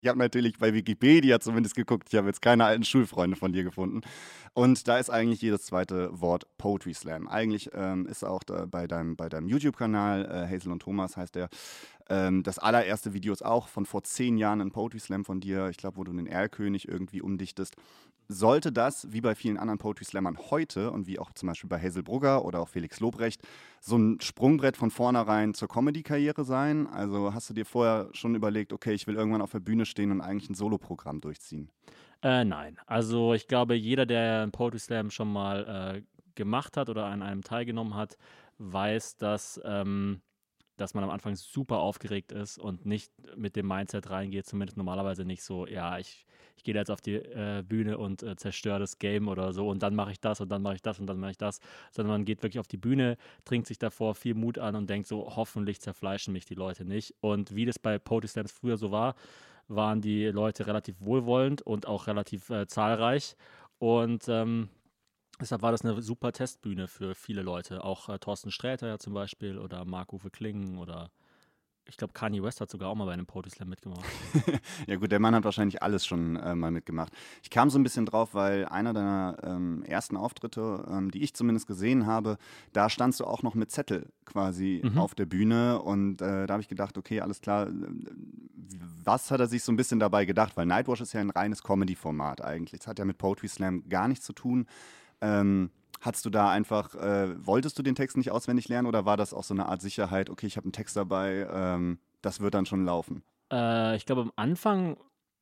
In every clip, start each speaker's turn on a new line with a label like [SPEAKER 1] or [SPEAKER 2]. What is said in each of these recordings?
[SPEAKER 1] Ich habe natürlich bei Wikipedia zumindest geguckt. Ich habe jetzt keine alten Schulfreunde von dir gefunden. Und da ist eigentlich jedes zweite Wort Poetry Slam. Eigentlich ähm, ist auch bei deinem, bei deinem YouTube-Kanal, äh, Hazel und Thomas heißt der, ähm, das allererste Video ist auch von vor zehn Jahren ein Poetry Slam von dir, ich glaube, wo du den Erlkönig irgendwie umdichtest sollte das, wie bei vielen anderen Poetry Slammern heute und wie auch zum Beispiel bei Hazel Brugger oder auch Felix Lobrecht, so ein Sprungbrett von vornherein zur Comedy-Karriere sein? Also hast du dir vorher schon überlegt, okay, ich will irgendwann auf der Bühne stehen und eigentlich ein Soloprogramm durchziehen?
[SPEAKER 2] Äh, nein. Also ich glaube, jeder, der einen Poetry Slam schon mal äh, gemacht hat oder an einem teilgenommen hat, weiß, dass ähm, dass man am Anfang super aufgeregt ist und nicht mit dem Mindset reingeht, zumindest normalerweise nicht so, ja, ich, ich gehe jetzt auf die äh, Bühne und äh, zerstöre das Game oder so und dann mache ich das und dann mache ich das und dann mache ich das, sondern man geht wirklich auf die Bühne, trinkt sich davor viel Mut an und denkt so, hoffentlich zerfleischen mich die Leute nicht. Und wie das bei Poetry Slams früher so war, waren die Leute relativ wohlwollend und auch relativ äh, zahlreich und ähm, Deshalb war das eine super Testbühne für viele Leute. Auch äh, Thorsten Sträter ja zum Beispiel oder Marc-Uwe Klingen oder ich glaube, Kanye West hat sogar auch mal bei einem Poetry Slam mitgemacht.
[SPEAKER 1] ja gut, der Mann hat wahrscheinlich alles schon äh, mal mitgemacht. Ich kam so ein bisschen drauf, weil einer deiner ähm, ersten Auftritte, ähm, die ich zumindest gesehen habe, da standst du auch noch mit Zettel quasi mhm. auf der Bühne und äh, da habe ich gedacht, okay, alles klar, was hat er sich so ein bisschen dabei gedacht? Weil Nightwash ist ja ein reines Comedy-Format eigentlich. Das hat ja mit Poetry Slam gar nichts zu tun. Ähm, Hattest du da einfach, äh, wolltest du den Text nicht auswendig lernen oder war das auch so eine Art Sicherheit, okay, ich habe einen Text dabei, ähm, das wird dann schon laufen?
[SPEAKER 2] Äh, ich glaube, am Anfang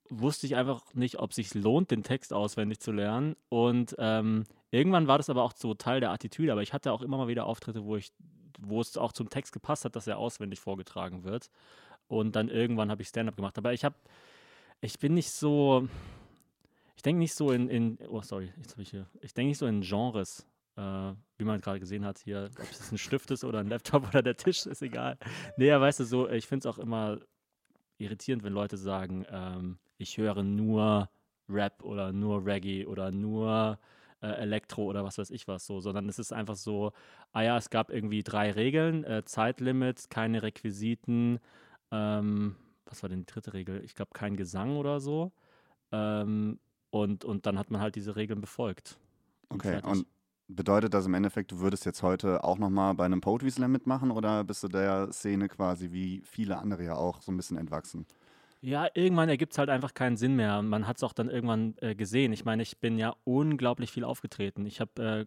[SPEAKER 2] wusste ich einfach nicht, ob es sich lohnt, den Text auswendig zu lernen. Und ähm, irgendwann war das aber auch so Teil der Attitüde. Aber ich hatte auch immer mal wieder Auftritte, wo ich, wo es auch zum Text gepasst hat, dass er auswendig vorgetragen wird. Und dann irgendwann habe ich Stand-up gemacht. Aber ich habe, ich bin nicht so, denke nicht so in, in oh sorry, jetzt habe ich hier, ich denke nicht so in Genres, äh, wie man gerade gesehen hat hier, ob es ein Stift ist oder ein Laptop oder der Tisch, ist egal. Nee, ja, weißt du, so, ich finde es auch immer irritierend, wenn Leute sagen, ähm, ich höre nur Rap oder nur Reggae oder nur äh, Elektro oder was weiß ich was so, sondern es ist einfach so, ah ja, es gab irgendwie drei Regeln, äh, Zeitlimit, keine Requisiten, ähm, was war denn die dritte Regel? Ich glaube, kein Gesang oder so. Ähm, und, und dann hat man halt diese Regeln befolgt.
[SPEAKER 1] Und okay, fertig. und bedeutet das im Endeffekt, du würdest jetzt heute auch nochmal bei einem Poetry Slam mitmachen oder bist du der Szene quasi wie viele andere ja auch so ein bisschen entwachsen?
[SPEAKER 2] Ja, irgendwann ergibt es halt einfach keinen Sinn mehr. Man hat es auch dann irgendwann äh, gesehen. Ich meine, ich bin ja unglaublich viel aufgetreten. Ich habe äh,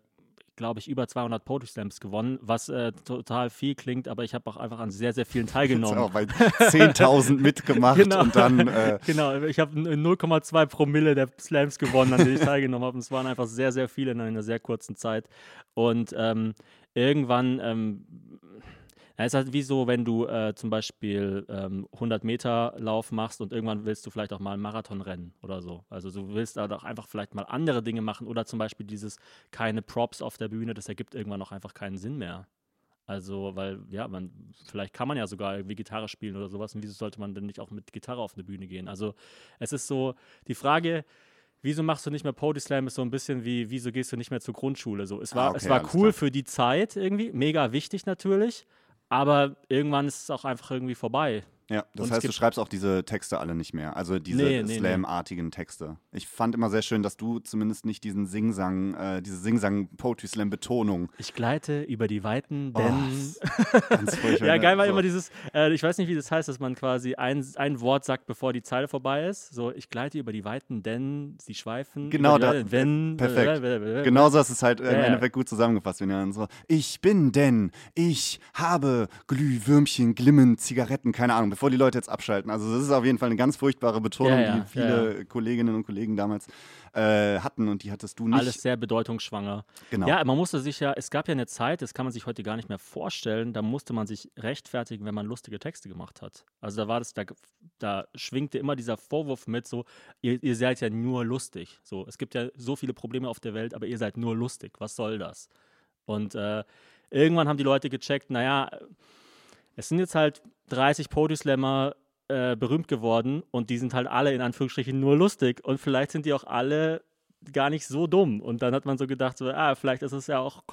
[SPEAKER 2] glaube ich, über 200 Poetry Slams gewonnen, was äh, total viel klingt, aber ich habe auch einfach an sehr, sehr vielen teilgenommen. Auch
[SPEAKER 1] bei 10.000 mitgemacht genau. und dann. Äh
[SPEAKER 2] genau, ich habe 0,2 Promille der Slams gewonnen, an denen ich teilgenommen habe. Und es waren einfach sehr, sehr viele in einer sehr kurzen Zeit. Und ähm, irgendwann. Ähm, es ist halt wie so, wenn du äh, zum Beispiel ähm, 100 Meter Lauf machst und irgendwann willst du vielleicht auch mal einen Marathon rennen oder so. Also du willst da doch einfach vielleicht mal andere Dinge machen oder zum Beispiel dieses keine Props auf der Bühne, das ergibt irgendwann auch einfach keinen Sinn mehr. Also, weil, ja, man, vielleicht kann man ja sogar irgendwie Gitarre spielen oder sowas. Und wieso sollte man denn nicht auch mit Gitarre auf eine Bühne gehen? Also, es ist so, die Frage, wieso machst du nicht mehr Pody Slam, ist so ein bisschen wie, wieso gehst du nicht mehr zur Grundschule? So, es war, ah, okay, es war cool klar. für die Zeit irgendwie, mega wichtig natürlich, aber irgendwann ist es auch einfach irgendwie vorbei.
[SPEAKER 1] Ja, das und heißt, du schreibst auch diese Texte alle nicht mehr, also diese nee, nee, Slam-artigen nee. Texte. Ich fand immer sehr schön, dass du zumindest nicht diesen Singsang, äh, diese Singsang-Poetry-Slam-Betonung.
[SPEAKER 2] Ich gleite über die Weiten, oh, denn. Oh, ja, geil war so. immer dieses, äh, ich weiß nicht, wie das heißt, dass man quasi ein, ein Wort sagt, bevor die Zeile vorbei ist. So, ich gleite über die Weiten, denn sie schweifen.
[SPEAKER 1] Genau, da, Weiten, wenn. Perfekt. Genau so ist es halt äh, im ja, Endeffekt gut zusammengefasst. Wenn dann so, ich bin denn, ich habe Glühwürmchen, Glimmen, Zigaretten, keine Ahnung bevor die Leute jetzt abschalten. Also das ist auf jeden Fall eine ganz furchtbare Betonung, ja, die viele Kolleginnen und Kollegen damals äh, hatten und die hattest du nicht.
[SPEAKER 2] Alles sehr bedeutungsschwanger. Genau. Ja, man musste sich ja, es gab ja eine Zeit, das kann man sich heute gar nicht mehr vorstellen, da musste man sich rechtfertigen, wenn man lustige Texte gemacht hat. Also da war das, da, da schwingte immer dieser Vorwurf mit, so, ihr, ihr seid ja nur lustig. So, es gibt ja so viele Probleme auf der Welt, aber ihr seid nur lustig. Was soll das? Und äh, irgendwann haben die Leute gecheckt, naja, es sind jetzt halt 30 Podislammer äh, berühmt geworden und die sind halt alle in Anführungsstrichen nur lustig und vielleicht sind die auch alle gar nicht so dumm. Und dann hat man so gedacht, so, ah, vielleicht ist es ja auch,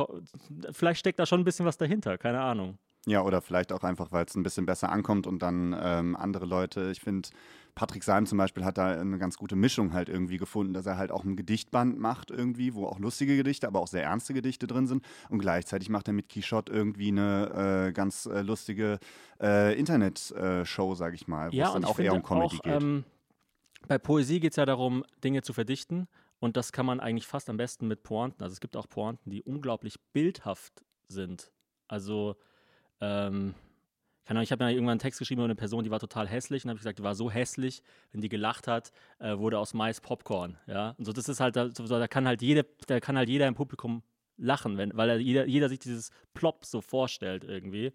[SPEAKER 2] vielleicht steckt da schon ein bisschen was dahinter, keine Ahnung.
[SPEAKER 1] Ja, oder vielleicht auch einfach, weil es ein bisschen besser ankommt und dann ähm, andere Leute, ich finde, Patrick Seim zum Beispiel hat da eine ganz gute Mischung halt irgendwie gefunden, dass er halt auch ein Gedichtband macht irgendwie, wo auch lustige Gedichte, aber auch sehr ernste Gedichte drin sind. Und gleichzeitig macht er mit Quichotte irgendwie eine äh, ganz äh, lustige äh, Internet-Show, sage ich mal, wo
[SPEAKER 2] Ja,
[SPEAKER 1] es dann auch eher um Comedy
[SPEAKER 2] auch,
[SPEAKER 1] geht.
[SPEAKER 2] ähm, bei Poesie geht es ja darum, Dinge zu verdichten. Und das kann man eigentlich fast am besten mit Pointen. Also es gibt auch Pointen, die unglaublich bildhaft sind. Also, ähm, keine Ahnung, ich habe ja irgendwann einen Text geschrieben über eine Person, die war total hässlich. Und habe gesagt, die war so hässlich, wenn die gelacht hat, äh, wurde aus Mais Popcorn. Ja, und so das ist halt, da, so, da kann halt jede, da kann halt jeder im Publikum lachen, wenn, weil er, jeder, jeder sich dieses Plop so vorstellt irgendwie.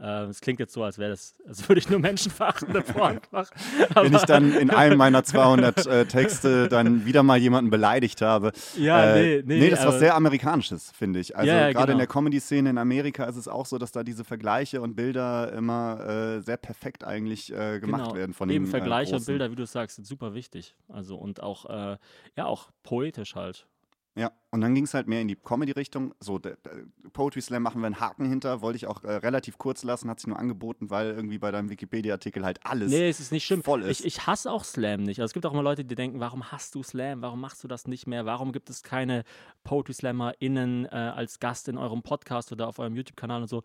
[SPEAKER 2] Äh, Es klingt jetzt so, als wäre das, als würde ich nur menschenverachtende Pointen machen.
[SPEAKER 1] Wenn ich dann in einem meiner 200 äh, Texte dann wieder mal jemanden beleidigt habe.
[SPEAKER 2] Ja,
[SPEAKER 1] äh,
[SPEAKER 2] nee, nee,
[SPEAKER 1] das ist was sehr Amerikanisches, finde ich. Also
[SPEAKER 2] Ja, ja,
[SPEAKER 1] gerade in
[SPEAKER 2] genau.
[SPEAKER 1] der Comedy-Szene in Amerika ist es auch so, dass da diese Vergleiche und Bilder immer äh, sehr perfekt eigentlich äh, gemacht
[SPEAKER 2] Genau.
[SPEAKER 1] werden von
[SPEAKER 2] Eben
[SPEAKER 1] den
[SPEAKER 2] Vergleiche
[SPEAKER 1] äh,
[SPEAKER 2] und
[SPEAKER 1] Großen.
[SPEAKER 2] Bilder, wie du sagst, sind super wichtig. Also und auch, äh, ja, auch poetisch halt.
[SPEAKER 1] Ja, und dann ging es halt mehr in die Comedy-Richtung. So, der, der Poetry Slam machen wir einen Haken hinter, wollte ich auch äh, relativ kurz lassen, hat sich nur angeboten, weil irgendwie bei deinem Wikipedia-Artikel halt alles
[SPEAKER 2] Nee, es ist nicht schlimm.
[SPEAKER 1] voll ist.
[SPEAKER 2] Ich, ich hasse auch Slam nicht. Also es gibt auch immer Leute, die denken, warum hast du Slam? Warum machst du das nicht mehr? Warum gibt es keine Poetry SlammerInnen äh, als Gast in eurem Podcast oder auf eurem YouTube-Kanal und so?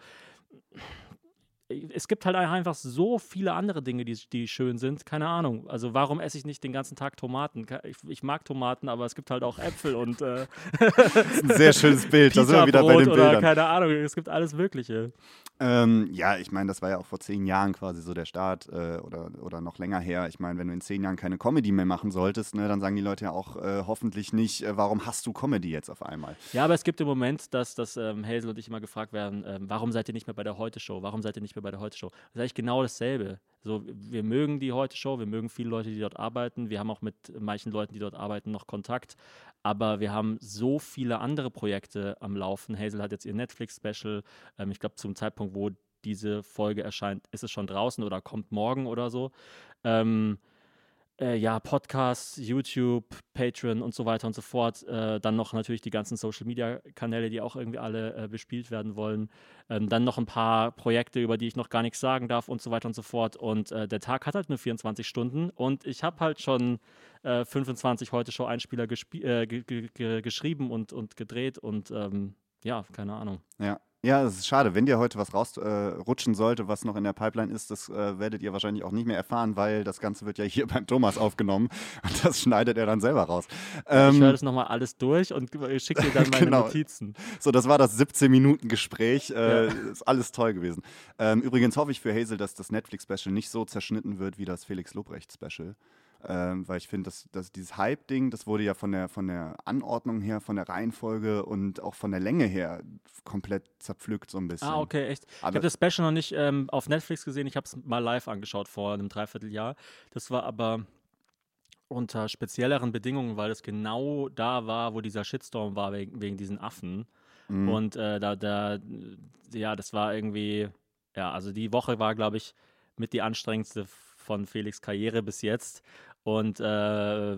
[SPEAKER 2] Es gibt halt einfach so viele andere Dinge, die, die schön sind. Keine Ahnung. Also warum esse ich nicht den ganzen Tag Tomaten? Ich, ich mag Tomaten, aber es gibt halt auch Äpfel und äh,
[SPEAKER 1] Das ist ein sehr schönes Bild. Da sind wir wieder bei den
[SPEAKER 2] oder
[SPEAKER 1] Bildern.
[SPEAKER 2] keine Ahnung. Es gibt alles Mögliche.
[SPEAKER 1] Ähm, ja, ich meine, das war ja auch vor zehn Jahren quasi so der Start äh, oder, oder noch länger her. Ich meine, wenn du in zehn Jahren keine Comedy mehr machen solltest, ne, dann sagen die Leute ja auch äh, hoffentlich nicht, äh, warum hast du Comedy jetzt auf einmal?
[SPEAKER 2] Ja, aber es gibt im Moment, dass, dass ähm, Hazel und ich immer gefragt werden, ähm, warum seid ihr nicht mehr bei der Heute-Show? Warum seid ihr nicht mehr bei der Heute-Show? Das ist eigentlich genau dasselbe. So, wir mögen die Heute-Show, wir mögen viele Leute, die dort arbeiten. Wir haben auch mit manchen Leuten, die dort arbeiten, noch Kontakt. Aber wir haben so viele andere Projekte am Laufen. Hazel hat jetzt ihr Netflix-Special. Ähm, ich glaube, zum Zeitpunkt, wo diese Folge erscheint, ist es schon draußen oder kommt morgen oder so. Ähm, äh, ja, Podcasts, YouTube, Patreon und so weiter und so fort. Äh, dann noch natürlich die ganzen Social Media Kanäle, die auch irgendwie alle äh, bespielt werden wollen. Ähm, dann noch ein paar Projekte, über die ich noch gar nichts sagen darf und so weiter und so fort. Und äh, der Tag hat halt nur 24 Stunden und ich habe halt schon äh, 25 heute Show Einspieler gespie- äh, ge ge geschrieben und, und gedreht und ähm, ja, keine Ahnung.
[SPEAKER 1] Ja. Ja, es ist schade. Wenn dir heute was rausrutschen äh, rutschen sollte, was noch in der Pipeline ist, das äh, werdet ihr wahrscheinlich auch nicht mehr erfahren, weil das Ganze wird ja hier beim Thomas aufgenommen und das schneidet er dann selber raus.
[SPEAKER 2] ich
[SPEAKER 1] Ähm,
[SPEAKER 2] höre das nochmal alles durch und schicke dir dann meine
[SPEAKER 1] Genau.
[SPEAKER 2] Notizen.
[SPEAKER 1] So, das war das 17-Minuten-Gespräch. Äh, Ist alles toll gewesen. Ähm, übrigens hoffe ich für Hazel, dass das Netflix-Special nicht so zerschnitten wird wie das Felix Lobrecht-Special. Ähm, weil ich finde, dass, dass dieses Hype-Ding, das wurde ja von der, von der Anordnung her, von der Reihenfolge und auch von der Länge her komplett zerpflückt so ein bisschen.
[SPEAKER 2] Ah, okay, echt. Ich
[SPEAKER 1] Aber-
[SPEAKER 2] habe das Special noch nicht ähm, auf Netflix gesehen. Ich habe es mal live angeschaut vor einem Dreivierteljahr. Das war aber unter spezielleren Bedingungen, weil es genau da war, wo dieser Shitstorm war wegen, wegen diesen Affen.
[SPEAKER 1] Mhm.
[SPEAKER 2] Und äh, da, da, ja, das war irgendwie, ja, also die Woche war, glaube ich, mit die anstrengendste von Felix Karriere bis jetzt. Und äh,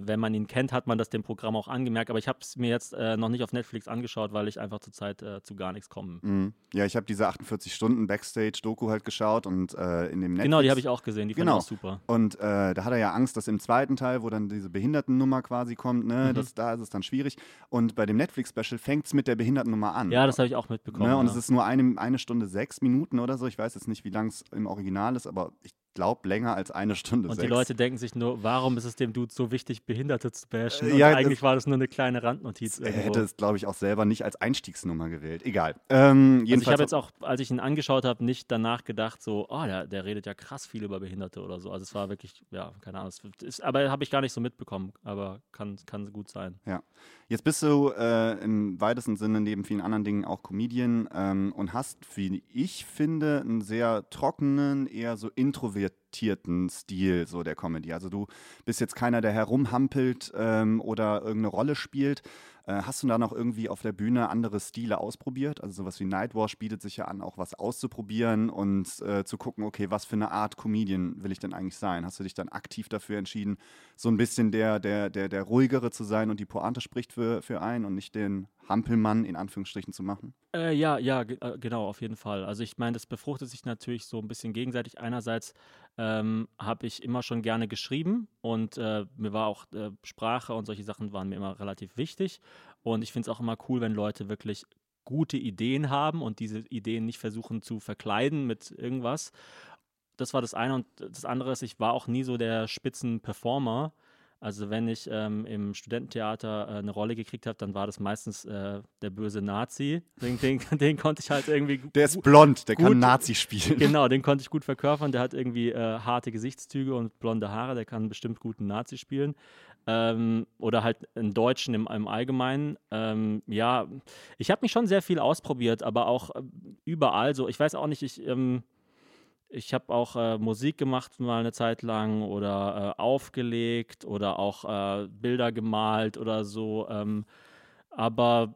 [SPEAKER 2] wenn man ihn kennt, hat man das dem Programm auch angemerkt. Aber ich habe es mir jetzt äh, noch nicht auf Netflix angeschaut, weil ich einfach zurzeit äh, zu gar nichts komme.
[SPEAKER 1] Mhm. Ja, ich habe diese 48 Stunden Backstage-Doku halt geschaut und äh, in dem Netflix.
[SPEAKER 2] Genau, die habe ich auch gesehen. Die fand
[SPEAKER 1] Genau.
[SPEAKER 2] ich auch super.
[SPEAKER 1] Und äh, da hat er ja Angst, dass im zweiten Teil, wo dann diese Behindertennummer quasi kommt, ne,
[SPEAKER 2] Mhm.
[SPEAKER 1] das, da ist es dann schwierig. Und bei dem Netflix-Special fängt es mit der Behindertennummer an.
[SPEAKER 2] Ja, das habe ich auch mitbekommen.
[SPEAKER 1] Ne, und
[SPEAKER 2] ja.
[SPEAKER 1] es ist nur eine, eine Stunde sechs Minuten oder so. Ich weiß jetzt nicht, wie lang es im Original ist, aber ich glaube länger als eine Stunde
[SPEAKER 2] und
[SPEAKER 1] sechs.
[SPEAKER 2] die Leute denken sich nur, warum ist es dem Dude so wichtig, Behinderte zu bashen?
[SPEAKER 1] Äh, ja, das-
[SPEAKER 2] eigentlich war das nur eine kleine Randnotiz.
[SPEAKER 1] er
[SPEAKER 2] Irgendwo.
[SPEAKER 1] hätte es, glaube ich, auch selber nicht als Einstiegsnummer gewählt. Egal. Ähm,
[SPEAKER 2] Also ich habe jetzt auch, als ich ihn angeschaut habe, nicht danach gedacht, so, oh, der, der redet ja krass viel über Behinderte oder so. Also es war wirklich, ja, keine Ahnung. Ist, aber habe ich gar nicht so mitbekommen, aber kann, kann gut sein.
[SPEAKER 1] Jetzt bist du äh, im weitesten Sinne neben vielen anderen Dingen auch Comedian ähm, und hast, wie ich finde, einen sehr trockenen, eher so introvertierten Stil so der Comedy. Also du bist jetzt keiner, der herumhampelt ähm, oder irgendeine Rolle spielt. Äh, hast du da noch irgendwie auf der Bühne andere Stile ausprobiert? Also sowas wie Nightwash bietet sich ja an, auch was auszuprobieren und äh, zu gucken, okay, was für eine Art Comedian will ich denn eigentlich sein? Hast du dich dann aktiv dafür entschieden, so ein bisschen der, der, der, der ruhigere zu sein und die Pointe spricht für, für einen und nicht den Hampelmann in Anführungsstrichen zu machen?
[SPEAKER 2] Äh, ja, ja, äh, genau, auf jeden Fall. Also ich meine, das befruchtet sich natürlich so ein bisschen gegenseitig. Einerseits ähm, habe ich immer schon gerne geschrieben und äh, mir war auch äh, Sprache und solche Sachen waren mir immer relativ wichtig. Und ich finde es auch immer cool, wenn Leute wirklich gute Ideen haben und diese Ideen nicht versuchen zu verkleiden mit irgendwas. Das war das eine. Und das andere ist, ich war auch nie so der Spitzenperformer. Also wenn ich ähm, im Studententheater äh, eine Rolle gekriegt habe, dann war das meistens äh, der böse Nazi. Den, den, den, konnte ich halt irgendwie.
[SPEAKER 1] Der ist blond, der gut, kann Nazi spielen.
[SPEAKER 2] Genau, den konnte ich gut verkörpern. Der hat irgendwie äh, harte Gesichtszüge und blonde Haare. Der kann bestimmt gut einen Nazi spielen. Ähm, oder halt einen Deutschen im, im Allgemeinen. Ähm, ja, ich habe mich schon sehr viel ausprobiert, aber auch äh, überall so. Ich weiß auch nicht, ich ähm, ich habe auch äh, Musik gemacht mal eine Zeit lang oder äh, aufgelegt oder auch äh, Bilder gemalt oder so. Ähm, aber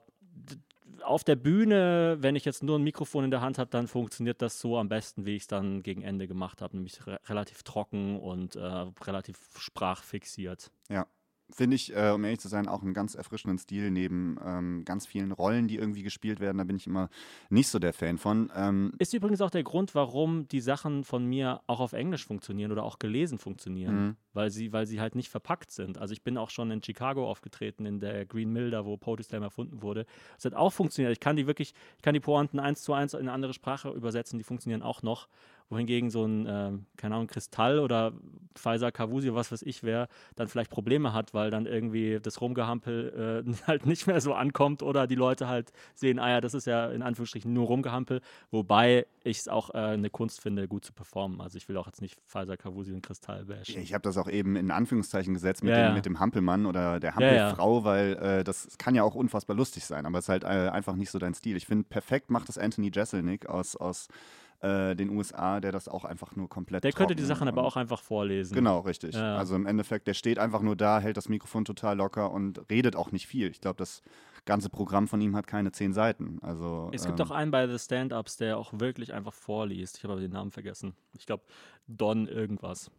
[SPEAKER 2] auf der Bühne, wenn ich jetzt nur ein Mikrofon in der Hand habe, dann funktioniert das so am besten, wie ich es dann gegen Ende gemacht habe, nämlich re relativ trocken und äh, relativ sprachfixiert.
[SPEAKER 1] Ja finde ich, äh, um ehrlich zu sein, auch einen ganz erfrischenden Stil neben ähm, ganz vielen Rollen, die irgendwie gespielt werden. Da bin ich immer nicht so der Fan von. Ähm,
[SPEAKER 2] ist übrigens auch der Grund, warum die Sachen von mir auch auf Englisch funktionieren oder auch gelesen funktionieren, mhm. weil, sie, weil sie halt nicht verpackt sind. Also ich bin auch schon in Chicago aufgetreten, in der Green Mill, da wo Poetry Slam erfunden wurde. Das hat auch funktioniert. Ich kann die wirklich, ich kann die Pointen eins zu eins in eine andere Sprache übersetzen, die funktionieren auch noch wohingegen so ein, äh, keine Ahnung, Kristall oder Pfizer Cavusio, was weiß ich wer, dann vielleicht Probleme hat, weil dann irgendwie das Rumgehampel äh, halt nicht mehr so ankommt oder die Leute halt sehen, ah ja, das ist ja in Anführungsstrichen nur Rumgehampel, wobei ich es auch äh, eine Kunst finde, gut zu performen. Also ich will auch jetzt nicht Pfizer Cavusio und Kristall bashen.
[SPEAKER 1] Ich habe das auch eben in Anführungszeichen gesetzt mit, ja, dem, ja. mit dem Hampelmann oder der Hampelfrau, ja, weil äh, das kann ja auch unfassbar lustig sein, aber es ist halt äh, einfach nicht so dein Stil. Ich finde, perfekt macht das Anthony Jeselnik aus, aus äh, den USA, der das auch einfach nur komplett.
[SPEAKER 2] Der könnte die Sachen aber auch einfach vorlesen.
[SPEAKER 1] Genau, richtig. Ja. Also im Endeffekt, der steht einfach nur da, hält das Mikrofon total locker und redet auch nicht viel. Ich glaube, das ganze Programm von ihm hat keine zehn Seiten. Also,
[SPEAKER 2] es gibt ähm, auch einen bei The Stand-Ups, der auch wirklich einfach vorliest. Ich habe aber den Namen vergessen. Ich glaube, Don irgendwas.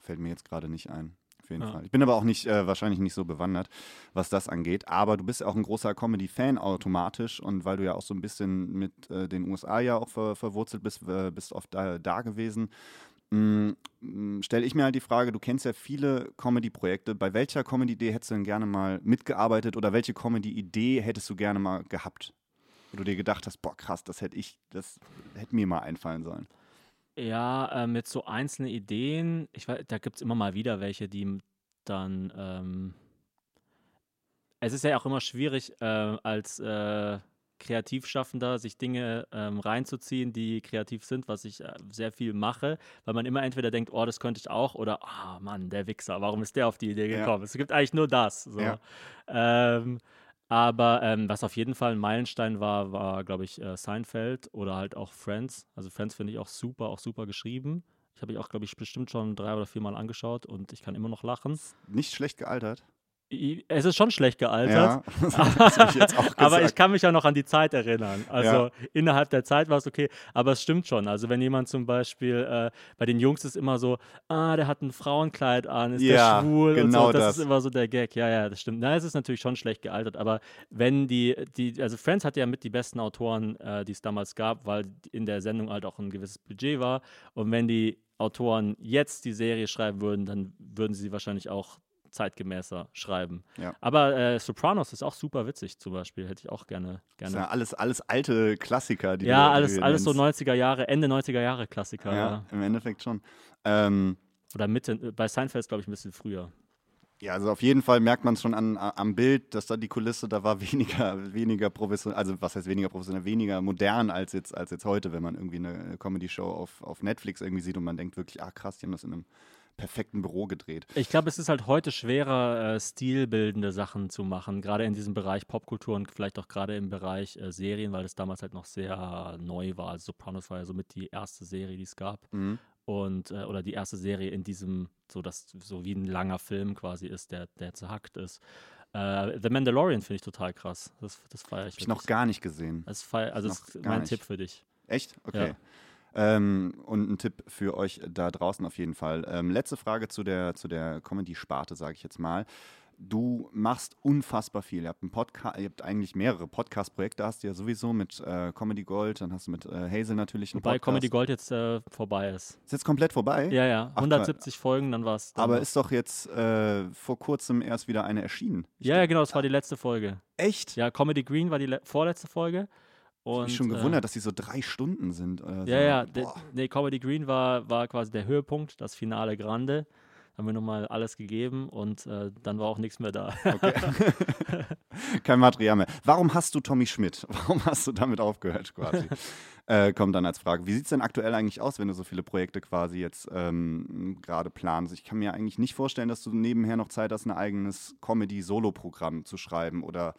[SPEAKER 1] Fällt mir jetzt gerade nicht ein jeden ja. Fall. Ich bin aber auch nicht, äh, wahrscheinlich nicht so bewandert, was das angeht. Aber du bist ja auch ein großer Comedy-Fan automatisch und weil du ja auch so ein bisschen mit äh, den USA ja auch ver verwurzelt bist, äh, bist oft da, da gewesen. Mm, mm, stelle ich mir halt die Frage, du kennst ja viele Comedy-Projekte. Bei welcher Comedy-Idee hättest du denn gerne mal mitgearbeitet oder welche Comedy-Idee hättest du gerne mal gehabt? Wo du dir gedacht hast, boah, krass, das hätte ich, das hätte mir mal einfallen sollen.
[SPEAKER 2] Ja, äh, mit so einzelnen Ideen. Ich weiß, da gibt es immer mal wieder welche, die dann. Ähm es ist ja auch immer schwierig, äh, als äh, Kreativschaffender sich Dinge ähm, reinzuziehen, die kreativ sind, was ich äh, sehr viel mache, weil man immer entweder denkt, oh, das könnte ich auch, oder, ah, oh, Mann, der Wichser, warum ist der auf die Idee gekommen? Ja. Es gibt eigentlich nur das. So. Ja. Ähm, aber ähm, was auf jeden Fall ein Meilenstein war, war, glaube ich, äh, Seinfeld oder halt auch Friends. Also Friends finde ich auch super, auch super geschrieben. Ich habe ich auch, glaube ich, bestimmt schon drei oder vier Mal angeschaut und ich kann immer noch lachen.
[SPEAKER 1] Nicht schlecht gealtert.
[SPEAKER 2] Es ist schon schlecht gealtert. Ja, ich aber ich kann mich ja noch an die Zeit erinnern. Also ja. innerhalb der Zeit war es okay, aber es stimmt schon. Also wenn jemand zum Beispiel, äh, bei den Jungs ist immer so, ah, der hat ein Frauenkleid an, ist ja, der schwul genau und so. Das, das, ist immer so der Gag. Ja, ja, das stimmt. Na, es ist natürlich schon schlecht gealtert, aber wenn die, die also Friends hatte ja mit die besten Autoren, äh, die es damals gab, weil in der Sendung halt auch ein gewisses Budget war. Und wenn die Autoren jetzt die Serie schreiben würden, dann würden sie wahrscheinlich auch zeitgemäßer schreiben. Ja. Aber äh, Sopranos ist auch super witzig zum Beispiel, hätte ich auch gerne. gerne. Das
[SPEAKER 1] ja alles, alles alte Klassiker.
[SPEAKER 2] Die ja, alles, alles so 90er Jahre, Ende 90er Jahre Klassiker.
[SPEAKER 1] Ja, ja. im Endeffekt schon. Ähm,
[SPEAKER 2] Oder Mitte, bei Seinfeld glaube ich ein bisschen früher.
[SPEAKER 1] Ja, also auf jeden Fall merkt man es schon an, am Bild, dass da die Kulisse, da war weniger, weniger professionell, also was heißt weniger professionell, weniger modern als jetzt, als jetzt heute, wenn man irgendwie eine Comedy-Show auf, auf Netflix irgendwie sieht und man denkt wirklich, ah krass, die haben das in einem perfekten Büro gedreht.
[SPEAKER 2] Ich glaube, es ist halt heute schwerer, äh, stilbildende Sachen zu machen, gerade in diesem Bereich Popkultur und vielleicht auch gerade im Bereich äh, Serien, weil es damals halt noch sehr neu war. Also Sopranos war ja somit die erste Serie, die es gab. Mhm. und äh, oder die erste Serie in diesem, so dass so wie ein langer Film quasi ist, der, der zerhackt ist. Äh, The Mandalorian finde ich total krass. Das, das feiere ich.
[SPEAKER 1] Hab ich noch gar nicht gesehen.
[SPEAKER 2] Das feier, also das ist mein nicht. Tipp für dich.
[SPEAKER 1] Echt? Okay. Ja. Ähm, und ein Tipp für euch da draußen auf jeden Fall. Ähm, letzte Frage zu der, zu der Comedy-Sparte, sage ich jetzt mal du machst unfassbar viel. Ihr habt, einen Podcast, ihr habt eigentlich mehrere Podcast-Projekte, hast du ja sowieso mit äh, Comedy Gold, dann hast du mit äh, Hazel natürlich einen
[SPEAKER 2] Wobei Podcast. Comedy Gold jetzt äh, vorbei ist.
[SPEAKER 1] Ist jetzt komplett vorbei?
[SPEAKER 2] Ja, ja. 170 Ach, Folgen, dann war es.
[SPEAKER 1] Aber ist doch jetzt äh, vor kurzem erst wieder eine erschienen.
[SPEAKER 2] Ja, ja, genau, das war die letzte Folge.
[SPEAKER 1] Echt?
[SPEAKER 2] Ja, Comedy Green war die vorletzte Folge.
[SPEAKER 1] Und, ich bin schon gewundert, äh, dass die so drei Stunden sind.
[SPEAKER 2] ja, so. ja. Nee, Comedy Green war, war quasi der Höhepunkt, das Finale Grande haben wir nochmal alles gegeben und äh, dann war auch nichts mehr da. Okay.
[SPEAKER 1] Kein Material mehr. Warum hast du Tommy Schmidt? Warum hast du damit aufgehört quasi? äh, kommt dann als Frage. Wie sieht es denn aktuell eigentlich aus, wenn du so viele Projekte quasi jetzt ähm, gerade planst? Ich kann mir eigentlich nicht vorstellen, dass du nebenher noch Zeit hast, ein eigenes Comedy-Solo-Programm zu schreiben oder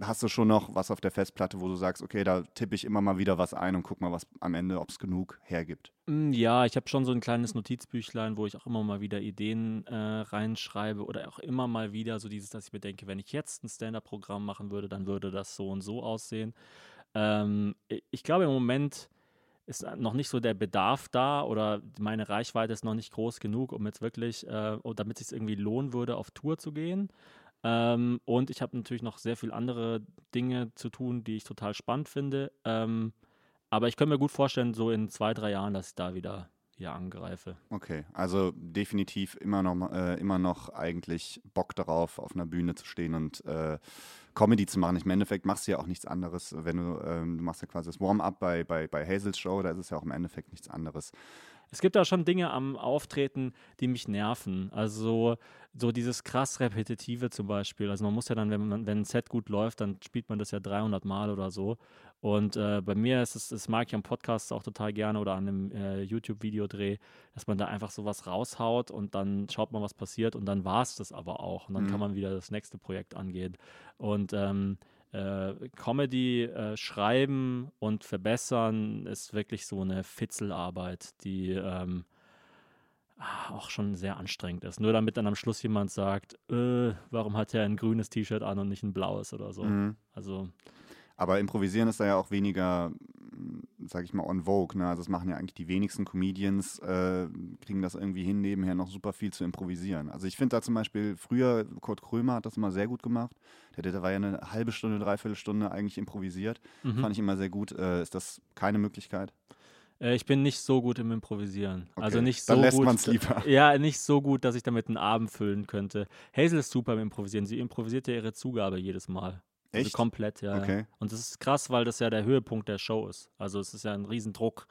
[SPEAKER 1] hast du schon noch was auf der Festplatte, wo du sagst, okay, da tippe ich immer mal wieder was ein und guck mal, was am Ende, ob es genug hergibt?
[SPEAKER 2] Mm, ja, ich habe schon so ein kleines Notizbüchlein, wo ich auch immer mal wieder Ideen äh, reinschreibe oder auch immer mal wieder so dieses, dass ich mir denke, wenn ich jetzt ein Stand-up-Programm machen würde, dann würde das so und so aussehen. Ähm, ich glaube im Moment ist noch nicht so der Bedarf da oder meine Reichweite ist noch nicht groß genug, um jetzt wirklich, äh, damit es sich irgendwie lohnen würde, auf Tour zu gehen. Ähm, und ich habe natürlich noch sehr viele andere Dinge zu tun, die ich total spannend finde. Ähm, aber ich könnte mir gut vorstellen, so in zwei, drei Jahren, dass ich da wieder hier angreife.
[SPEAKER 1] Okay, also definitiv immer noch, äh, immer noch eigentlich Bock darauf, auf einer Bühne zu stehen und äh, Comedy zu machen. Ich, Im Endeffekt machst du ja auch nichts anderes, wenn du, ähm, du machst ja quasi das Warm-up bei, bei, bei Hazels Show, da ist es ja auch im Endeffekt nichts anderes
[SPEAKER 2] es gibt da schon Dinge am Auftreten, die mich nerven. Also so dieses krass Repetitive zum Beispiel. Also man muss ja dann, wenn, man, wenn ein Set gut läuft, dann spielt man das ja 300 Mal oder so. Und äh, bei mir ist es, das mag ich am Podcast auch total gerne oder an einem äh, YouTube-Videodreh, dass man da einfach sowas raushaut und dann schaut man, was passiert und dann war es das aber auch. Und dann mhm. kann man wieder das nächste Projekt angehen. Und ähm, äh, Comedy äh, schreiben und verbessern ist wirklich so eine Fitzelarbeit, die ähm, ah, auch schon sehr anstrengend ist. Nur damit dann am Schluss jemand sagt, äh, warum hat er ein grünes T-Shirt an und nicht ein blaues oder so. Mhm. Also
[SPEAKER 1] aber improvisieren ist da ja auch weniger, sag ich mal, on vogue. Ne? Also das machen ja eigentlich die wenigsten Comedians, äh, kriegen das irgendwie hin, nebenher noch super viel zu improvisieren. Also ich finde da zum Beispiel, früher, Kurt Krömer hat das immer sehr gut gemacht. Der, der war ja eine halbe Stunde, dreiviertel Stunde eigentlich improvisiert. Mhm. Fand ich immer sehr gut. Äh, ist das keine Möglichkeit?
[SPEAKER 2] Äh, ich bin nicht so gut im Improvisieren. Okay, also nicht so
[SPEAKER 1] dann lässt
[SPEAKER 2] gut.
[SPEAKER 1] Man's lieber.
[SPEAKER 2] Ja, nicht so gut, dass ich damit einen Abend füllen könnte. Hazel ist super im Improvisieren. Sie improvisiert ja ihre Zugabe jedes Mal. Also Echt? Also komplett, ja,
[SPEAKER 1] okay.
[SPEAKER 2] ja. Und das ist krass, weil das ja der Höhepunkt der Show ist. Also es ist ja ein Riesendruck,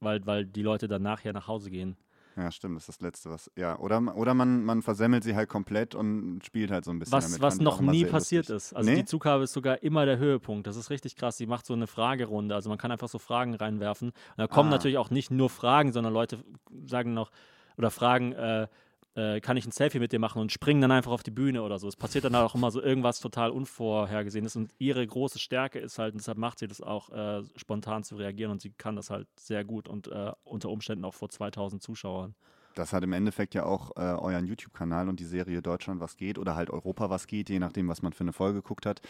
[SPEAKER 2] weil, weil die Leute dann nachher nach Hause gehen.
[SPEAKER 1] Ja, stimmt, das ist das Letzte, was. Ja, oder, oder man, man versemmelt sie halt komplett und spielt halt so ein bisschen.
[SPEAKER 2] Was,
[SPEAKER 1] damit.
[SPEAKER 2] was noch nie passiert lustig. ist. Also nee? die Zughabe ist sogar immer der Höhepunkt. Das ist richtig krass. Sie macht so eine Fragerunde. Also man kann einfach so Fragen reinwerfen. Und da kommen ah. natürlich auch nicht nur Fragen, sondern Leute sagen noch oder fragen, äh, äh, kann ich ein Selfie mit dir machen und springen dann einfach auf die Bühne oder so. Es passiert dann auch immer so irgendwas total Unvorhergesehenes und ihre große Stärke ist halt, und deshalb macht sie das auch, äh, spontan zu reagieren und sie kann das halt sehr gut und äh, unter Umständen auch vor 2000 Zuschauern.
[SPEAKER 1] Das hat im Endeffekt ja auch äh, euren YouTube-Kanal und die Serie Deutschland was geht oder halt Europa was geht, je nachdem, was man für eine Folge geguckt hat.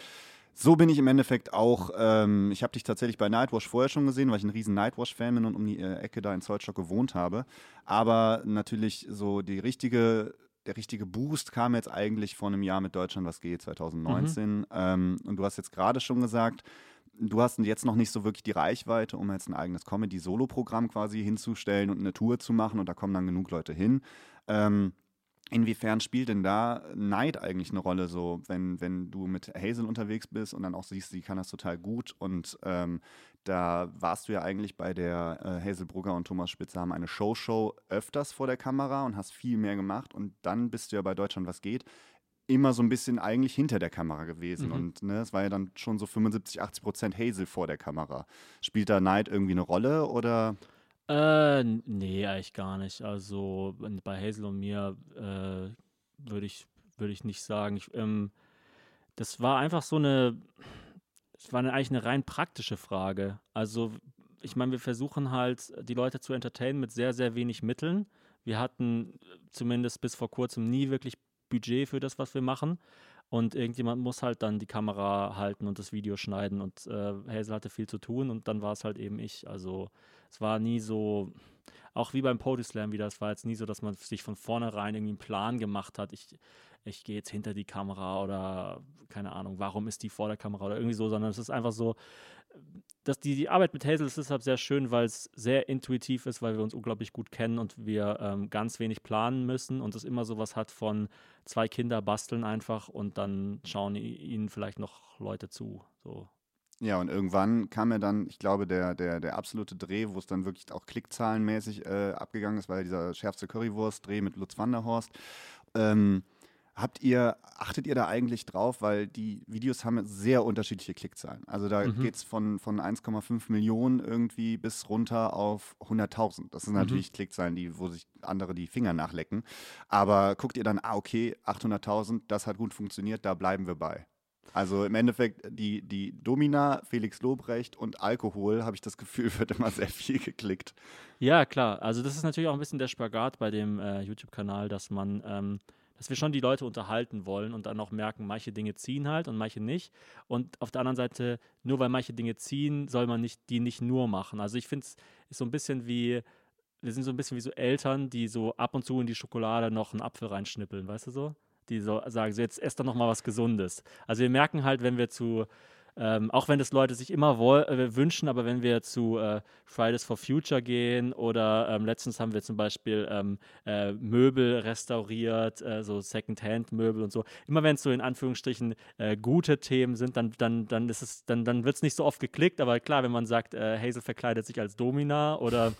[SPEAKER 1] So bin ich im Endeffekt auch. Ähm, ich habe dich tatsächlich bei Nightwash vorher schon gesehen, weil ich ein riesen Nightwash-Fan bin und um die äh, Ecke da in Zollstock gewohnt habe. Aber natürlich so die richtige, der richtige Boost kam jetzt eigentlich vor einem Jahr mit Deutschland was geht, 2019. Mhm. Ähm, und du hast jetzt gerade schon gesagt, du hast jetzt noch nicht so wirklich die Reichweite, um jetzt ein eigenes Comedy-Solo-Programm quasi hinzustellen und eine Tour zu machen und da kommen dann genug Leute hin. Ähm, Inwiefern spielt denn da Neid eigentlich eine Rolle, so wenn, wenn du mit Hazel unterwegs bist und dann auch siehst, sie kann das total gut und ähm, da warst du ja eigentlich bei der äh, Hazel Brugger und Thomas Spitzer haben eine Show-Show öfters vor der Kamera und hast viel mehr gemacht und dann bist du ja bei Deutschland was geht immer so ein bisschen eigentlich hinter der Kamera gewesen. Mhm. Und ne, es war ja dann schon so 75, 80 Prozent Hazel vor der Kamera. Spielt da Neid irgendwie eine Rolle oder?
[SPEAKER 2] Äh, nee, eigentlich gar nicht. Also bei Hazel und mir äh, würde ich, würd ich nicht sagen. Ich, ähm, das war einfach so eine, es war eine, eigentlich eine rein praktische Frage. Also ich meine, wir versuchen halt, die Leute zu entertainen mit sehr, sehr wenig Mitteln. Wir hatten zumindest bis vor kurzem nie wirklich Budget für das, was wir machen. Und irgendjemand muss halt dann die Kamera halten und das Video schneiden. Und äh, Hazel hatte viel zu tun und dann war es halt eben ich. Also es war nie so, auch wie beim Poetry Slam wieder, es war jetzt nie so, dass man sich von vornherein irgendwie einen Plan gemacht hat. Ich, ich gehe jetzt hinter die Kamera oder keine Ahnung, warum ist die vor der Kamera oder irgendwie so, sondern es ist einfach so, dass die, die Arbeit mit Hazel ist deshalb sehr schön, weil es sehr intuitiv ist, weil wir uns unglaublich gut kennen und wir ähm, ganz wenig planen müssen und es immer so was hat von zwei Kinder basteln einfach und dann schauen ihnen vielleicht noch Leute zu. So.
[SPEAKER 1] Ja, und irgendwann kam ja dann, ich glaube, der, der, der absolute Dreh, wo es dann wirklich auch klickzahlenmäßig äh, abgegangen ist, weil dieser schärfste Currywurst-Dreh mit Lutz Wanderhorst. Ähm, Habt ihr, achtet ihr da eigentlich drauf, weil die Videos haben sehr unterschiedliche Klickzahlen. Also da mhm. geht es von, von 1,5 Millionen irgendwie bis runter auf 100.000. Das sind mhm. natürlich Klickzahlen, die, wo sich andere die Finger nachlecken. Aber guckt ihr dann, ah, okay, 800.000, das hat gut funktioniert, da bleiben wir bei. Also im Endeffekt, die, die Domina, Felix Lobrecht und Alkohol, habe ich das Gefühl, wird immer sehr viel geklickt.
[SPEAKER 2] Ja, klar. Also das ist natürlich auch ein bisschen der Spagat bei dem äh, YouTube-Kanal, dass man ähm, dass wir schon die Leute unterhalten wollen und dann auch merken, manche Dinge ziehen halt und manche nicht. Und auf der anderen Seite, nur weil manche Dinge ziehen, soll man nicht, die nicht nur machen. Also ich finde es ist so ein bisschen wie, wir sind so ein bisschen wie so Eltern, die so ab und zu in die Schokolade noch einen Apfel reinschnippeln, weißt du so? Die so sagen, so jetzt esst doch noch mal was Gesundes. Also wir merken halt, wenn wir zu ähm, auch wenn das Leute sich immer äh, wünschen, aber wenn wir zu äh, Fridays for Future gehen oder ähm, letztens haben wir zum Beispiel ähm, äh, Möbel restauriert, äh, so Second-Hand-Möbel und so. Immer wenn es so in Anführungsstrichen äh, gute Themen sind, dann, dann, dann ist es, dann, dann wird es nicht so oft geklickt, aber klar, wenn man sagt, äh, Hazel verkleidet sich als Domina oder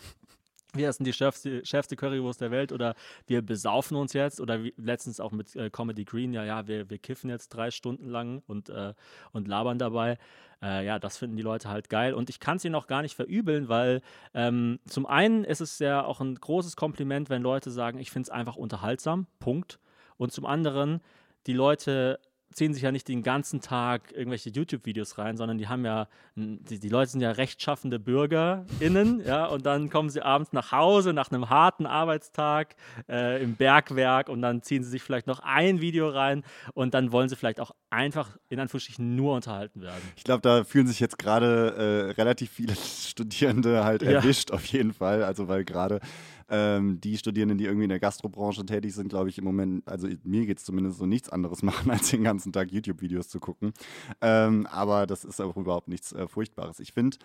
[SPEAKER 2] wir essen die schärfste, schärfste Currywurst der Welt oder wir besaufen uns jetzt oder wie, letztens auch mit äh, Comedy Green, ja, ja, wir, wir kiffen jetzt drei Stunden lang und, äh, und labern dabei. Äh, ja, das finden die Leute halt geil und ich kann es ihnen auch gar nicht verübeln, weil ähm, zum einen ist es ja auch ein großes Kompliment, wenn Leute sagen, ich finde es einfach unterhaltsam, Punkt. Und zum anderen, die Leute ziehen sich ja nicht den ganzen Tag irgendwelche YouTube-Videos rein, sondern die haben ja, die, die Leute sind ja rechtschaffende BürgerInnen, ja, und dann kommen sie abends nach Hause nach einem harten Arbeitstag äh, im Bergwerk und dann ziehen sie sich vielleicht noch ein Video rein und dann wollen sie vielleicht auch einfach in Anführungsstrichen nur unterhalten werden.
[SPEAKER 1] Ich glaube, da fühlen sich jetzt gerade äh, relativ viele Studierende halt erwischt, ja. auf jeden Fall. Also, weil gerade ähm, die Studierenden, die irgendwie in der Gastrobranche tätig sind, glaube ich im Moment, also mir geht es zumindest so nichts anderes machen, als den ganzen Tag YouTube-Videos zu gucken. Ähm, aber das ist auch überhaupt nichts äh, Furchtbares. Ich finde,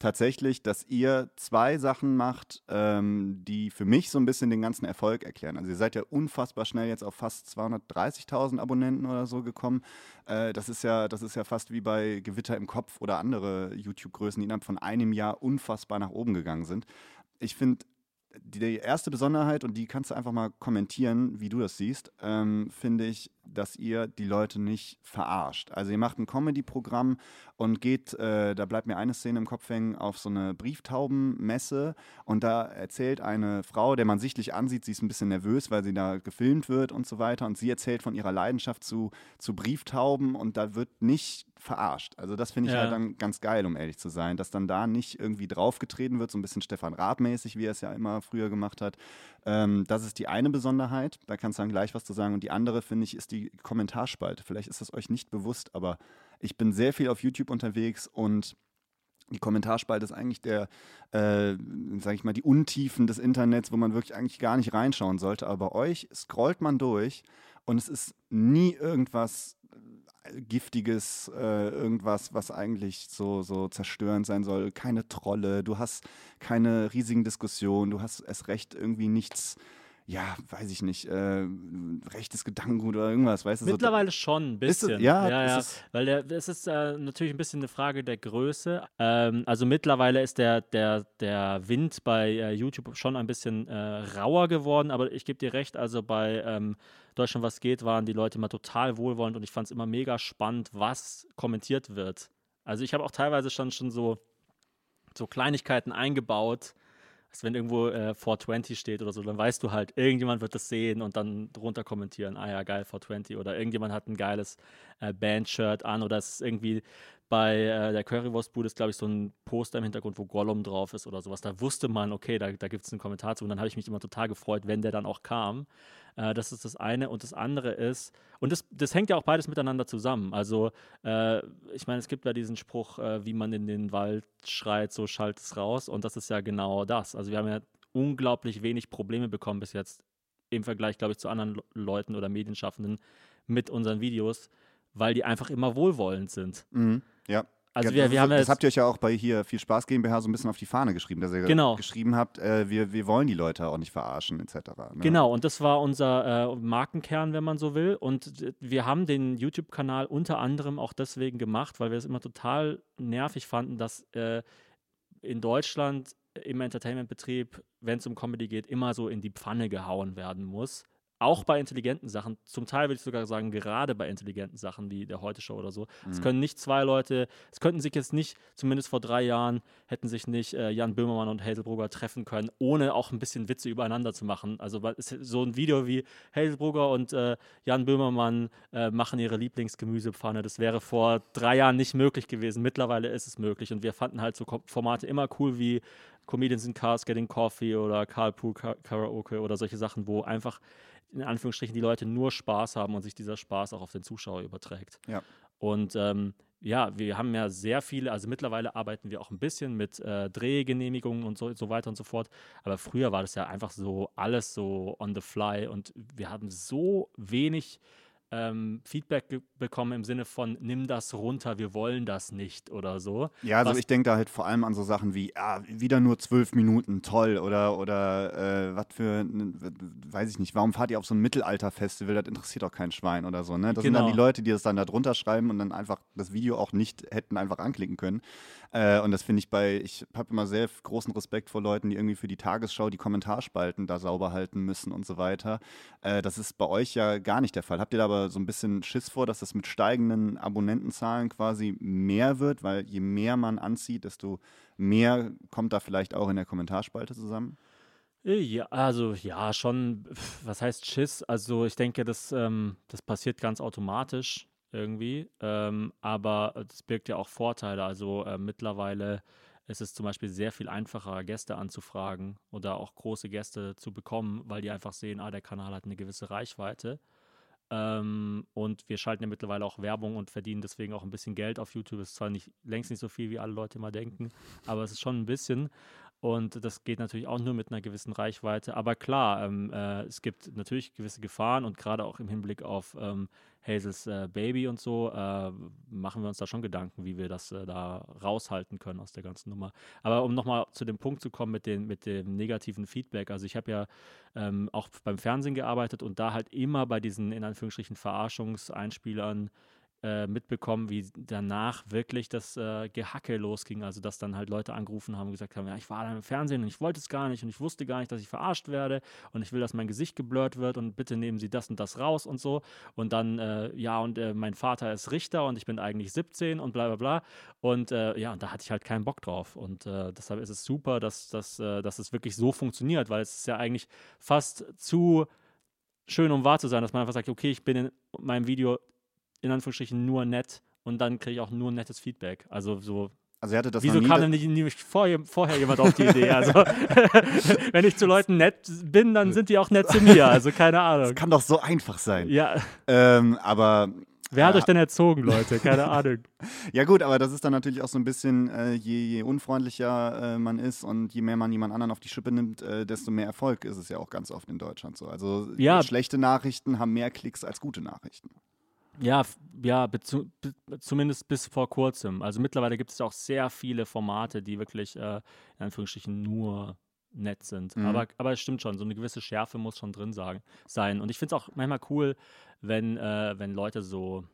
[SPEAKER 1] tatsächlich, dass ihr zwei Sachen macht, ähm, die für mich so ein bisschen den ganzen Erfolg erklären. Also ihr seid ja unfassbar schnell jetzt auf fast 230.000 Abonnenten oder so gekommen. Äh, das, ist ja, das ist ja fast wie bei Gewitter im Kopf oder andere YouTube-Größen, die innerhalb von einem Jahr unfassbar nach oben gegangen sind. Ich finde, die erste Besonderheit, und die kannst du einfach mal kommentieren, wie du das siehst, ähm, finde ich, dass ihr die Leute nicht verarscht. Also ihr macht ein Comedy-Programm und geht, äh, da bleibt mir eine Szene im Kopf hängen, auf so eine Brieftaubenmesse und da erzählt eine Frau, der man sichtlich ansieht, sie ist ein bisschen nervös, weil sie da gefilmt wird und so weiter und sie erzählt von ihrer Leidenschaft zu, zu Brieftauben und da wird nicht verarscht. Also das finde ich ja. halt dann ganz geil, um ehrlich zu sein, dass dann da nicht irgendwie draufgetreten wird, so ein bisschen Stefan Raab-mäßig, wie er es ja immer früher gemacht hat. Ähm, das ist die eine Besonderheit, da kannst du dann gleich was zu sagen und die andere, finde ich, ist die Kommentarspalte. Vielleicht ist das euch nicht bewusst, aber ich bin sehr viel auf YouTube unterwegs und die Kommentarspalte ist eigentlich der, äh, sage ich mal, die Untiefen des Internets, wo man wirklich eigentlich gar nicht reinschauen sollte. Aber bei euch scrollt man durch und es ist nie irgendwas Giftiges, äh, irgendwas, was eigentlich so, so zerstörend sein soll. Keine Trolle, du hast keine riesigen Diskussionen, du hast erst recht irgendwie nichts ja, weiß ich nicht, äh, rechtes Gedankengut oder irgendwas, weißt du?
[SPEAKER 2] Mittlerweile so, schon ein bisschen.
[SPEAKER 1] Es, ja,
[SPEAKER 2] ja, ja. weil der, es ist äh, natürlich ein bisschen eine Frage der Größe. Ähm, also mittlerweile ist der, der, der Wind bei äh, YouTube schon ein bisschen äh, rauer geworden, aber ich gebe dir recht, also bei ähm, Deutschland was geht, waren die Leute immer total wohlwollend und ich fand es immer mega spannend, was kommentiert wird. Also ich habe auch teilweise schon, schon so, so Kleinigkeiten eingebaut, also wenn irgendwo äh, 420 steht oder so, dann weißt du halt, irgendjemand wird das sehen und dann drunter kommentieren, ah ja, geil, 420 oder irgendjemand hat ein geiles äh, Band-Shirt an oder es ist irgendwie bei äh, der Currywurstbude ist, glaube ich, so ein Poster im Hintergrund, wo Gollum drauf ist oder sowas. Da wusste man, okay, da, da gibt es einen Kommentar zu. Und dann habe ich mich immer total gefreut, wenn der dann auch kam. Äh, das ist das eine. Und das andere ist, und das, das hängt ja auch beides miteinander zusammen. Also, äh, ich meine, es gibt ja diesen Spruch, äh, wie man in den Wald schreit, so schallt es raus. Und das ist ja genau das. Also, wir haben ja unglaublich wenig Probleme bekommen bis jetzt im Vergleich, glaube ich, zu anderen Leuten oder Medienschaffenden mit unseren Videos, weil die einfach immer wohlwollend sind.
[SPEAKER 1] Mhm. Ja.
[SPEAKER 2] Also
[SPEAKER 1] ja,
[SPEAKER 2] wir,
[SPEAKER 1] das,
[SPEAKER 2] wir haben
[SPEAKER 1] das habt ihr euch ja auch bei hier viel Spaß GmbH so ein bisschen auf die Fahne geschrieben, dass ihr
[SPEAKER 2] Genau.
[SPEAKER 1] geschrieben habt, äh, wir, wir wollen die Leute auch nicht verarschen etc. Ne?
[SPEAKER 2] Genau, und das war unser äh, Markenkern, wenn man so will. Und äh, wir haben den YouTube-Kanal unter anderem auch deswegen gemacht, weil wir es immer total nervig fanden, dass äh, in Deutschland im Entertainment-Betrieb, wenn es um Comedy geht, immer so in die Pfanne gehauen werden muss. Auch bei intelligenten Sachen, zum Teil würde ich sogar sagen, gerade bei intelligenten Sachen wie der Heute-Show oder so. Es
[SPEAKER 1] Mhm.
[SPEAKER 2] können nicht zwei Leute, es könnten sich jetzt nicht, zumindest vor drei Jahren, hätten sich nicht äh, Jan Böhmermann und Hazelbrugger treffen können, ohne auch ein bisschen Witze übereinander zu machen. Also es- so ein Video wie Hazelbrugger und äh, Jan Böhmermann äh, machen ihre Lieblingsgemüsepfanne, das wäre vor drei Jahren nicht möglich gewesen. Mittlerweile ist es möglich und wir fanden halt so Formate immer cool wie Comedians in Cars Getting Coffee oder Carpool Ka- Karaoke oder solche Sachen, wo einfach in Anführungsstrichen die Leute nur Spaß haben und sich dieser Spaß auch auf den Zuschauer überträgt.
[SPEAKER 1] Ja.
[SPEAKER 2] Und ähm, ja, wir haben ja sehr viele, also mittlerweile arbeiten wir auch ein bisschen mit äh, Drehgenehmigungen und so, so weiter und so fort. Aber früher war das ja einfach so alles so on the fly und wir haben so wenig ähm, Feedback bekommen im Sinne von nimm das runter, wir wollen das nicht oder so.
[SPEAKER 1] Ja, also
[SPEAKER 2] Was-
[SPEAKER 1] ich denke da halt vor allem an so Sachen wie, ah, wieder nur zwölf Minuten, toll, oder, oder äh, was für, weiß ich nicht, warum fahrt ihr auf so ein Mittelalterfestival, das interessiert doch kein Schwein oder so, ne? Das sind dann
[SPEAKER 2] Genau.
[SPEAKER 1] die Leute, die das dann da drunter schreiben und dann einfach das Video auch nicht hätten einfach anklicken können. Äh, und das finde ich bei, ich habe immer sehr großen Respekt vor Leuten, die irgendwie für die Tagesschau die Kommentarspalten da sauber halten müssen und so weiter. Äh, das ist bei euch ja gar nicht der Fall. Habt ihr da aber so ein bisschen Schiss vor, dass das mit steigenden Abonnentenzahlen quasi mehr wird? Weil je mehr man anzieht, desto mehr kommt da vielleicht auch in der Kommentarspalte zusammen?
[SPEAKER 2] Ja, also ja, schon, was heißt Schiss? Also ich denke, das, ähm, das passiert ganz automatisch irgendwie, ähm, aber das birgt ja auch Vorteile. Also äh, mittlerweile ist es zum Beispiel sehr viel einfacher, Gäste anzufragen oder auch große Gäste zu bekommen, weil die einfach sehen, ah, der Kanal hat eine gewisse Reichweite. Ähm, und wir schalten ja mittlerweile auch Werbung und verdienen deswegen auch ein bisschen Geld auf YouTube. Ist zwar nicht längst nicht so viel, wie alle Leute immer denken, aber es ist schon ein bisschen. Und das geht natürlich auch nur mit einer gewissen Reichweite. Aber klar, ähm, äh, es gibt natürlich gewisse Gefahren und gerade auch im Hinblick auf ähm, Hazels äh, Baby und so äh, machen wir uns da schon Gedanken, wie wir das äh, da raushalten können aus der ganzen Nummer. Aber um nochmal zu dem Punkt zu kommen mit, den, mit dem negativen Feedback. Also ich habe ja ähm, auch beim Fernsehen gearbeitet und da halt immer bei diesen in Anführungsstrichen Verarschungseinspielern äh, mitbekommen, wie danach wirklich das äh, Gehacke losging. Also, dass dann halt Leute angerufen haben und gesagt haben: Ja, ich war da im Fernsehen und ich wollte es gar nicht und ich wusste gar nicht, dass ich verarscht werde und ich will, dass mein Gesicht geblurrt wird und bitte nehmen Sie das und das raus und so. Und dann, äh, ja, und äh, mein Vater ist Richter und ich bin eigentlich 17 und bla bla bla. Und äh, ja, und da hatte ich halt keinen Bock drauf. Und deshalb ist es super, dass, dass, dass es wirklich so funktioniert, weil es ist ja eigentlich fast zu schön, um wahr zu sein, dass man einfach sagt, okay, ich bin in meinem Video in Anführungsstrichen nur nett und dann kriege ich auch nur nettes Feedback. Also so,
[SPEAKER 1] Also ihr hattet das
[SPEAKER 2] wieso kam denn nicht, nicht vorher, vorher jemand auf die Idee? Also wenn ich zu Leuten nett bin, dann sind die auch nett zu mir. Also keine
[SPEAKER 1] das
[SPEAKER 2] Ahnung.
[SPEAKER 1] kann doch so einfach sein.
[SPEAKER 2] Ja,
[SPEAKER 1] Ähm, aber
[SPEAKER 2] wer hat
[SPEAKER 1] Ja.
[SPEAKER 2] euch denn erzogen, Leute? Keine Ahnung.
[SPEAKER 1] Ja gut, aber das ist dann natürlich auch so ein bisschen, äh, je, je unfreundlicher äh, man ist und je mehr man jemand anderen auf die Schippe nimmt, äh, desto mehr Erfolg ist es ja auch ganz oft in Deutschland so. Also
[SPEAKER 2] Ja.
[SPEAKER 1] schlechte Nachrichten haben mehr Klicks als gute Nachrichten.
[SPEAKER 2] Ja, ja bezu be zumindest bis vor kurzem. Also mittlerweile gibt es ja auch sehr viele Formate, die wirklich äh, in Anführungsstrichen nur nett sind.
[SPEAKER 1] Mhm.
[SPEAKER 2] Aber, aber es stimmt schon, so eine gewisse Schärfe muss schon drin sagen, sein. Und ich finde es auch manchmal cool, wenn, äh, wenn Leute so,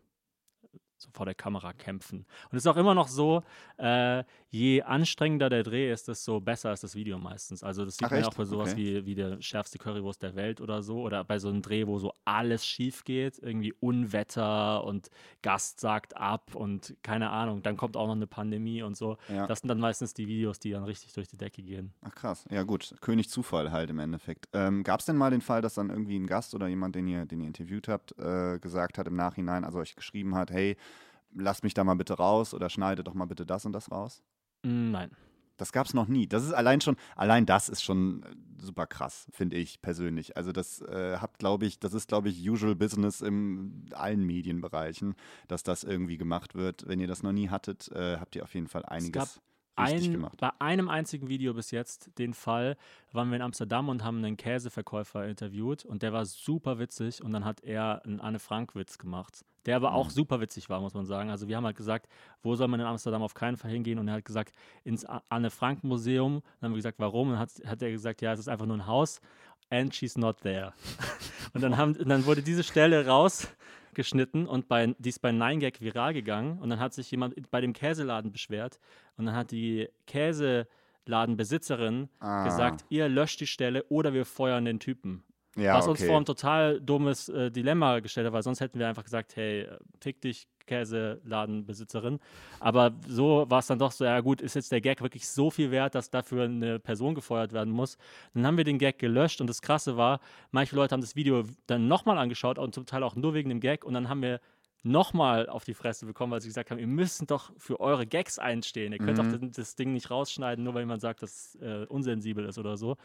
[SPEAKER 2] so vor der Kamera kämpfen. Und es ist auch immer noch so, äh, je anstrengender der Dreh ist, desto besser ist das Video meistens. Also das sieht
[SPEAKER 1] Ach,
[SPEAKER 2] man ja
[SPEAKER 1] echt?
[SPEAKER 2] auch bei sowas
[SPEAKER 1] Okay.
[SPEAKER 2] wie, wie der schärfste Currywurst der Welt oder so. Oder bei so einem Dreh, wo so alles schief geht, irgendwie Unwetter und Gast sagt ab und keine Ahnung, dann kommt auch noch eine Pandemie und so.
[SPEAKER 1] Ja.
[SPEAKER 2] Das sind dann meistens die Videos, die dann richtig durch die Decke gehen.
[SPEAKER 1] Ach krass, ja gut, König Zufall halt im Endeffekt. Ähm, Gab es denn mal den Fall, dass dann irgendwie ein Gast oder jemand, den ihr, den ihr interviewt habt, äh, gesagt hat im Nachhinein, also euch geschrieben hat, hey, lass mich da mal bitte raus oder schneide doch mal bitte das und das raus?
[SPEAKER 2] Nein.
[SPEAKER 1] Das gab es noch nie. Das ist allein schon, allein das ist schon äh, super krass, finde ich persönlich. Also das äh, habt, glaube ich, das ist, glaube ich, usual business in allen Medienbereichen, dass das irgendwie gemacht wird. Wenn ihr das noch nie hattet, äh, habt ihr auf jeden Fall einiges
[SPEAKER 2] Ein, bei einem einzigen Video bis jetzt den Fall, waren wir in Amsterdam und haben einen Käseverkäufer interviewt und der war super witzig und dann hat er einen Anne Frank Witz gemacht, der aber auch
[SPEAKER 1] Mhm.
[SPEAKER 2] super witzig war, muss man sagen. Also wir haben halt gesagt, wo soll man in Amsterdam auf keinen Fall hingehen und er hat gesagt, ins Anne Frank Museum. Dann haben wir gesagt, warum? Und dann hat, hat er gesagt, ja, es ist einfach nur ein Haus and she's not there. und dann, haben, dann wurde diese Stelle rausgeschnitten und bei, die ist bei 9gag viral gegangen und dann hat sich jemand bei dem Käseladen beschwert und dann hat die Käseladenbesitzerin
[SPEAKER 1] Ah,
[SPEAKER 2] gesagt, ihr löscht die Stelle oder wir feuern den Typen.
[SPEAKER 1] Ja,
[SPEAKER 2] was uns
[SPEAKER 1] okay.
[SPEAKER 2] vor ein total dummes äh, Dilemma gestellt hat, weil sonst hätten wir einfach gesagt, hey, äh, fick dich, Käseladenbesitzerin. Aber so war es dann doch so, ja gut, ist jetzt der Gag wirklich so viel wert, dass dafür eine Person gefeuert werden muss. Dann haben wir den Gag gelöscht und das Krasse war, manche Leute haben das Video dann nochmal angeschaut und zum Teil auch nur wegen dem Gag und dann haben wir nochmal auf die Fresse bekommen, weil sie gesagt haben, ihr müsst doch für eure Gags einstehen. Ihr könnt
[SPEAKER 1] Mhm.
[SPEAKER 2] doch das, das Ding nicht rausschneiden, nur weil jemand sagt, dass es äh, unsensibel ist oder so.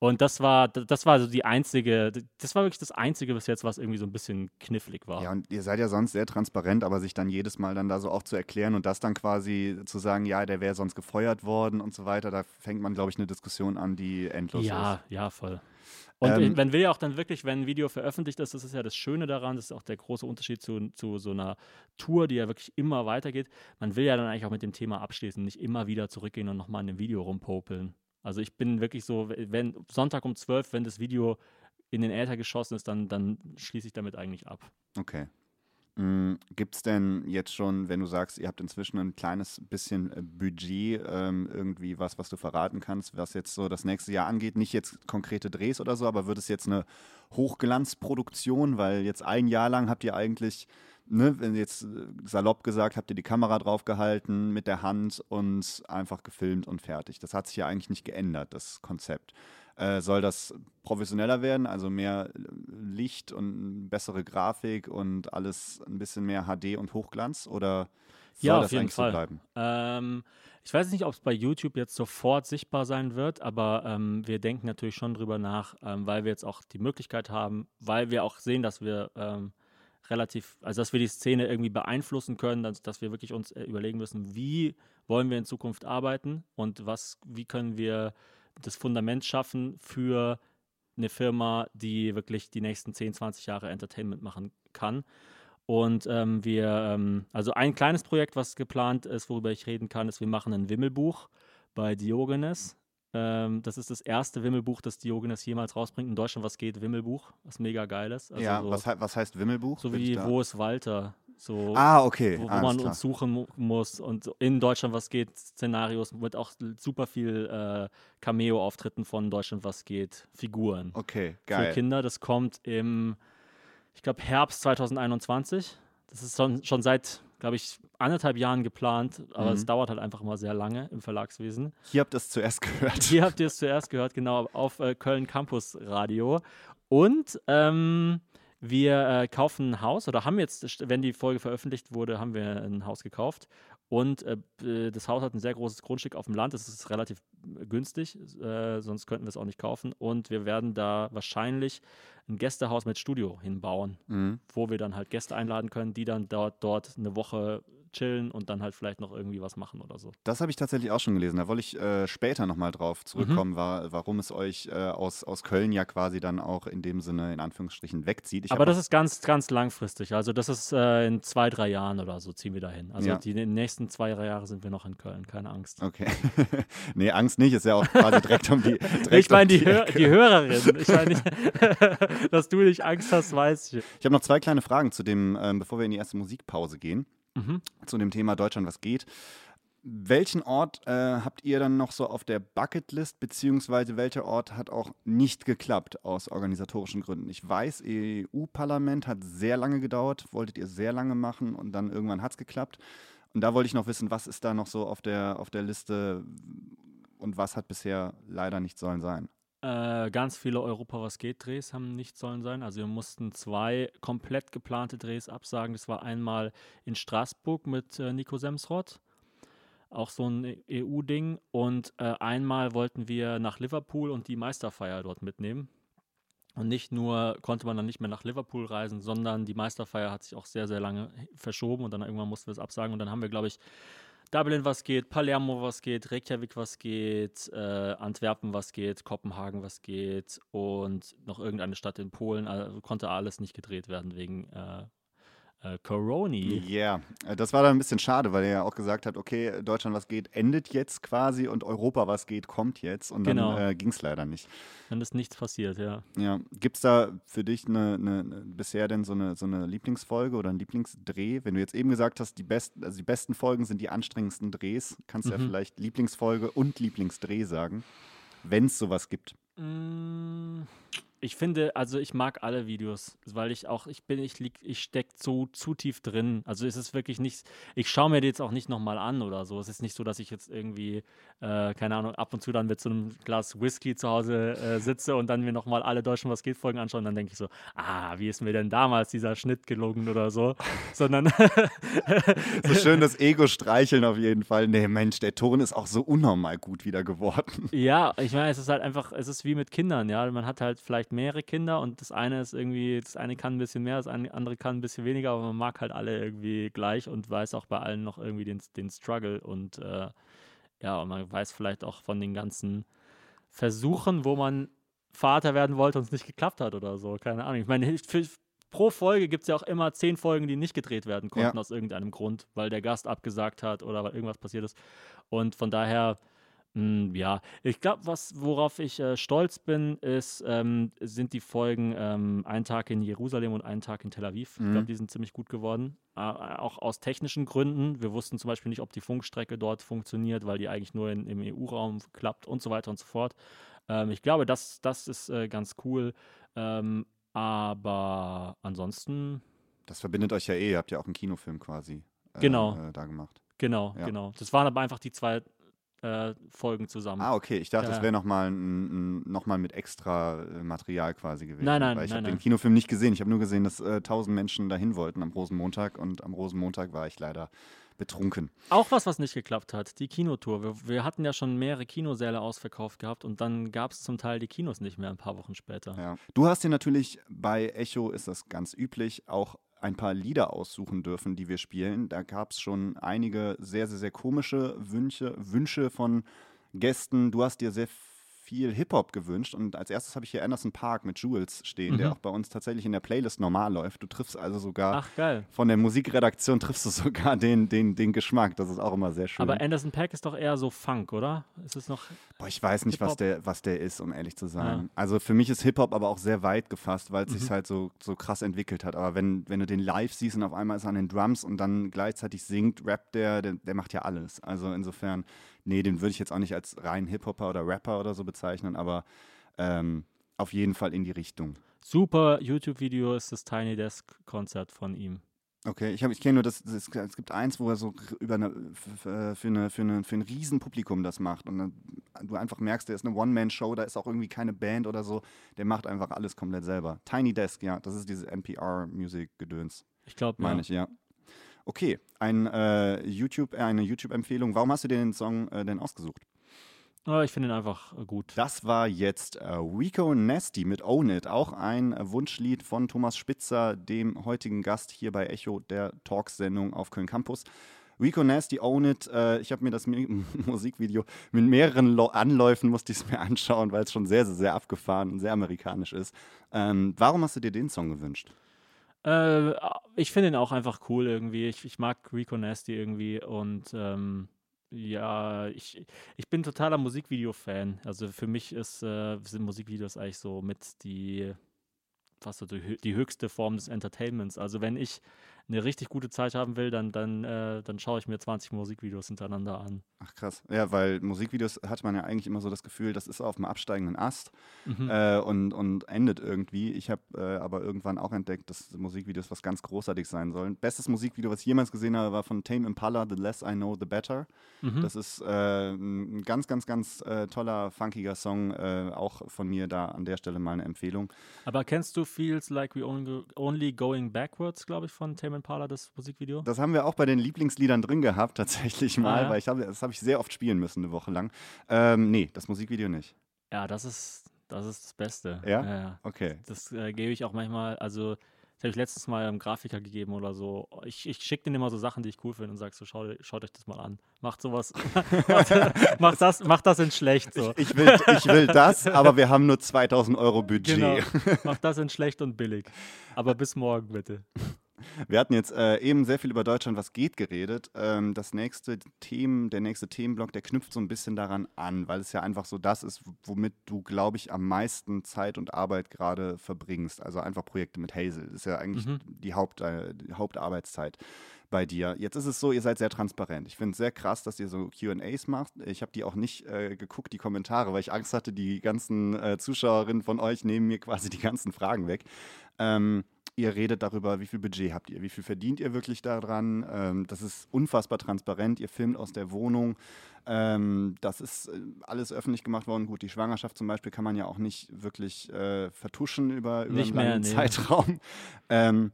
[SPEAKER 2] Und das war, das war so die einzige, das war wirklich das Einzige bis jetzt, was irgendwie so ein bisschen knifflig war.
[SPEAKER 1] Ja, und ihr seid ja sonst sehr transparent, aber sich dann jedes Mal dann da so auch zu erklären und das dann quasi zu sagen, ja, der wäre sonst gefeuert worden und so weiter, da fängt man, glaube ich, eine Diskussion an, die endlos
[SPEAKER 2] ja,
[SPEAKER 1] ist.
[SPEAKER 2] ja, voll. Und
[SPEAKER 1] Ähm,
[SPEAKER 2] man will ja auch dann wirklich, wenn ein Video veröffentlicht ist, das ist ja das Schöne daran, das ist auch der große Unterschied zu, zu so einer Tour, die ja wirklich immer weitergeht. Man will ja dann eigentlich auch mit dem Thema abschließen, nicht immer wieder zurückgehen und nochmal in dem Video rumpopeln. Also ich bin wirklich so, wenn Sonntag um 12, wenn das Video in den Äther geschossen ist, dann, dann schließe ich damit eigentlich ab.
[SPEAKER 1] Okay. Gibt es denn jetzt schon, wenn du sagst, ihr habt inzwischen ein kleines bisschen äh, Budget, ähm, irgendwie was, was du verraten kannst, was jetzt so das nächste Jahr angeht? Nicht jetzt konkrete Drehs oder so, aber wird es jetzt eine Hochglanzproduktion? Weil jetzt ein Jahr lang habt ihr eigentlich, ne, wenn jetzt äh, salopp gesagt, habt ihr die Kamera draufgehalten mit der Hand und einfach gefilmt und fertig. Das hat sich ja eigentlich nicht geändert, das Konzept. Äh, soll das professioneller werden, also mehr äh, Licht und bessere Grafik und alles ein bisschen mehr HD und Hochglanz oder soll
[SPEAKER 2] Ja, auf
[SPEAKER 1] das
[SPEAKER 2] jeden
[SPEAKER 1] eigentlich
[SPEAKER 2] Fall.
[SPEAKER 1] so bleiben?
[SPEAKER 2] Ähm, ich weiß nicht, ob es bei YouTube jetzt sofort sichtbar sein wird, aber ähm, wir denken natürlich schon drüber nach, ähm, weil wir jetzt auch die Möglichkeit haben, weil wir auch sehen, dass wir ähm, relativ, also dass wir die Szene irgendwie beeinflussen können, dass, dass wir wirklich uns äh, überlegen müssen, wie wollen wir in Zukunft arbeiten und was, wie können wir das Fundament schaffen für eine Firma, die wirklich die nächsten 10, 20 Jahre Entertainment machen kann. Und ähm, wir, ähm, also ein kleines Projekt, was geplant ist, worüber ich reden kann, ist, wir machen ein Wimmelbuch bei Diogenes. Ähm, das ist das erste Wimmelbuch, das Diogenes jemals rausbringt. In Deutschland, was geht, Wimmelbuch, was mega geil ist. Also
[SPEAKER 1] ja,
[SPEAKER 2] so,
[SPEAKER 1] was, hei- was heißt Wimmelbuch?
[SPEAKER 2] so wie Wo ist Walter? So,
[SPEAKER 1] Ah, okay.
[SPEAKER 2] wo, wo man
[SPEAKER 1] klar.
[SPEAKER 2] uns suchen mu muss. Und in Deutschland, was geht, Szenarios mit auch super viel äh, Cameo-Auftritten von Deutschland, was geht, Figuren
[SPEAKER 1] Okay,
[SPEAKER 2] für
[SPEAKER 1] geil.
[SPEAKER 2] Kinder. Das kommt im, ich glaube, Herbst 2021. Das ist schon, schon seit, glaube ich, anderthalb Jahren geplant, aber es
[SPEAKER 1] Mhm.
[SPEAKER 2] dauert halt einfach mal sehr lange im Verlagswesen.
[SPEAKER 1] Hier habt ihr es zuerst gehört.
[SPEAKER 2] Hier habt ihr es zuerst gehört, genau, auf äh, Köln Campus Radio. Und ähm, wir äh, kaufen ein Haus oder haben jetzt, wenn die Folge veröffentlicht wurde, haben wir ein Haus gekauft. Und äh, das Haus hat ein sehr großes Grundstück auf dem Land. Das ist relativ günstig, äh, sonst könnten wir es auch nicht kaufen. Und wir werden da wahrscheinlich ein Gästehaus mit Studio hinbauen,
[SPEAKER 1] Mhm.
[SPEAKER 2] wo wir dann halt Gäste einladen können, die dann dort, dort eine Woche chillen und dann halt vielleicht noch irgendwie was machen oder so.
[SPEAKER 1] Das habe ich tatsächlich auch schon gelesen. Da wollte ich äh, später nochmal drauf
[SPEAKER 2] Mhm.
[SPEAKER 1] zurückkommen, war, warum es euch äh, aus, aus Köln ja quasi dann auch in dem Sinne in Anführungsstrichen wegzieht. Ich
[SPEAKER 2] Aber das ist ganz, ganz langfristig. Also das ist äh, in zwei, drei Jahren oder so ziehen wir dahin. Also
[SPEAKER 1] Ja.
[SPEAKER 2] die, die nächsten zwei, drei Jahre sind wir noch in Köln, keine Angst.
[SPEAKER 1] Okay. nee, Angst nicht, ist ja auch quasi direkt um die. Direkt
[SPEAKER 2] ich meine
[SPEAKER 1] um
[SPEAKER 2] die, Hör
[SPEAKER 1] Ecke.
[SPEAKER 2] die Hörerin. Ich meine dass du nicht Angst hast, weiß ich.
[SPEAKER 1] Ich habe noch zwei kleine Fragen zu dem, ähm, bevor wir in die erste Musikpause gehen,
[SPEAKER 2] Mhm.
[SPEAKER 1] zu dem Thema Deutschland, was geht. Welchen Ort äh, habt ihr dann noch so auf der Bucketlist, beziehungsweise welcher Ort hat auch nicht geklappt aus organisatorischen Gründen? Ich weiß, EU-Parlament hat sehr lange gedauert, wolltet ihr sehr lange machen und dann irgendwann hat es geklappt. Und da wollte ich noch wissen, was ist da noch so auf der, auf der Liste und was hat bisher leider nicht sollen sein?
[SPEAKER 2] Äh, ganz viele Europa was geht Drehs haben nicht sollen sein. Also wir mussten zwei komplett geplante Drehs absagen. Das war einmal in Straßburg mit äh, Nico Semsrott, auch so ein EU-Ding. Und äh, einmal wollten wir nach Liverpool und die Meisterfeier dort mitnehmen. Und nicht nur konnte man dann nicht mehr nach Liverpool reisen, sondern die Meisterfeier hat sich auch sehr, sehr lange verschoben und dann irgendwann mussten wir es absagen. Und dann haben wir, glaube ich, Dublin was geht, Palermo was geht, Reykjavik was geht, äh, Antwerpen was geht, Kopenhagen was geht und noch irgendeine Stadt in Polen. Also konnte alles nicht gedreht werden wegen äh, äh, Coroni.
[SPEAKER 1] Ja, yeah. das war dann ein bisschen schade, weil er ja auch gesagt hat, okay, Deutschland was geht endet jetzt quasi und Europa was geht kommt jetzt und
[SPEAKER 2] Genau.
[SPEAKER 1] dann äh, ging es leider nicht.
[SPEAKER 2] Dann ist nichts passiert, ja.
[SPEAKER 1] Ja, gibt es da für dich eine, eine, eine, bisher denn so eine, so eine Lieblingsfolge oder einen Lieblingsdreh? Wenn du jetzt eben gesagt hast, die, besten, also die besten Folgen sind die anstrengendsten Drehs, kannst du ja
[SPEAKER 2] Mhm.
[SPEAKER 1] vielleicht Lieblingsfolge und Lieblingsdreh sagen, wenn es sowas gibt.
[SPEAKER 2] Mm, Ich finde, also ich mag alle Videos, weil ich auch, ich bin, ich lieg, ich steck so zu tief drin. Also es ist wirklich nicht, ich schaue mir die jetzt auch nicht nochmal an oder so. Es ist nicht so, dass ich jetzt irgendwie, äh, keine Ahnung, ab und zu dann mit so einem Glas Whisky zu Hause äh, sitze und dann mir nochmal alle deutschen Was geht Folgen anschaue und dann denke ich so, ah, wie ist mir denn damals dieser Schnitt gelungen oder so. Sondern
[SPEAKER 1] So schön das Ego streicheln auf jeden Fall. Nee, Mensch, der Ton ist auch so unnormal gut wieder geworden.
[SPEAKER 2] Ja, ich meine, es ist halt einfach, es ist wie mit Kindern, ja. Man hat halt vielleicht mehrere Kinder und das eine ist irgendwie, das eine kann ein bisschen mehr, das andere kann ein bisschen weniger, aber man mag halt alle irgendwie gleich und weiß auch bei allen noch irgendwie den, den Struggle und äh, ja, und man weiß vielleicht auch von den ganzen Versuchen, wo man Vater werden wollte und es nicht geklappt hat oder so, keine Ahnung. Ich meine, für, pro Folge gibt es ja auch immer zehn Folgen, die nicht gedreht werden konnten
[SPEAKER 1] Ja.
[SPEAKER 2] aus irgendeinem Grund, weil der Gast abgesagt hat oder weil irgendwas passiert ist. Und von daher, mh, ja, ich glaube, was worauf ich äh, stolz bin, ist, ähm, sind die Folgen ähm, Ein Tag in Jerusalem und Ein Tag in Tel Aviv. Ich
[SPEAKER 1] Mhm.
[SPEAKER 2] glaube, die sind ziemlich gut geworden. Äh, auch aus technischen Gründen. Wir wussten zum Beispiel nicht, ob die Funkstrecke dort funktioniert, weil die eigentlich nur in, im EU-Raum klappt und so weiter und so fort. Ähm, ich glaube, das, das ist äh, ganz cool. Ähm, aber ansonsten,
[SPEAKER 1] Das verbindet euch ja eh, ihr habt ja auch einen Kinofilm quasi äh,
[SPEAKER 2] Genau.
[SPEAKER 1] äh, da gemacht.
[SPEAKER 2] genau,
[SPEAKER 1] Ja.
[SPEAKER 2] genau. Das waren aber einfach die zwei äh, Folgen zusammen.
[SPEAKER 1] Ah, okay. Ich dachte,
[SPEAKER 2] Ja,
[SPEAKER 1] das wäre nochmal noch mal mit extra äh, Material quasi gewesen.
[SPEAKER 2] Nein, nein,
[SPEAKER 1] Weil ich habe den. Kinofilm nicht gesehen. Ich habe nur gesehen, dass äh, tausend Menschen dahin wollten am Rosenmontag und am Rosenmontag war ich leider betrunken.
[SPEAKER 2] Auch was, was nicht geklappt hat, die Kinotour. Wir, wir hatten ja schon mehrere Kinosäle ausverkauft gehabt und dann gab es zum Teil die Kinos nicht mehr ein paar Wochen später.
[SPEAKER 1] Ja. Du hast dir natürlich bei Echo, ist das ganz üblich, auch ein paar Lieder aussuchen dürfen, die wir spielen. Da gab es schon einige sehr, sehr, sehr komische Wünsche, Wünsche von Gästen. Du hast dir sehr viel Hip-Hop gewünscht und als erstes habe ich hier Anderson Park mit Jules stehen, der
[SPEAKER 2] Mhm.
[SPEAKER 1] auch bei uns tatsächlich in der Playlist normal läuft. Du triffst also sogar
[SPEAKER 2] Ach,
[SPEAKER 1] von der Musikredaktion triffst du sogar den, den, den Geschmack. Das ist auch immer sehr schön.
[SPEAKER 2] Aber Anderson Pack ist doch eher so Funk, oder? Ist es noch.
[SPEAKER 1] Boah, ich weiß nicht, was der, was der ist, um ehrlich zu sein.
[SPEAKER 2] Ja. Mhm.
[SPEAKER 1] Also für mich ist Hip-Hop aber auch sehr weit gefasst, weil es sich halt so, so krass entwickelt hat. Aber wenn, wenn du den live siehst und auf einmal ist er an den Drums und dann gleichzeitig singt, rappt der, der, der macht ja alles. Also insofern, nee, den würde ich jetzt auch nicht als rein Hip-Hopper oder Rapper oder so bezeichnen, aber ähm, auf jeden Fall in die Richtung.
[SPEAKER 2] Super YouTube-Video ist das Tiny Desk-Konzert von ihm.
[SPEAKER 1] Okay, ich, hab- ich kenne nur das, das, es gibt eins, wo er so über eine, f- für, eine, für, eine, für ein Riesenpublikum das macht und dann, du einfach merkst, der ist eine One-Man-Show, da ist auch irgendwie keine Band oder so, der macht einfach alles komplett selber. Tiny Desk, ja, das ist dieses NPR-Musik-Gedöns,
[SPEAKER 2] Ich glaube,
[SPEAKER 1] meine
[SPEAKER 2] ja.
[SPEAKER 1] ich, ja. Okay, ein, äh, YouTube, äh, eine YouTube-Empfehlung. Warum hast du dir den Song äh, denn ausgesucht?
[SPEAKER 2] Aber ich finde ihn einfach äh, gut.
[SPEAKER 1] Das war jetzt äh, Rico Nasty mit Own It, auch ein Wunschlied von Thomas Spitzer, dem heutigen Gast hier bei Echo der Talks-Sendung auf Köln Campus. Rico Nasty Own It, äh, ich habe mir das Musikvideo mit mehreren Lo Anläufen musste ich es mir anschauen, weil es schon sehr, sehr, sehr abgefahren und sehr amerikanisch ist. Ähm, warum hast du dir den Song gewünscht?
[SPEAKER 2] Äh, ich finde ihn auch einfach cool irgendwie. Ich, ich mag Rico Nasty irgendwie und ähm, ja, ich, ich bin totaler Musikvideo-Fan. Also für mich ist, äh, sind Musikvideos eigentlich so mit die fast so die, die höchste Form des Entertainments. Also wenn ich eine richtig gute Zeit haben will, dann, dann, äh, dann schaue ich mir 20 Musikvideos hintereinander an.
[SPEAKER 1] Ach krass. Ja, weil Musikvideos hat man ja eigentlich immer so das Gefühl, das ist auf einem absteigenden Ast
[SPEAKER 2] Mhm.
[SPEAKER 1] äh, und, und endet irgendwie. Ich habe äh, aber irgendwann auch entdeckt, dass Musikvideos was ganz großartig sein sollen. Bestes Musikvideo, was ich jemals gesehen habe, war von Tame Impala, The Less I Know, The Better.
[SPEAKER 2] Mhm.
[SPEAKER 1] Das ist äh, ein ganz, ganz, ganz äh, toller, funkiger Song. Äh, auch von mir da an der Stelle mal eine Empfehlung.
[SPEAKER 2] Aber kennst du Feels Like We Only, only Going Backwards, glaube ich, von Tame Impala, das Musikvideo?
[SPEAKER 1] Das haben wir auch bei den Lieblingsliedern drin gehabt, tatsächlich mal,
[SPEAKER 2] Ah, ja.
[SPEAKER 1] weil ich hab, das habe ich sehr oft spielen müssen, eine Woche lang. Ähm, nee, das Musikvideo nicht.
[SPEAKER 2] Ja, das ist das, ist das Beste.
[SPEAKER 1] Ja?
[SPEAKER 2] ja, ja.
[SPEAKER 1] Okay.
[SPEAKER 2] Das äh, gebe ich auch manchmal, also das habe ich letztens mal einem Grafiker gegeben oder so. Ich, ich schicke denen immer so Sachen, die ich cool finde und sage so, schau, schaut euch das mal an. Macht sowas, macht, macht, das, macht das in schlecht so.
[SPEAKER 1] Ich will, ich will das, aber wir haben nur 2000 Euro Budget.
[SPEAKER 2] Genau, macht das in schlecht und billig. Aber bis morgen bitte.
[SPEAKER 1] Wir hatten jetzt äh, eben sehr viel über Deutschland, was geht, geredet. Ähm, das nächste Themen, der nächste Themenblock, der knüpft so ein bisschen daran an, weil es ja einfach so das ist, womit du, glaube ich, am meisten Zeit und Arbeit gerade verbringst. Also einfach Projekte mit Hazel. Das ist ja eigentlich
[SPEAKER 2] Mhm.
[SPEAKER 1] die, Haupt, äh, die Hauptarbeitszeit bei dir. Jetzt ist es so, ihr seid sehr transparent. Ich finde es sehr krass, dass ihr so QAs macht. Ich habe die auch nicht äh, geguckt, die Kommentare, weil ich Angst hatte, die ganzen äh, Zuschauerinnen von euch nehmen mir quasi die ganzen Fragen weg. Ähm, ihr redet darüber, wie viel Budget habt ihr, wie viel verdient ihr wirklich daran. Ähm, das ist unfassbar transparent. Ihr filmt aus der Wohnung. Ähm, das ist äh, alles öffentlich gemacht worden. Gut, die Schwangerschaft zum Beispiel kann man ja auch nicht wirklich äh, vertuschen über, über
[SPEAKER 2] Nicht
[SPEAKER 1] einen
[SPEAKER 2] mehr,
[SPEAKER 1] langen
[SPEAKER 2] nee.
[SPEAKER 1] Zeitraum. Ähm,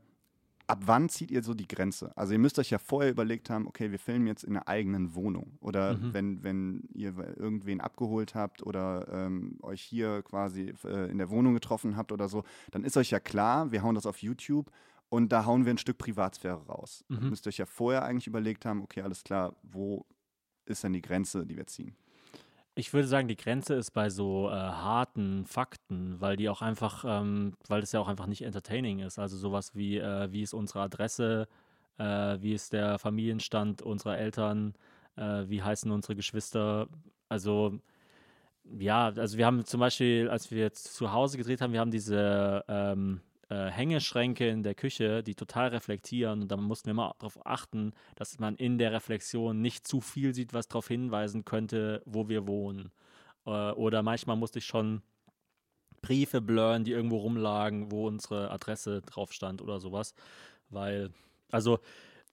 [SPEAKER 1] ab wann zieht ihr so die Grenze? Also ihr müsst euch ja vorher überlegt haben, okay, wir filmen jetzt in einer eigenen Wohnung. Oder
[SPEAKER 2] Mhm.
[SPEAKER 1] wenn, wenn ihr irgendwen abgeholt habt oder ähm, euch hier quasi äh, in der Wohnung getroffen habt oder so, dann ist euch ja klar, wir hauen das auf YouTube und da hauen wir ein Stück Privatsphäre raus.
[SPEAKER 2] Mhm.
[SPEAKER 1] Ihr müsst euch ja vorher eigentlich überlegt haben, okay, alles klar, wo ist denn die Grenze, die wir ziehen?
[SPEAKER 2] Ich würde sagen, die Grenze ist bei so äh, harten Fakten, weil die auch einfach, ähm, weil das ja auch einfach nicht entertaining ist. Also sowas wie, äh, wie ist unsere Adresse, äh, wie ist der Familienstand unserer Eltern, äh, wie heißen unsere Geschwister. Also ja, also wir haben zum Beispiel, als wir jetzt zu Hause gedreht haben, wir haben diese ähm, äh, Hängeschränke in der Küche, die total reflektieren und da mussten wir immer darauf achten, dass man in der Reflexion nicht zu viel sieht, was darauf hinweisen könnte, wo wir wohnen. Äh, oder manchmal musste ich schon Briefe blurren, die irgendwo rumlagen, wo unsere Adresse drauf stand oder sowas. Weil, also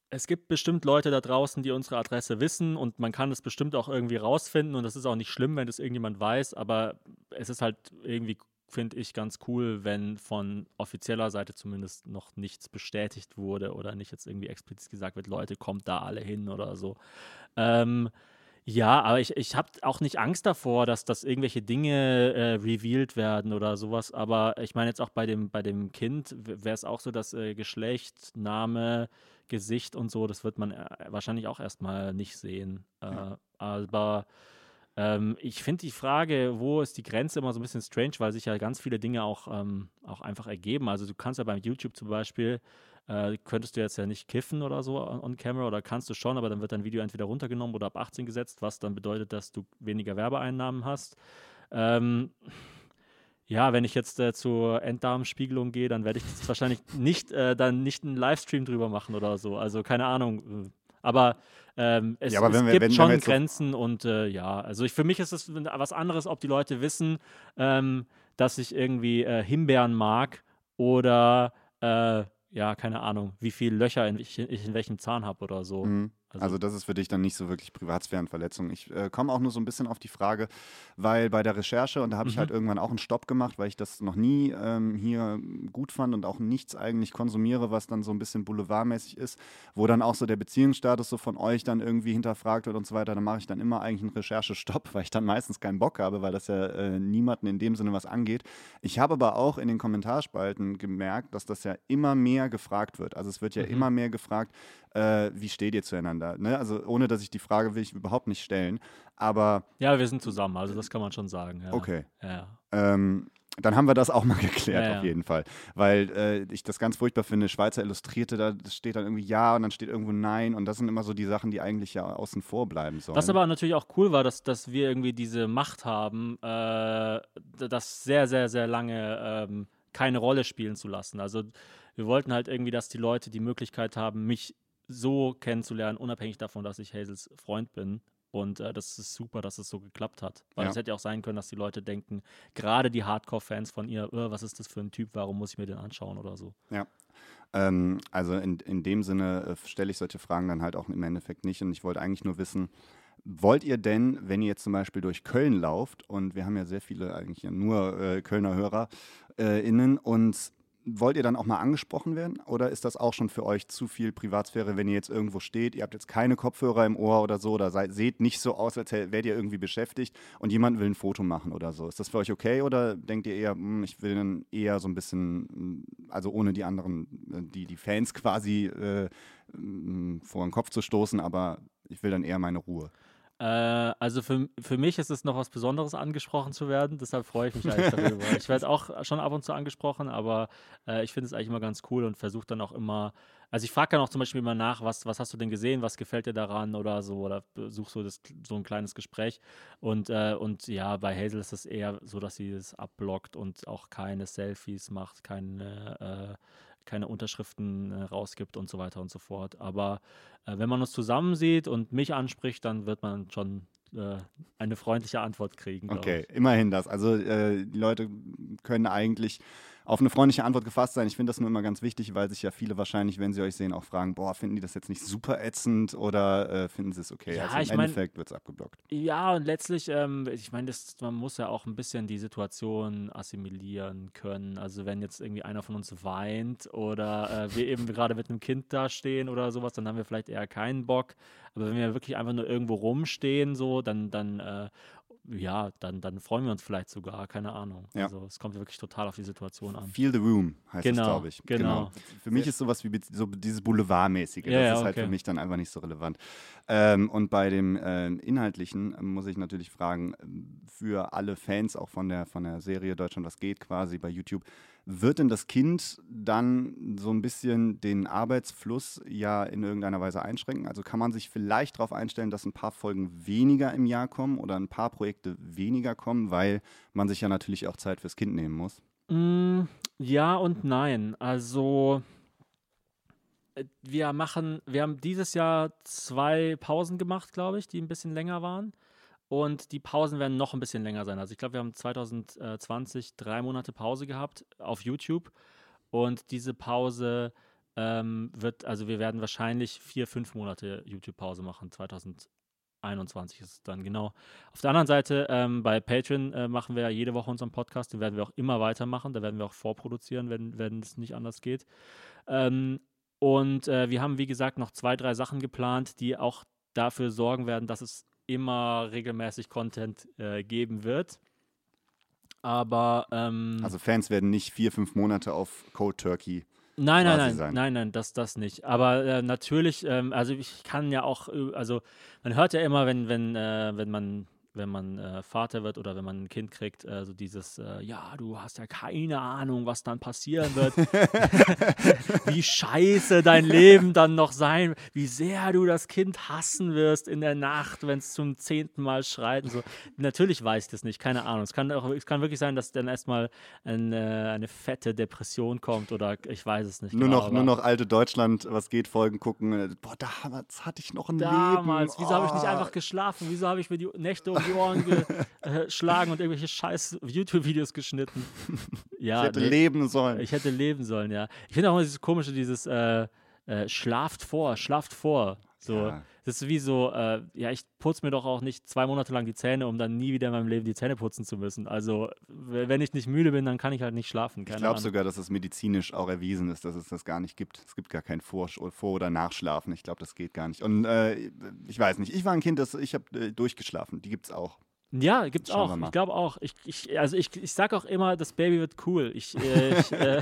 [SPEAKER 2] es gibt bestimmt Leute da draußen, die unsere Adresse wissen und man kann es bestimmt auch irgendwie rausfinden und das ist auch nicht schlimm, wenn das irgendjemand weiß, aber es ist halt irgendwie, finde ich, ganz cool, wenn von offizieller Seite zumindest noch nichts bestätigt wurde oder nicht jetzt irgendwie explizit gesagt wird, Leute, kommt da alle hin oder so. Ähm, ja, aber ich, ich habe auch nicht Angst davor, dass, dass irgendwelche Dinge äh, revealed werden oder sowas. Aber ich meine jetzt auch bei dem, bei dem Kind wäre es auch so, dass äh, Geschlecht, Name, Gesicht und so, das wird man äh, wahrscheinlich auch erstmal nicht sehen. Äh,
[SPEAKER 1] Ja.
[SPEAKER 2] Aber ähm, ich finde die Frage, wo ist die Grenze, immer so ein bisschen strange, weil sich ja ganz viele Dinge auch, ähm, auch einfach ergeben. Also du kannst ja beim YouTube zum Beispiel, äh, könntest du jetzt ja nicht kiffen oder so on, on camera oder kannst du schon, aber dann wird dein Video entweder runtergenommen oder ab 18 gesetzt, was dann bedeutet, dass du weniger Werbeeinnahmen hast. Ähm, ja, wenn ich jetzt äh, zur Enddarmspiegelung gehe, dann werde ich wahrscheinlich nicht, äh, dann nicht einen Livestream drüber machen oder so. Also keine Ahnung. Aber ähm, es,
[SPEAKER 1] Ja, aber
[SPEAKER 2] es
[SPEAKER 1] wenn wir-
[SPEAKER 2] gibt
[SPEAKER 1] wenn- wenn
[SPEAKER 2] schon
[SPEAKER 1] wir jetzt so-
[SPEAKER 2] Grenzen und äh, ja, also ich, für mich ist es was anderes, ob die Leute wissen, ähm, dass ich irgendwie äh, Himbeeren mag oder äh, ja, keine Ahnung, wie viele Löcher in, ich, ich in welchem Zahn habe oder so.
[SPEAKER 1] Mhm.
[SPEAKER 2] Also-
[SPEAKER 1] Also, das ist für dich dann nicht so wirklich Privatsphärenverletzung. Ich äh, komme auch nur so ein bisschen auf die Frage, weil bei der Recherche, und da habe ich
[SPEAKER 2] Mhm.
[SPEAKER 1] halt irgendwann auch einen Stopp gemacht, weil ich das noch nie ähm, hier gut fand und auch nichts eigentlich konsumiere, was dann so ein bisschen boulevardmäßig ist, wo dann auch so der Beziehungsstatus so von euch dann irgendwie hinterfragt wird und so weiter. Da mache ich dann immer eigentlich einen Recherchestopp, weil ich dann meistens keinen Bock habe, weil das ja äh, niemanden in dem Sinne was angeht. Ich habe aber auch in den Kommentarspalten gemerkt, dass das ja immer mehr gefragt wird. Also es wird ja
[SPEAKER 2] Mhm.
[SPEAKER 1] immer mehr gefragt, äh, wie steht ihr zueinander? Ne? Also ohne, dass ich die Frage will ich überhaupt nicht stellen. Aber
[SPEAKER 2] Ja, wir sind zusammen, also das kann man schon sagen. Ja.
[SPEAKER 1] okay,
[SPEAKER 2] Ja,
[SPEAKER 1] ähm, dann haben wir das auch mal geklärt,
[SPEAKER 2] Ja,
[SPEAKER 1] auf jeden Fall. Weil äh, ich das ganz furchtbar finde, Schweizer Illustrierte, da steht dann irgendwie Ja und dann steht irgendwo Nein und das sind immer so die Sachen, die eigentlich ja außen vor bleiben sollen.
[SPEAKER 2] Was aber natürlich auch cool war, dass, dass wir irgendwie diese Macht haben, äh, das sehr, sehr, sehr lange ähm, keine Rolle spielen zu lassen. Also wir wollten halt irgendwie, dass die Leute die Möglichkeit haben, mich so kennenzulernen, unabhängig davon, dass ich Hazels Freund bin. Und äh, das ist super, dass es so geklappt hat. Weil
[SPEAKER 1] Ja.
[SPEAKER 2] es hätte ja auch sein können, dass die Leute denken, gerade die Hardcore-Fans von ihr, "Äh, was ist das für ein Typ, warum muss ich mir den anschauen oder so.
[SPEAKER 1] Ähm, also in, in dem Sinne äh, stelle ich solche Fragen dann halt auch im Endeffekt nicht. Und ich wollte eigentlich nur wissen, wollt ihr denn, wenn ihr jetzt zum Beispiel durch Köln lauft, und wir haben ja sehr viele eigentlich ja nur äh, Kölner Hörer äh, innen, und wollt ihr dann auch mal angesprochen werden? Oder ist das auch schon für euch zu viel Privatsphäre, wenn ihr jetzt irgendwo steht, ihr habt jetzt keine Kopfhörer im Ohr oder so, oder seid, seht nicht so aus, als wärt ihr irgendwie beschäftigt und jemand will ein Foto machen oder so? Ist das für euch okay oder denkt ihr eher, hm, ich will dann eher so ein bisschen, hm, also ohne die anderen, äh, die, die Fans quasi äh, hm, vor den Kopf zu stoßen, aber ich will dann eher meine Ruhe?
[SPEAKER 2] Äh, also für, für mich ist es noch was Besonderes, angesprochen zu werden. Deshalb freue ich mich eigentlich darüber. Ich werde auch schon ab und zu angesprochen, aber äh, ich finde es eigentlich immer ganz cool und versuche dann auch immer. Also ich frage dann auch zum Beispiel immer nach, was, was hast du denn gesehen, was gefällt dir daran oder so, oder such so, das, so ein kleines Gespräch. Und, äh, und ja, bei Hazel ist es eher so, dass sie es abblockt und auch keine Selfies macht, keine, äh, keine Unterschriften äh, rausgibt und so weiter und so fort. Aber äh, wenn man uns zusammen sieht und mich anspricht, dann wird man schon äh, eine freundliche Antwort kriegen.
[SPEAKER 1] Okay,
[SPEAKER 2] ich.
[SPEAKER 1] immerhin das. Also äh, die Leute können eigentlich auf eine freundliche Antwort gefasst sein. Ich finde das nur immer ganz wichtig, weil sich ja viele wahrscheinlich, wenn sie euch sehen, auch fragen, boah, finden die das jetzt nicht super ätzend oder äh, finden sie es okay?
[SPEAKER 2] Ja,
[SPEAKER 1] also im
[SPEAKER 2] ich mein-
[SPEAKER 1] Endeffekt wird es abgeblockt.
[SPEAKER 2] Ja, und letztlich, ähm, ich meine, man muss ja auch ein bisschen die Situation assimilieren können. Also wenn jetzt irgendwie einer von uns weint oder äh, wir eben gerade mit einem Kind da stehen oder sowas, dann haben wir vielleicht eher keinen Bock. Aber wenn wir wirklich einfach nur irgendwo rumstehen, so, dann, dann äh, ja, dann, dann freuen wir uns vielleicht sogar, keine Ahnung.
[SPEAKER 1] Ja.
[SPEAKER 2] Also es kommt wirklich total auf die Situation an.
[SPEAKER 1] Feel the room heißt
[SPEAKER 2] Genau,
[SPEAKER 1] das, glaube ich.
[SPEAKER 2] genau.
[SPEAKER 1] Für mich ist sowas wie so dieses Boulevardmäßige.
[SPEAKER 2] Ja,
[SPEAKER 1] das
[SPEAKER 2] ja,
[SPEAKER 1] ist halt
[SPEAKER 2] okay.
[SPEAKER 1] für mich dann einfach nicht so relevant. Ähm, und bei dem ähm, Inhaltlichen ähm, muss ich natürlich fragen, ähm, für alle Fans auch von der, von der Serie Deutschland was geht quasi bei YouTube, wird denn das Kind dann so ein bisschen den Arbeitsfluss ja in irgendeiner Weise einschränken? Also kann man sich vielleicht darauf einstellen, dass ein paar Folgen weniger im Jahr kommen oder ein paar Projekte weniger kommen, weil man sich ja natürlich auch Zeit fürs Kind nehmen muss?
[SPEAKER 2] Mm, ja und nein. Also äh, wir machen, wir haben dieses Jahr zwei Pausen gemacht, glaube ich, die ein bisschen länger waren. Und die Pausen werden noch ein bisschen länger sein. Also ich glaube, wir haben 2020 drei Monate Pause gehabt auf YouTube. Und diese Pause ähm, wird, also wir werden wahrscheinlich vier, fünf Monate YouTube-Pause machen. 2021 ist es dann genau. Auf der anderen Seite, ähm, bei Patreon äh, machen wir ja jede Woche unseren Podcast, den werden wir auch immer weitermachen. Da werden wir auch vorproduzieren, wenn, wenn es nicht anders geht. Ähm, und äh, wir haben, wie gesagt, noch zwei, drei Sachen geplant, die auch dafür sorgen werden, dass es immer regelmäßig Content äh, geben wird. Aber ähm,
[SPEAKER 1] Also Fans werden nicht vier, fünf Monate auf Cold Turkey.
[SPEAKER 2] Nein, nein, nein,
[SPEAKER 1] sein.
[SPEAKER 2] nein, nein, das, das nicht. Aber äh, natürlich, ähm, also ich kann ja auch, äh, also man hört ja immer, wenn, wenn, äh, wenn man, wenn man äh, Vater wird oder wenn man ein Kind kriegt, äh, so dieses, äh, ja, du hast ja keine Ahnung, was dann passieren wird, wie scheiße dein Leben dann noch sein, wie sehr du das Kind hassen wirst in der Nacht, wenn es zum zehnten Mal schreit und so. Natürlich weiß ich das nicht, keine Ahnung. Es kann, auch, es kann wirklich sein, dass dann erstmal eine, eine fette Depression kommt oder ich weiß es nicht.
[SPEAKER 1] Nur
[SPEAKER 2] genau,
[SPEAKER 1] noch, nur noch alte Deutschland, was geht, Folgen gucken. Äh, Boah, damals hatte ich noch ein
[SPEAKER 2] Damals,
[SPEAKER 1] Leben.
[SPEAKER 2] wieso habe ich nicht
[SPEAKER 1] Oh.
[SPEAKER 2] einfach geschlafen? Wieso habe ich mir die Nächte um die Ohren geschlagen und irgendwelche scheiß YouTube-Videos geschnitten? Ja,
[SPEAKER 1] Ich hätte
[SPEAKER 2] nee.
[SPEAKER 1] leben sollen.
[SPEAKER 2] Ich hätte leben sollen, ja. Ich finde auch immer dieses komische, dieses äh, äh, schlaft vor, schlaft vor. So,
[SPEAKER 1] Ja.
[SPEAKER 2] das ist wie so, äh, ja, ich putze mir doch auch nicht zwei Monate lang die Zähne, um dann nie wieder in meinem Leben die Zähne putzen zu müssen. Also, wenn ich nicht müde bin, dann kann ich halt nicht schlafen.
[SPEAKER 1] ich
[SPEAKER 2] Keine
[SPEAKER 1] glaube
[SPEAKER 2] Ahnung.
[SPEAKER 1] sogar, dass es medizinisch auch erwiesen ist, dass es das gar nicht gibt. Es gibt gar kein Vor-, Vor oder Nachschlafen. Ich glaube, das geht gar nicht. Und äh, ich weiß nicht, ich war ein Kind, das, ich habe äh, durchgeschlafen. Die gibt es auch.
[SPEAKER 2] Ja, gibt's
[SPEAKER 1] Schauen
[SPEAKER 2] auch. Ich glaube auch. Ich, ich, also ich, ich sag auch immer, das Baby wird cool. Ich, äh, ich äh,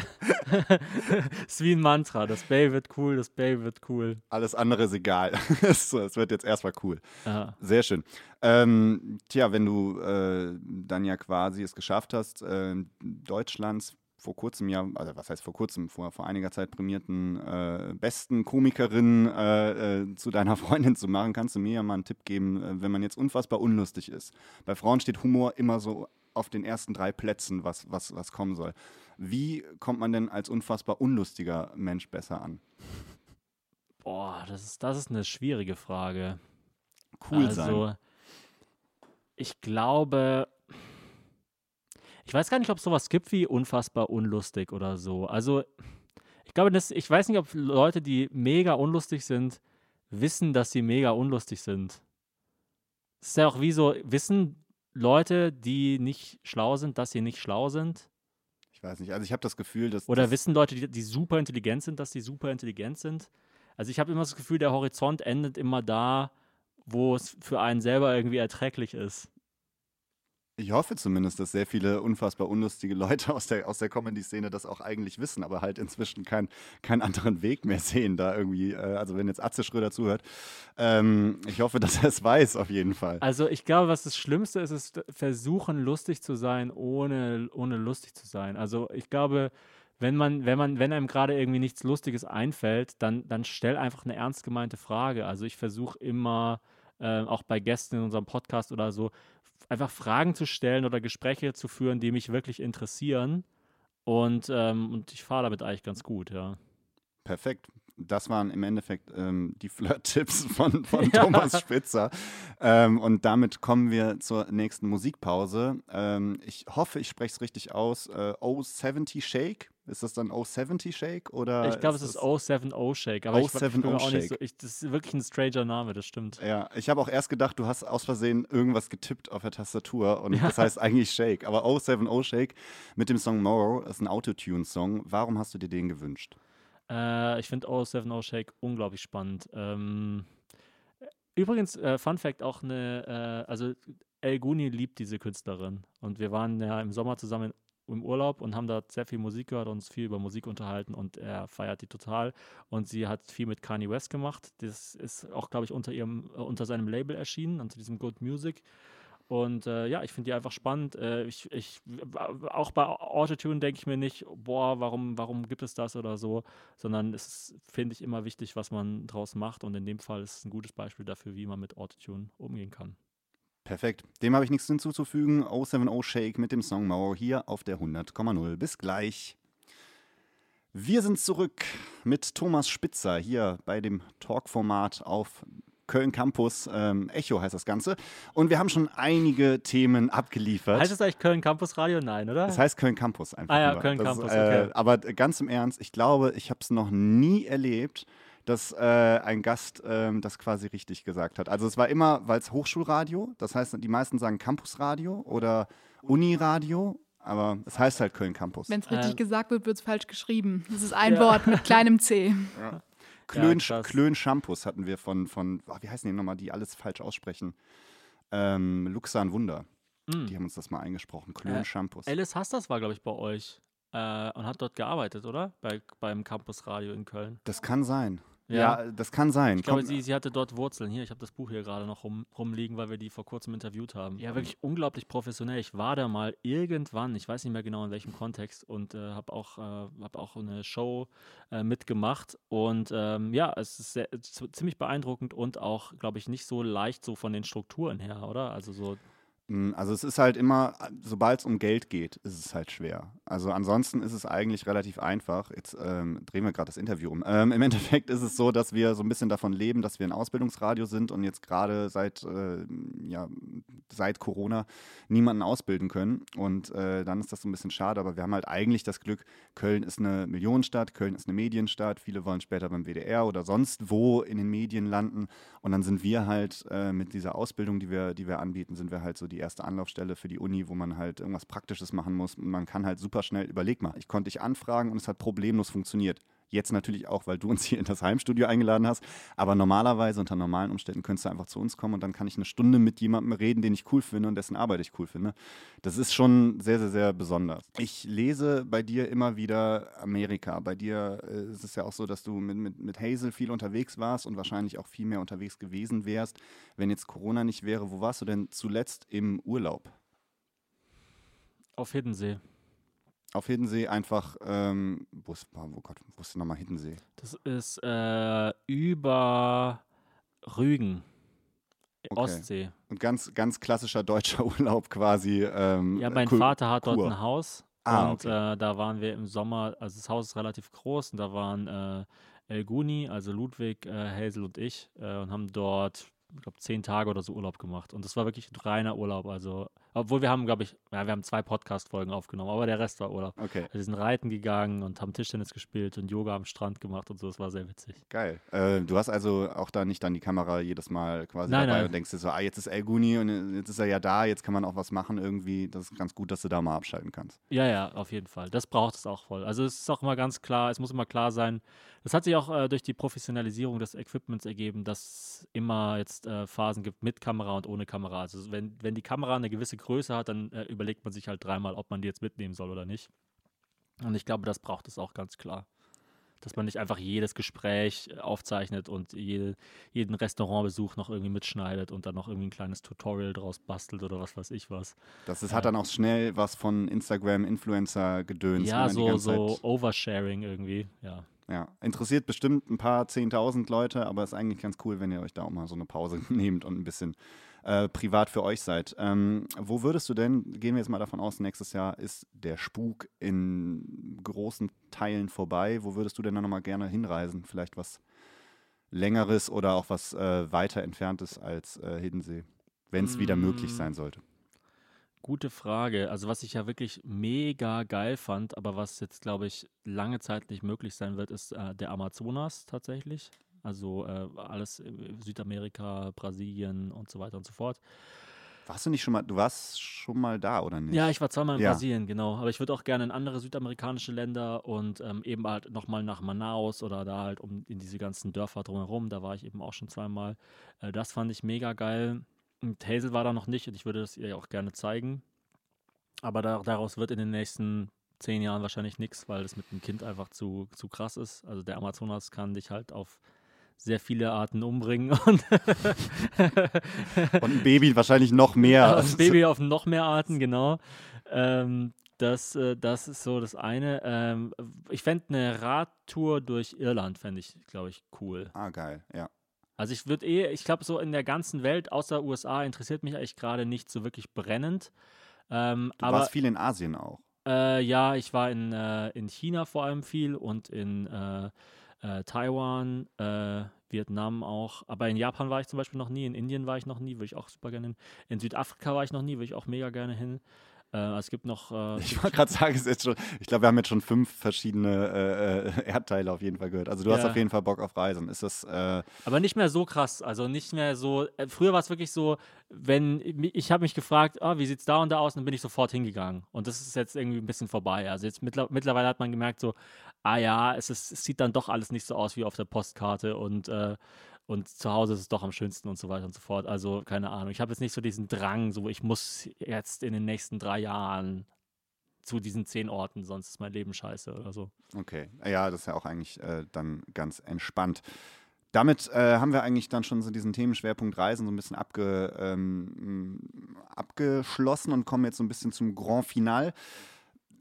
[SPEAKER 2] ist wie ein Mantra. Das Baby wird cool, das Baby wird cool.
[SPEAKER 1] Alles andere ist egal. es, wird jetzt erstmal cool.
[SPEAKER 2] Ja.
[SPEAKER 1] Sehr schön. Ähm, tja, wenn du äh, dann ja quasi es geschafft hast, äh, Deutschlands vor kurzem ja, also was heißt vor kurzem, vor, vor einiger Zeit prämierten äh, besten Komikerin äh, äh, zu deiner Freundin zu machen, kannst du mir ja mal einen Tipp geben, äh, wenn man jetzt unfassbar unlustig ist. Bei Frauen steht Humor immer so auf den ersten drei Plätzen, was, was, was kommen soll. Wie kommt man denn als unfassbar unlustiger Mensch besser an?
[SPEAKER 2] Boah, das ist, das ist eine schwierige Frage.
[SPEAKER 1] Cool
[SPEAKER 2] also,
[SPEAKER 1] sein.
[SPEAKER 2] ich glaube, ich weiß gar nicht, ob es sowas gibt wie unfassbar unlustig oder so. Also, ich glaube, das, ich weiß nicht, ob Leute, die mega unlustig sind, wissen, dass sie mega unlustig sind. Es ist ja auch wie so, wissen Leute, die nicht schlau sind, dass sie nicht schlau sind?
[SPEAKER 1] Ich weiß nicht. Also ich habe das Gefühl, dass.
[SPEAKER 2] Oder
[SPEAKER 1] das,
[SPEAKER 2] wissen Leute, die, die super intelligent sind, dass sie super intelligent sind? Also ich habe immer das Gefühl, der Horizont endet immer da, wo es für einen selber irgendwie erträglich ist.
[SPEAKER 1] Ich hoffe zumindest, dass sehr viele unfassbar unlustige Leute aus der, aus der Comedy-Szene das auch eigentlich wissen, aber halt inzwischen kein, keinen anderen Weg mehr sehen, da irgendwie, äh, also wenn jetzt Atze Schröder zuhört, ähm, ich hoffe, dass er es weiß, auf jeden Fall.
[SPEAKER 2] Also ich glaube, was das Schlimmste ist, ist versuchen, lustig zu sein, ohne, ohne lustig zu sein. Also ich glaube, wenn man, wenn man, wenn einem gerade irgendwie nichts Lustiges einfällt, dann, dann stell einfach eine ernst gemeinte Frage. Also ich versuche immer, äh, auch bei Gästen in unserem Podcast oder so, einfach Fragen zu stellen oder Gespräche zu führen, die mich wirklich interessieren. Und, ähm, und ich fahre damit eigentlich ganz gut, ja.
[SPEAKER 1] Perfekt. Das waren im Endeffekt ähm, die Flirt-Tipps von, von
[SPEAKER 2] Ja.
[SPEAKER 1] Thomas Spitzer. Ähm, und damit kommen wir zur nächsten Musikpause. Ähm, ich hoffe, ich spreche es richtig aus. Äh, O70 Shake. Ist das dann O70 Shake? Oder
[SPEAKER 2] Ich glaube, es ist
[SPEAKER 1] das-
[SPEAKER 2] 070 Shake, aber ich, ich bin mir auch nicht so,
[SPEAKER 1] Shake.
[SPEAKER 2] ich, das ist wirklich ein stranger Name, das stimmt.
[SPEAKER 1] Ja, ich habe auch erst gedacht, du hast aus Versehen irgendwas getippt auf der Tastatur und das heißt eigentlich Shake. Aber 070 Shake mit dem Song Morrow ist ein Autotune-Song. Warum hast du dir den gewünscht?
[SPEAKER 2] Äh, ich finde 070 Shake unglaublich spannend. Ähm, übrigens, äh, Fun Fact, auch eine, äh, also El Guni liebt diese Künstlerin und wir waren ja im Sommer zusammen im Urlaub und haben da sehr viel Musik gehört und uns viel über Musik unterhalten und er feiert die total und sie hat viel mit Kanye West gemacht. Das ist auch, glaube ich, unter ihrem, äh, unter seinem Label erschienen, unter diesem Good Music. Und äh, ja, ich finde die einfach spannend. Äh, ich, ich, auch bei Autotune denke ich mir nicht, boah, warum, warum gibt es das oder so, sondern es finde ich, immer wichtig, was man draus macht. Und in dem Fall ist es ein gutes Beispiel dafür, wie man mit Autotune umgehen kann.
[SPEAKER 1] Perfekt. Dem habe ich nichts hinzuzufügen. 070 Shake mit dem Song Morrow hier auf der 100,0. Bis gleich. Wir sind zurück mit Thomas Spitzer hier bei dem Talk-Format auf Köln Campus. Ähm, Echo heißt das Ganze. Und wir haben schon einige Themen abgeliefert.
[SPEAKER 2] Heißt es eigentlich Köln Campus Radio? Nein, oder?
[SPEAKER 1] Das heißt Köln Campus einfach.
[SPEAKER 2] Ah ja,
[SPEAKER 1] nur.
[SPEAKER 2] Köln
[SPEAKER 1] Das,
[SPEAKER 2] Campus,
[SPEAKER 1] äh,
[SPEAKER 2] okay.
[SPEAKER 1] Aber ganz im Ernst, ich glaube, ich habe es noch nie erlebt, dass äh, ein Gast ähm, das quasi richtig gesagt hat. Also es war immer, weil es Hochschulradio, das heißt, die meisten sagen Campusradio oder Uniradio, aber es heißt halt Köln Campus.
[SPEAKER 3] Wenn es richtig
[SPEAKER 2] Äh,
[SPEAKER 3] gesagt wird, wird es falsch geschrieben. Das ist ein
[SPEAKER 2] Ja.
[SPEAKER 3] Wort mit kleinem C.
[SPEAKER 1] Klön,
[SPEAKER 2] krass.
[SPEAKER 1] Klön Shampoos hatten wir von, von ah, wie heißen die nochmal, die alles falsch aussprechen? Ähm, Luxan Wunder.
[SPEAKER 2] Mm.
[SPEAKER 1] Die haben uns das mal eingesprochen. Klön
[SPEAKER 2] Äh,
[SPEAKER 1] Shampoos.
[SPEAKER 2] Alice Hastas war, glaube ich, bei euch äh, und hat dort gearbeitet, oder? Bei, beim Campus Radio in Köln.
[SPEAKER 1] Das kann sein.
[SPEAKER 2] Ja.
[SPEAKER 1] Ja, das kann sein.
[SPEAKER 2] Ich glaube, sie, sie hatte dort Wurzeln. Hier, ich habe das Buch hier gerade noch rum, rumliegen, weil wir die vor kurzem interviewt haben. Ja, wirklich unglaublich professionell. Ich war da mal irgendwann, ich weiß nicht mehr genau in welchem Kontext, und äh, habe auch, äh, hab auch eine Show äh, mitgemacht. Und ähm, ja, es ist sehr, ziemlich beeindruckend und auch, glaube ich, nicht so leicht so von den Strukturen her, oder? Also so,
[SPEAKER 1] Also es ist halt immer, sobald es um Geld geht, ist es halt schwer. Also ansonsten ist es eigentlich relativ einfach. Jetzt ähm, drehen wir gerade das Interview um. Ähm, Im Endeffekt ist es so, dass wir so ein bisschen davon leben, dass wir ein Ausbildungsradio sind und jetzt gerade seit, äh, ja, seit Corona niemanden ausbilden können. Und äh, dann ist das so ein bisschen schade, aber wir haben halt eigentlich das Glück, Köln ist eine Millionenstadt, Köln ist eine Medienstadt. Viele wollen später beim WDR oder sonst wo in den Medien landen. Und dann sind wir halt äh, mit dieser Ausbildung, die wir, die wir anbieten, sind wir halt so die erste Anlaufstelle für die Uni, wo man halt irgendwas Praktisches machen muss. Man kann halt super schnell, überleg mal, ich konnte dich anfragen und es hat problemlos funktioniert. Jetzt natürlich auch, weil du uns hier in das Heimstudio eingeladen hast. Aber normalerweise, unter normalen Umständen, könntest du einfach zu uns kommen und dann kann ich eine Stunde mit jemandem reden, den ich cool finde und dessen Arbeit ich cool finde. Das ist schon sehr, sehr, sehr besonders. Ich lese bei dir immer wieder Amerika. Bei dir äh, ist es ja auch so, dass du mit, mit, mit Hazel viel unterwegs warst und wahrscheinlich auch viel mehr unterwegs gewesen wärst. Wenn jetzt Corona nicht wäre, wo warst du denn zuletzt im Urlaub?
[SPEAKER 2] auf Hiddensee.
[SPEAKER 1] Auf Hiddensee einfach, ähm, wo ist, oh Gott, wo ist denn nochmal Hiddensee?
[SPEAKER 2] Das ist äh, über Rügen,
[SPEAKER 1] Okay.
[SPEAKER 2] Ostsee.
[SPEAKER 1] Und ganz, ganz klassischer deutscher Urlaub quasi. Ähm,
[SPEAKER 2] Ja, mein
[SPEAKER 1] Kur-
[SPEAKER 2] Vater hat dort
[SPEAKER 1] Kur.
[SPEAKER 2] ein Haus.
[SPEAKER 1] Ah,
[SPEAKER 2] und
[SPEAKER 1] okay.
[SPEAKER 2] äh, da waren wir im Sommer, also das Haus ist relativ groß und da waren äh, El Guni, also Ludwig, äh, Hazel und ich äh, und haben dort, ich glaube, zehn Tage oder so Urlaub gemacht. Und das war wirklich ein reiner Urlaub. Also, obwohl wir haben, glaube ich, ja, wir haben zwei Podcast-Folgen aufgenommen, aber der Rest war Urlaub.
[SPEAKER 1] Okay,
[SPEAKER 2] Wir sind reiten gegangen und haben Tischtennis gespielt und Yoga am Strand gemacht und so. Das war sehr witzig.
[SPEAKER 1] geil. Äh, du hast also auch da nicht dann die Kamera jedes Mal quasi
[SPEAKER 2] Nein,
[SPEAKER 1] dabei
[SPEAKER 2] nein.
[SPEAKER 1] und denkst dir so, ah, jetzt ist El Guni und jetzt ist er ja da, jetzt kann man auch was machen irgendwie. Das ist ganz gut, dass du da mal abschalten kannst.
[SPEAKER 2] Ja, ja, auf jeden Fall. Das braucht es auch voll. Also es ist auch immer ganz klar, es muss immer klar sein. Das hat sich auch äh, durch die Professionalisierung des Equipments ergeben, dass es immer jetzt äh, Phasen gibt mit Kamera und ohne Kamera. Also wenn, wenn die Kamera eine gewisse Größe hat, dann äh, überlegt man sich halt dreimal, ob man die jetzt mitnehmen soll oder nicht. Und ich glaube, das braucht es auch ganz klar. Dass man nicht einfach jedes Gespräch äh, aufzeichnet und jede, jeden Restaurantbesuch noch irgendwie mitschneidet und dann noch irgendwie ein kleines Tutorial draus bastelt oder was weiß ich was.
[SPEAKER 1] Das ist, hat dann auch schnell was von Instagram-Influencer-Gedöns.
[SPEAKER 2] Ja, so, so Oversharing irgendwie, ja.
[SPEAKER 1] Ja, interessiert bestimmt ein paar 10.000 Leute, aber ist eigentlich ganz cool, wenn ihr euch da auch mal so eine Pause nehmt und ein bisschen äh, privat für euch seid. Ähm, wo würdest du denn, gehen wir jetzt mal davon aus, nächstes Jahr ist der Spuk in großen Teilen vorbei. Wo würdest du denn dann nochmal gerne hinreisen? Vielleicht was längeres oder auch was äh, weiter entferntes als äh, Hiddensee, wenn es wieder möglich
[SPEAKER 2] Mm.
[SPEAKER 1] sein sollte.
[SPEAKER 2] Gute Frage. Also was ich ja wirklich mega geil fand, aber was jetzt, glaube ich, lange Zeit nicht möglich sein wird, ist äh, der Amazonas tatsächlich. Also äh, alles in Südamerika, Brasilien und so weiter und so fort.
[SPEAKER 1] Warst du nicht schon mal, du warst schon mal da, oder nicht?
[SPEAKER 2] Ja, ich war zweimal in
[SPEAKER 1] Ja.
[SPEAKER 2] Brasilien, genau. Aber ich würde auch gerne in andere südamerikanische Länder und ähm, eben halt nochmal nach Manaus oder da halt um in diese ganzen Dörfer drumherum. Da war ich eben auch schon zweimal. Äh, das fand ich mega geil. Und Hazel war da noch nicht und ich würde das ihr auch gerne zeigen. Aber da, daraus wird in den nächsten zehn Jahren wahrscheinlich nichts, weil das mit dem Kind einfach zu, zu krass ist. Also der Amazonas kann dich halt auf sehr viele Arten umbringen und
[SPEAKER 1] Und ein Baby wahrscheinlich noch mehr.
[SPEAKER 2] das Baby auf noch mehr Arten, genau. Ähm, das, äh, das ist so das eine. Ähm, ich fände eine Radtour durch Irland, fände ich, glaube ich, cool.
[SPEAKER 1] Ah, geil, ja.
[SPEAKER 2] Also ich würde eh, ich glaube, so in der ganzen Welt, außer USA, interessiert mich eigentlich gerade nicht so wirklich brennend. Ähm,
[SPEAKER 1] Du
[SPEAKER 2] aber
[SPEAKER 1] warst viel in Asien auch.
[SPEAKER 2] äh, ja, ich war in, äh, in China vor allem viel und in äh, äh, Taiwan, äh, Vietnam auch. Aber in Japan war ich zum Beispiel noch nie, in Indien war ich noch nie, würde ich auch super gerne hin. In Südafrika war ich noch nie, würde ich auch mega gerne hin. Äh, es gibt noch. Äh,
[SPEAKER 1] Ich wollte gerade sagen, es ist schon, ich glaube, wir haben jetzt schon fünf verschiedene äh, äh, Erdteile auf jeden Fall gehört. Also du hast
[SPEAKER 2] Ja.
[SPEAKER 1] auf jeden Fall Bock auf Reisen. Ist das, äh,
[SPEAKER 2] Aber nicht mehr so krass. Also nicht mehr so. Äh, früher war es wirklich so, wenn ich habe mich gefragt, ah, wie sieht's da und da aus, und dann bin ich sofort hingegangen. Und das ist jetzt irgendwie ein bisschen vorbei. Also jetzt mittler mittlerweile hat man gemerkt, so, ah ja, es, ist, es sieht dann doch alles nicht so aus wie auf der Postkarte und äh, und zu Hause ist es doch am schönsten und so weiter und so fort. Also keine Ahnung. Ich habe jetzt nicht so diesen Drang, so ich muss jetzt in den nächsten drei Jahren zu diesen zehn Orten, sonst ist mein Leben scheiße oder so.
[SPEAKER 1] okay. Ja, das ist ja auch eigentlich äh, dann ganz entspannt. Damit äh, haben wir eigentlich dann schon so diesen Themenschwerpunkt Reisen so ein bisschen abge, ähm, abgeschlossen und kommen jetzt so ein bisschen zum Grand Final.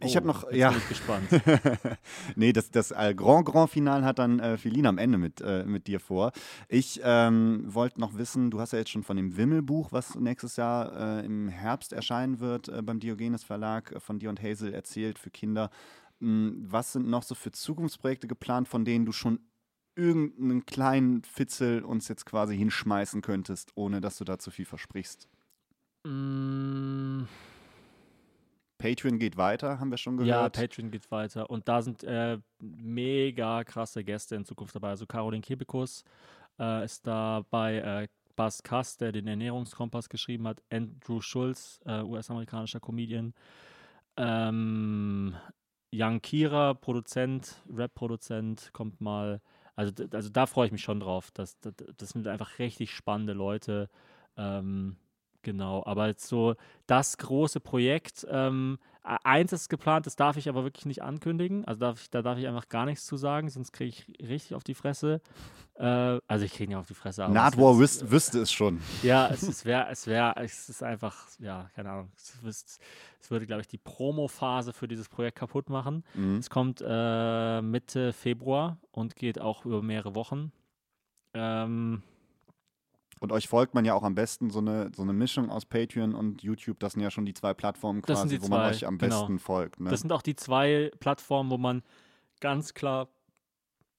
[SPEAKER 1] Ich habe
[SPEAKER 2] Oh,
[SPEAKER 1] noch,
[SPEAKER 2] jetzt
[SPEAKER 1] ja.
[SPEAKER 2] bin ich gespannt.
[SPEAKER 1] nee, das, das äh, Grand Grand Final hat dann äh, Feline am Ende mit, äh, mit dir vor. Ich ähm, wollte noch wissen, du hast ja jetzt schon von dem Wimmelbuch, was nächstes Jahr äh, im Herbst erscheinen wird, äh, beim Diogenes Verlag äh, von dir und Hazel erzählt für Kinder. M, was sind noch so für Zukunftsprojekte geplant, von denen du schon irgendeinen kleinen Fitzel uns jetzt quasi hinschmeißen könntest, ohne dass du da zu viel versprichst?
[SPEAKER 2] mm.
[SPEAKER 1] Patreon geht weiter, haben wir schon
[SPEAKER 2] Ja,
[SPEAKER 1] gehört.
[SPEAKER 2] Patreon geht weiter. Und da sind äh, mega krasse Gäste in Zukunft dabei. Also Caroline Kebekus äh, ist dabei, äh, Bas Kass, der den Ernährungskompass geschrieben hat, Andrew Schulz, äh, US-amerikanischer Comedian, ähm, Young Kira, Produzent, Rap-Produzent, kommt mal. Also, also da freue ich mich schon drauf. Das, das, das sind einfach richtig spannende Leute. Ähm, genau, aber jetzt so das große Projekt. Ähm, e- eins ist geplant, das darf ich aber wirklich nicht ankündigen. Also darf ich, da darf ich einfach gar nichts zu sagen, sonst kriege ich richtig auf die Fresse. Äh, also ich kriege nicht auf die Fresse. aber es
[SPEAKER 1] Nardwar
[SPEAKER 2] wird-
[SPEAKER 1] wüs wüsste es schon.
[SPEAKER 2] ja, es, es wäre, es wäre, es ist einfach, ja, keine Ahnung. Es, es würde, glaube ich, die Promo-Phase für dieses Projekt kaputt machen.
[SPEAKER 1] Mhm.
[SPEAKER 2] Es kommt äh, Mitte Februar und geht auch über mehrere Wochen. Ähm,
[SPEAKER 1] Und euch folgt man ja auch am besten so eine, so eine Mischung aus Patreon und YouTube. Das sind ja schon die zwei Plattformen quasi, wo man euch am
[SPEAKER 2] genau.
[SPEAKER 1] besten folgt. Ne?
[SPEAKER 2] Das sind auch die zwei Plattformen, wo man ganz klar,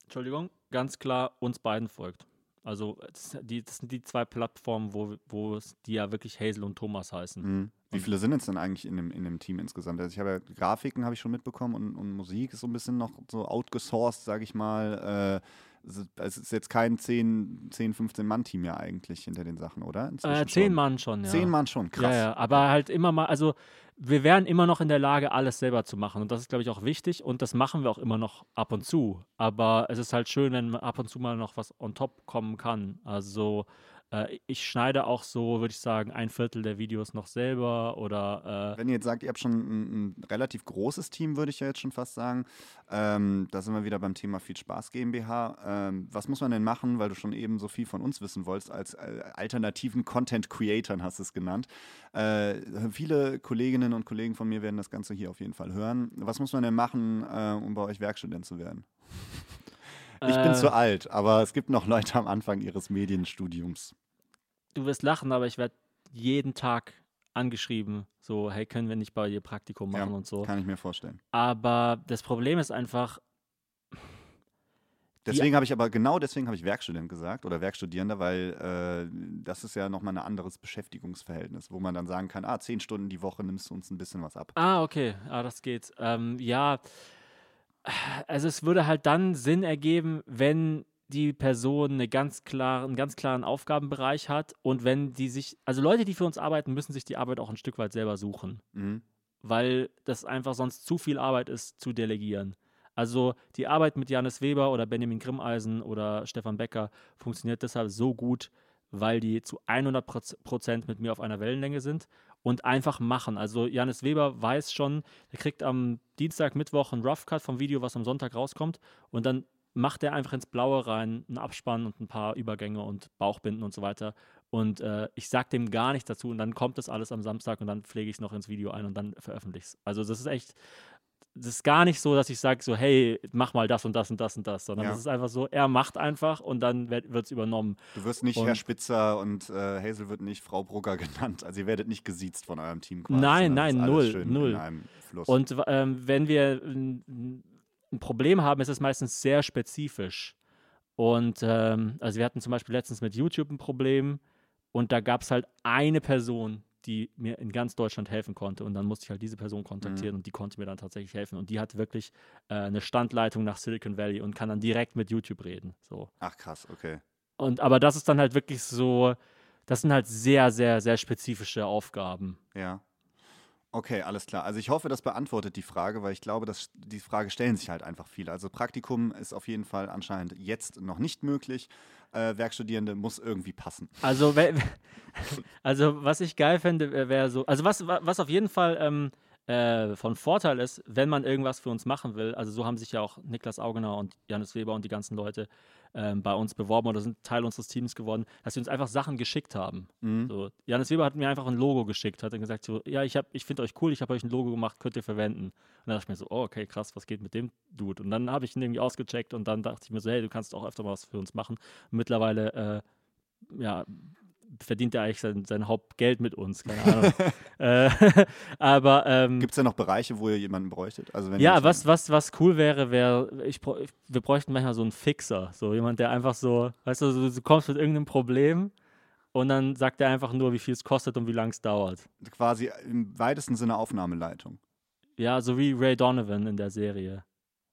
[SPEAKER 2] Entschuldigung, ganz klar uns beiden folgt. Also das, die, das sind die zwei Plattformen, wo, wo es die ja wirklich Hazel und Thomas heißen.
[SPEAKER 1] Mhm. Wie viele sind es denn eigentlich in dem, in dem Team insgesamt? Also ich habe ja Grafiken habe ich schon mitbekommen und, und Musik ist so ein bisschen noch so outgesourced, sage ich mal. Äh, es ist- es ist jetzt kein 10, 10 15 Mann-Team ja eigentlich hinter den Sachen, oder? Inzwischen
[SPEAKER 2] Äh, zehn
[SPEAKER 1] schon.
[SPEAKER 2] Mann schon, ja.
[SPEAKER 1] Zehn Mann schon, krass.
[SPEAKER 2] Ja, ja, aber halt immer mal, also wir wären immer noch in der Lage, alles selber zu machen. Und das ist, glaube ich, auch wichtig. Und das machen wir auch immer noch ab und zu. Aber es ist halt schön, wenn ab und zu mal noch was on top kommen kann. Also äh, ich schneide auch so, würde ich sagen, ein Viertel der Videos noch selber oder äh,
[SPEAKER 1] Wenn ihr jetzt sagt, ihr habt schon ein, ein relativ großes Team, würde ich ja jetzt schon fast sagen. Ähm, da sind wir wieder beim Thema Viel Spaß GmbH. Ähm, was muss man denn machen, weil du schon eben so viel von uns wissen wolltest, als äh, alternativen Content Creatern hast du es genannt. Äh, viele Kolleginnen und Kollegen von mir werden das Ganze hier auf jeden Fall hören. Was muss man denn machen, äh, um bei euch Werkstudent zu werden? Ich bin
[SPEAKER 2] äh,
[SPEAKER 1] zu alt, aber es gibt noch Leute am Anfang ihres Medienstudiums.
[SPEAKER 2] du wirst lachen, aber ich werde jeden Tag angeschrieben, so, hey, können wir nicht bei dir Praktikum
[SPEAKER 1] Ja,
[SPEAKER 2] machen und so.
[SPEAKER 1] Kann ich mir vorstellen.
[SPEAKER 2] Aber das Problem ist einfach,
[SPEAKER 1] Deswegen habe ich aber, genau deswegen habe ich Werkstudent gesagt oder Werkstudierender, weil äh, das ist ja nochmal ein anderes Beschäftigungsverhältnis, wo man dann sagen kann, ah, zehn Stunden die Woche nimmst du uns ein bisschen was ab.
[SPEAKER 2] Ah, okay. Ah, das geht. Ähm, ja, also es würde halt dann Sinn ergeben, wenn die Person eine ganz klare, einen ganz klaren Aufgabenbereich hat und wenn die sich, also Leute, die für uns arbeiten, müssen sich die Arbeit auch ein Stück weit selber suchen,
[SPEAKER 1] Mhm.
[SPEAKER 2] weil das einfach sonst zu viel Arbeit ist, zu delegieren. Also die Arbeit mit Janis Weber oder Benjamin Grimmeisen oder Stefan Becker funktioniert deshalb so gut, weil die zu 100 Proz- Prozent mit mir auf einer Wellenlänge sind und einfach machen. Also Janis Weber weiß schon, er kriegt am Dienstag, Mittwoch einen Rough Cut vom Video, was am Sonntag rauskommt und dann macht er einfach ins Blaue rein einen Abspann und ein paar Übergänge und Bauchbinden und so weiter. Und äh, ich sag dem gar nichts dazu und dann kommt das alles am Samstag und dann pflege ich es noch ins Video ein und dann veröffentliche ich es. Also das ist echt, das ist gar nicht so, dass ich sage so, hey, mach mal das und das und das und das, sondern
[SPEAKER 1] Ja.
[SPEAKER 2] das ist einfach so, er macht einfach und dann wird es übernommen.
[SPEAKER 1] Du wirst nicht
[SPEAKER 2] Und-
[SPEAKER 1] Herr Spitzer und äh, Hazel wird nicht Frau Brugger genannt. Also ihr werdet nicht gesiezt von eurem Team quasi.
[SPEAKER 2] Nein,
[SPEAKER 1] es
[SPEAKER 2] nein, null, null.
[SPEAKER 1] In einem Fluss.
[SPEAKER 2] Und ähm, wenn wir ein, ein Problem haben, ist es meistens sehr spezifisch. Und ähm, also wir hatten zum Beispiel letztens mit YouTube ein Problem und da gab es halt eine Person, die mir in ganz Deutschland helfen konnte. Und dann musste ich halt diese Person kontaktieren und die konnte mir dann tatsächlich helfen. Und die hat wirklich äh, eine Standleitung nach Silicon Valley und kann dann direkt mit YouTube reden. So.
[SPEAKER 1] Ach krass, okay.
[SPEAKER 2] Und aber das ist dann halt wirklich so, das sind halt sehr, sehr, sehr spezifische Aufgaben.
[SPEAKER 1] Ja. Okay, alles klar. Also ich hoffe, das beantwortet die Frage, weil ich glaube, dass die Frage stellen sich halt einfach viele. Also Praktikum ist auf jeden Fall anscheinend jetzt noch nicht möglich. Äh, Werkstudierende muss irgendwie passen.
[SPEAKER 2] Also, also was ich geil fände, wäre so, also was, wa- was auf jeden Fall ähm, äh, von Vorteil ist, wenn man irgendwas für uns machen will, also so haben sich ja auch Niklas Augener und Janis Weber und die ganzen Leute ähm, bei uns beworben oder sind Teil unseres Teams geworden, dass sie uns einfach Sachen geschickt haben.
[SPEAKER 1] Mhm.
[SPEAKER 2] So, Janis Weber hat mir einfach ein Logo geschickt, hat dann gesagt so, ja, ich, hab- ich finde euch cool, ich habe euch ein Logo gemacht, könnt ihr verwenden. Und dann dachte ich mir so, oh, okay, krass, was geht mit dem Dude? Und dann habe ich ihn irgendwie ausgecheckt und dann dachte ich mir so, hey, du kannst auch öfter mal was für uns machen. Und mittlerweile, äh, ja, verdient er eigentlich sein, sein Hauptgeld mit uns, keine Ahnung. äh, aber ähm,
[SPEAKER 1] Gibt es da noch Bereiche, wo ihr jemanden bräuchtet? Also wenn
[SPEAKER 2] ja, was, was, was cool wäre, wäre, ich, wir bräuchten manchmal so einen Fixer, so jemand, der einfach so, weißt du, du, du kommst mit irgendeinem Problem und dann sagt er einfach nur, wie viel es kostet und wie lange es dauert.
[SPEAKER 1] quasi im weitesten Sinne Aufnahmeleitung.
[SPEAKER 2] Ja, so wie Ray Donovan in der Serie.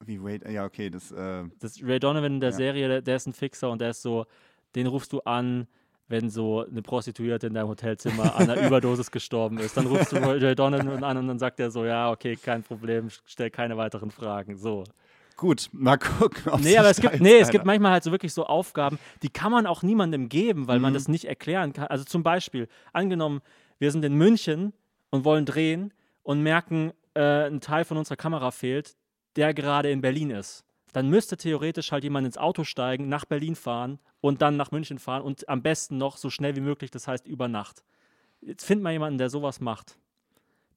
[SPEAKER 1] Wie wait, ja, okay, das, äh,
[SPEAKER 2] Das Ray Donovan in der
[SPEAKER 1] Ja.
[SPEAKER 2] Serie, der, der ist ein Fixer und der ist so, den rufst du an, wenn so eine Prostituierte in deinem Hotelzimmer an einer Überdosis gestorben ist. Dann rufst du Ray Donovan an und dann sagt er so, ja, okay, kein Problem, stell keine weiteren Fragen. So.
[SPEAKER 1] gut, mal gucken, ob
[SPEAKER 2] Nee, aber es gibt, nee, es gibt manchmal halt so wirklich so Aufgaben, die kann man auch niemandem geben, weil man
[SPEAKER 1] Mhm.
[SPEAKER 2] das nicht erklären kann. Also zum Beispiel, angenommen, wir sind in München und wollen drehen und merken, äh, ein Teil von unserer Kamera fehlt, der gerade in Berlin ist. Dann müsste theoretisch halt jemand ins Auto steigen, nach Berlin fahren und dann nach München fahren und am besten noch so schnell wie möglich, das heißt über Nacht. Jetzt findet mal jemanden, der sowas macht.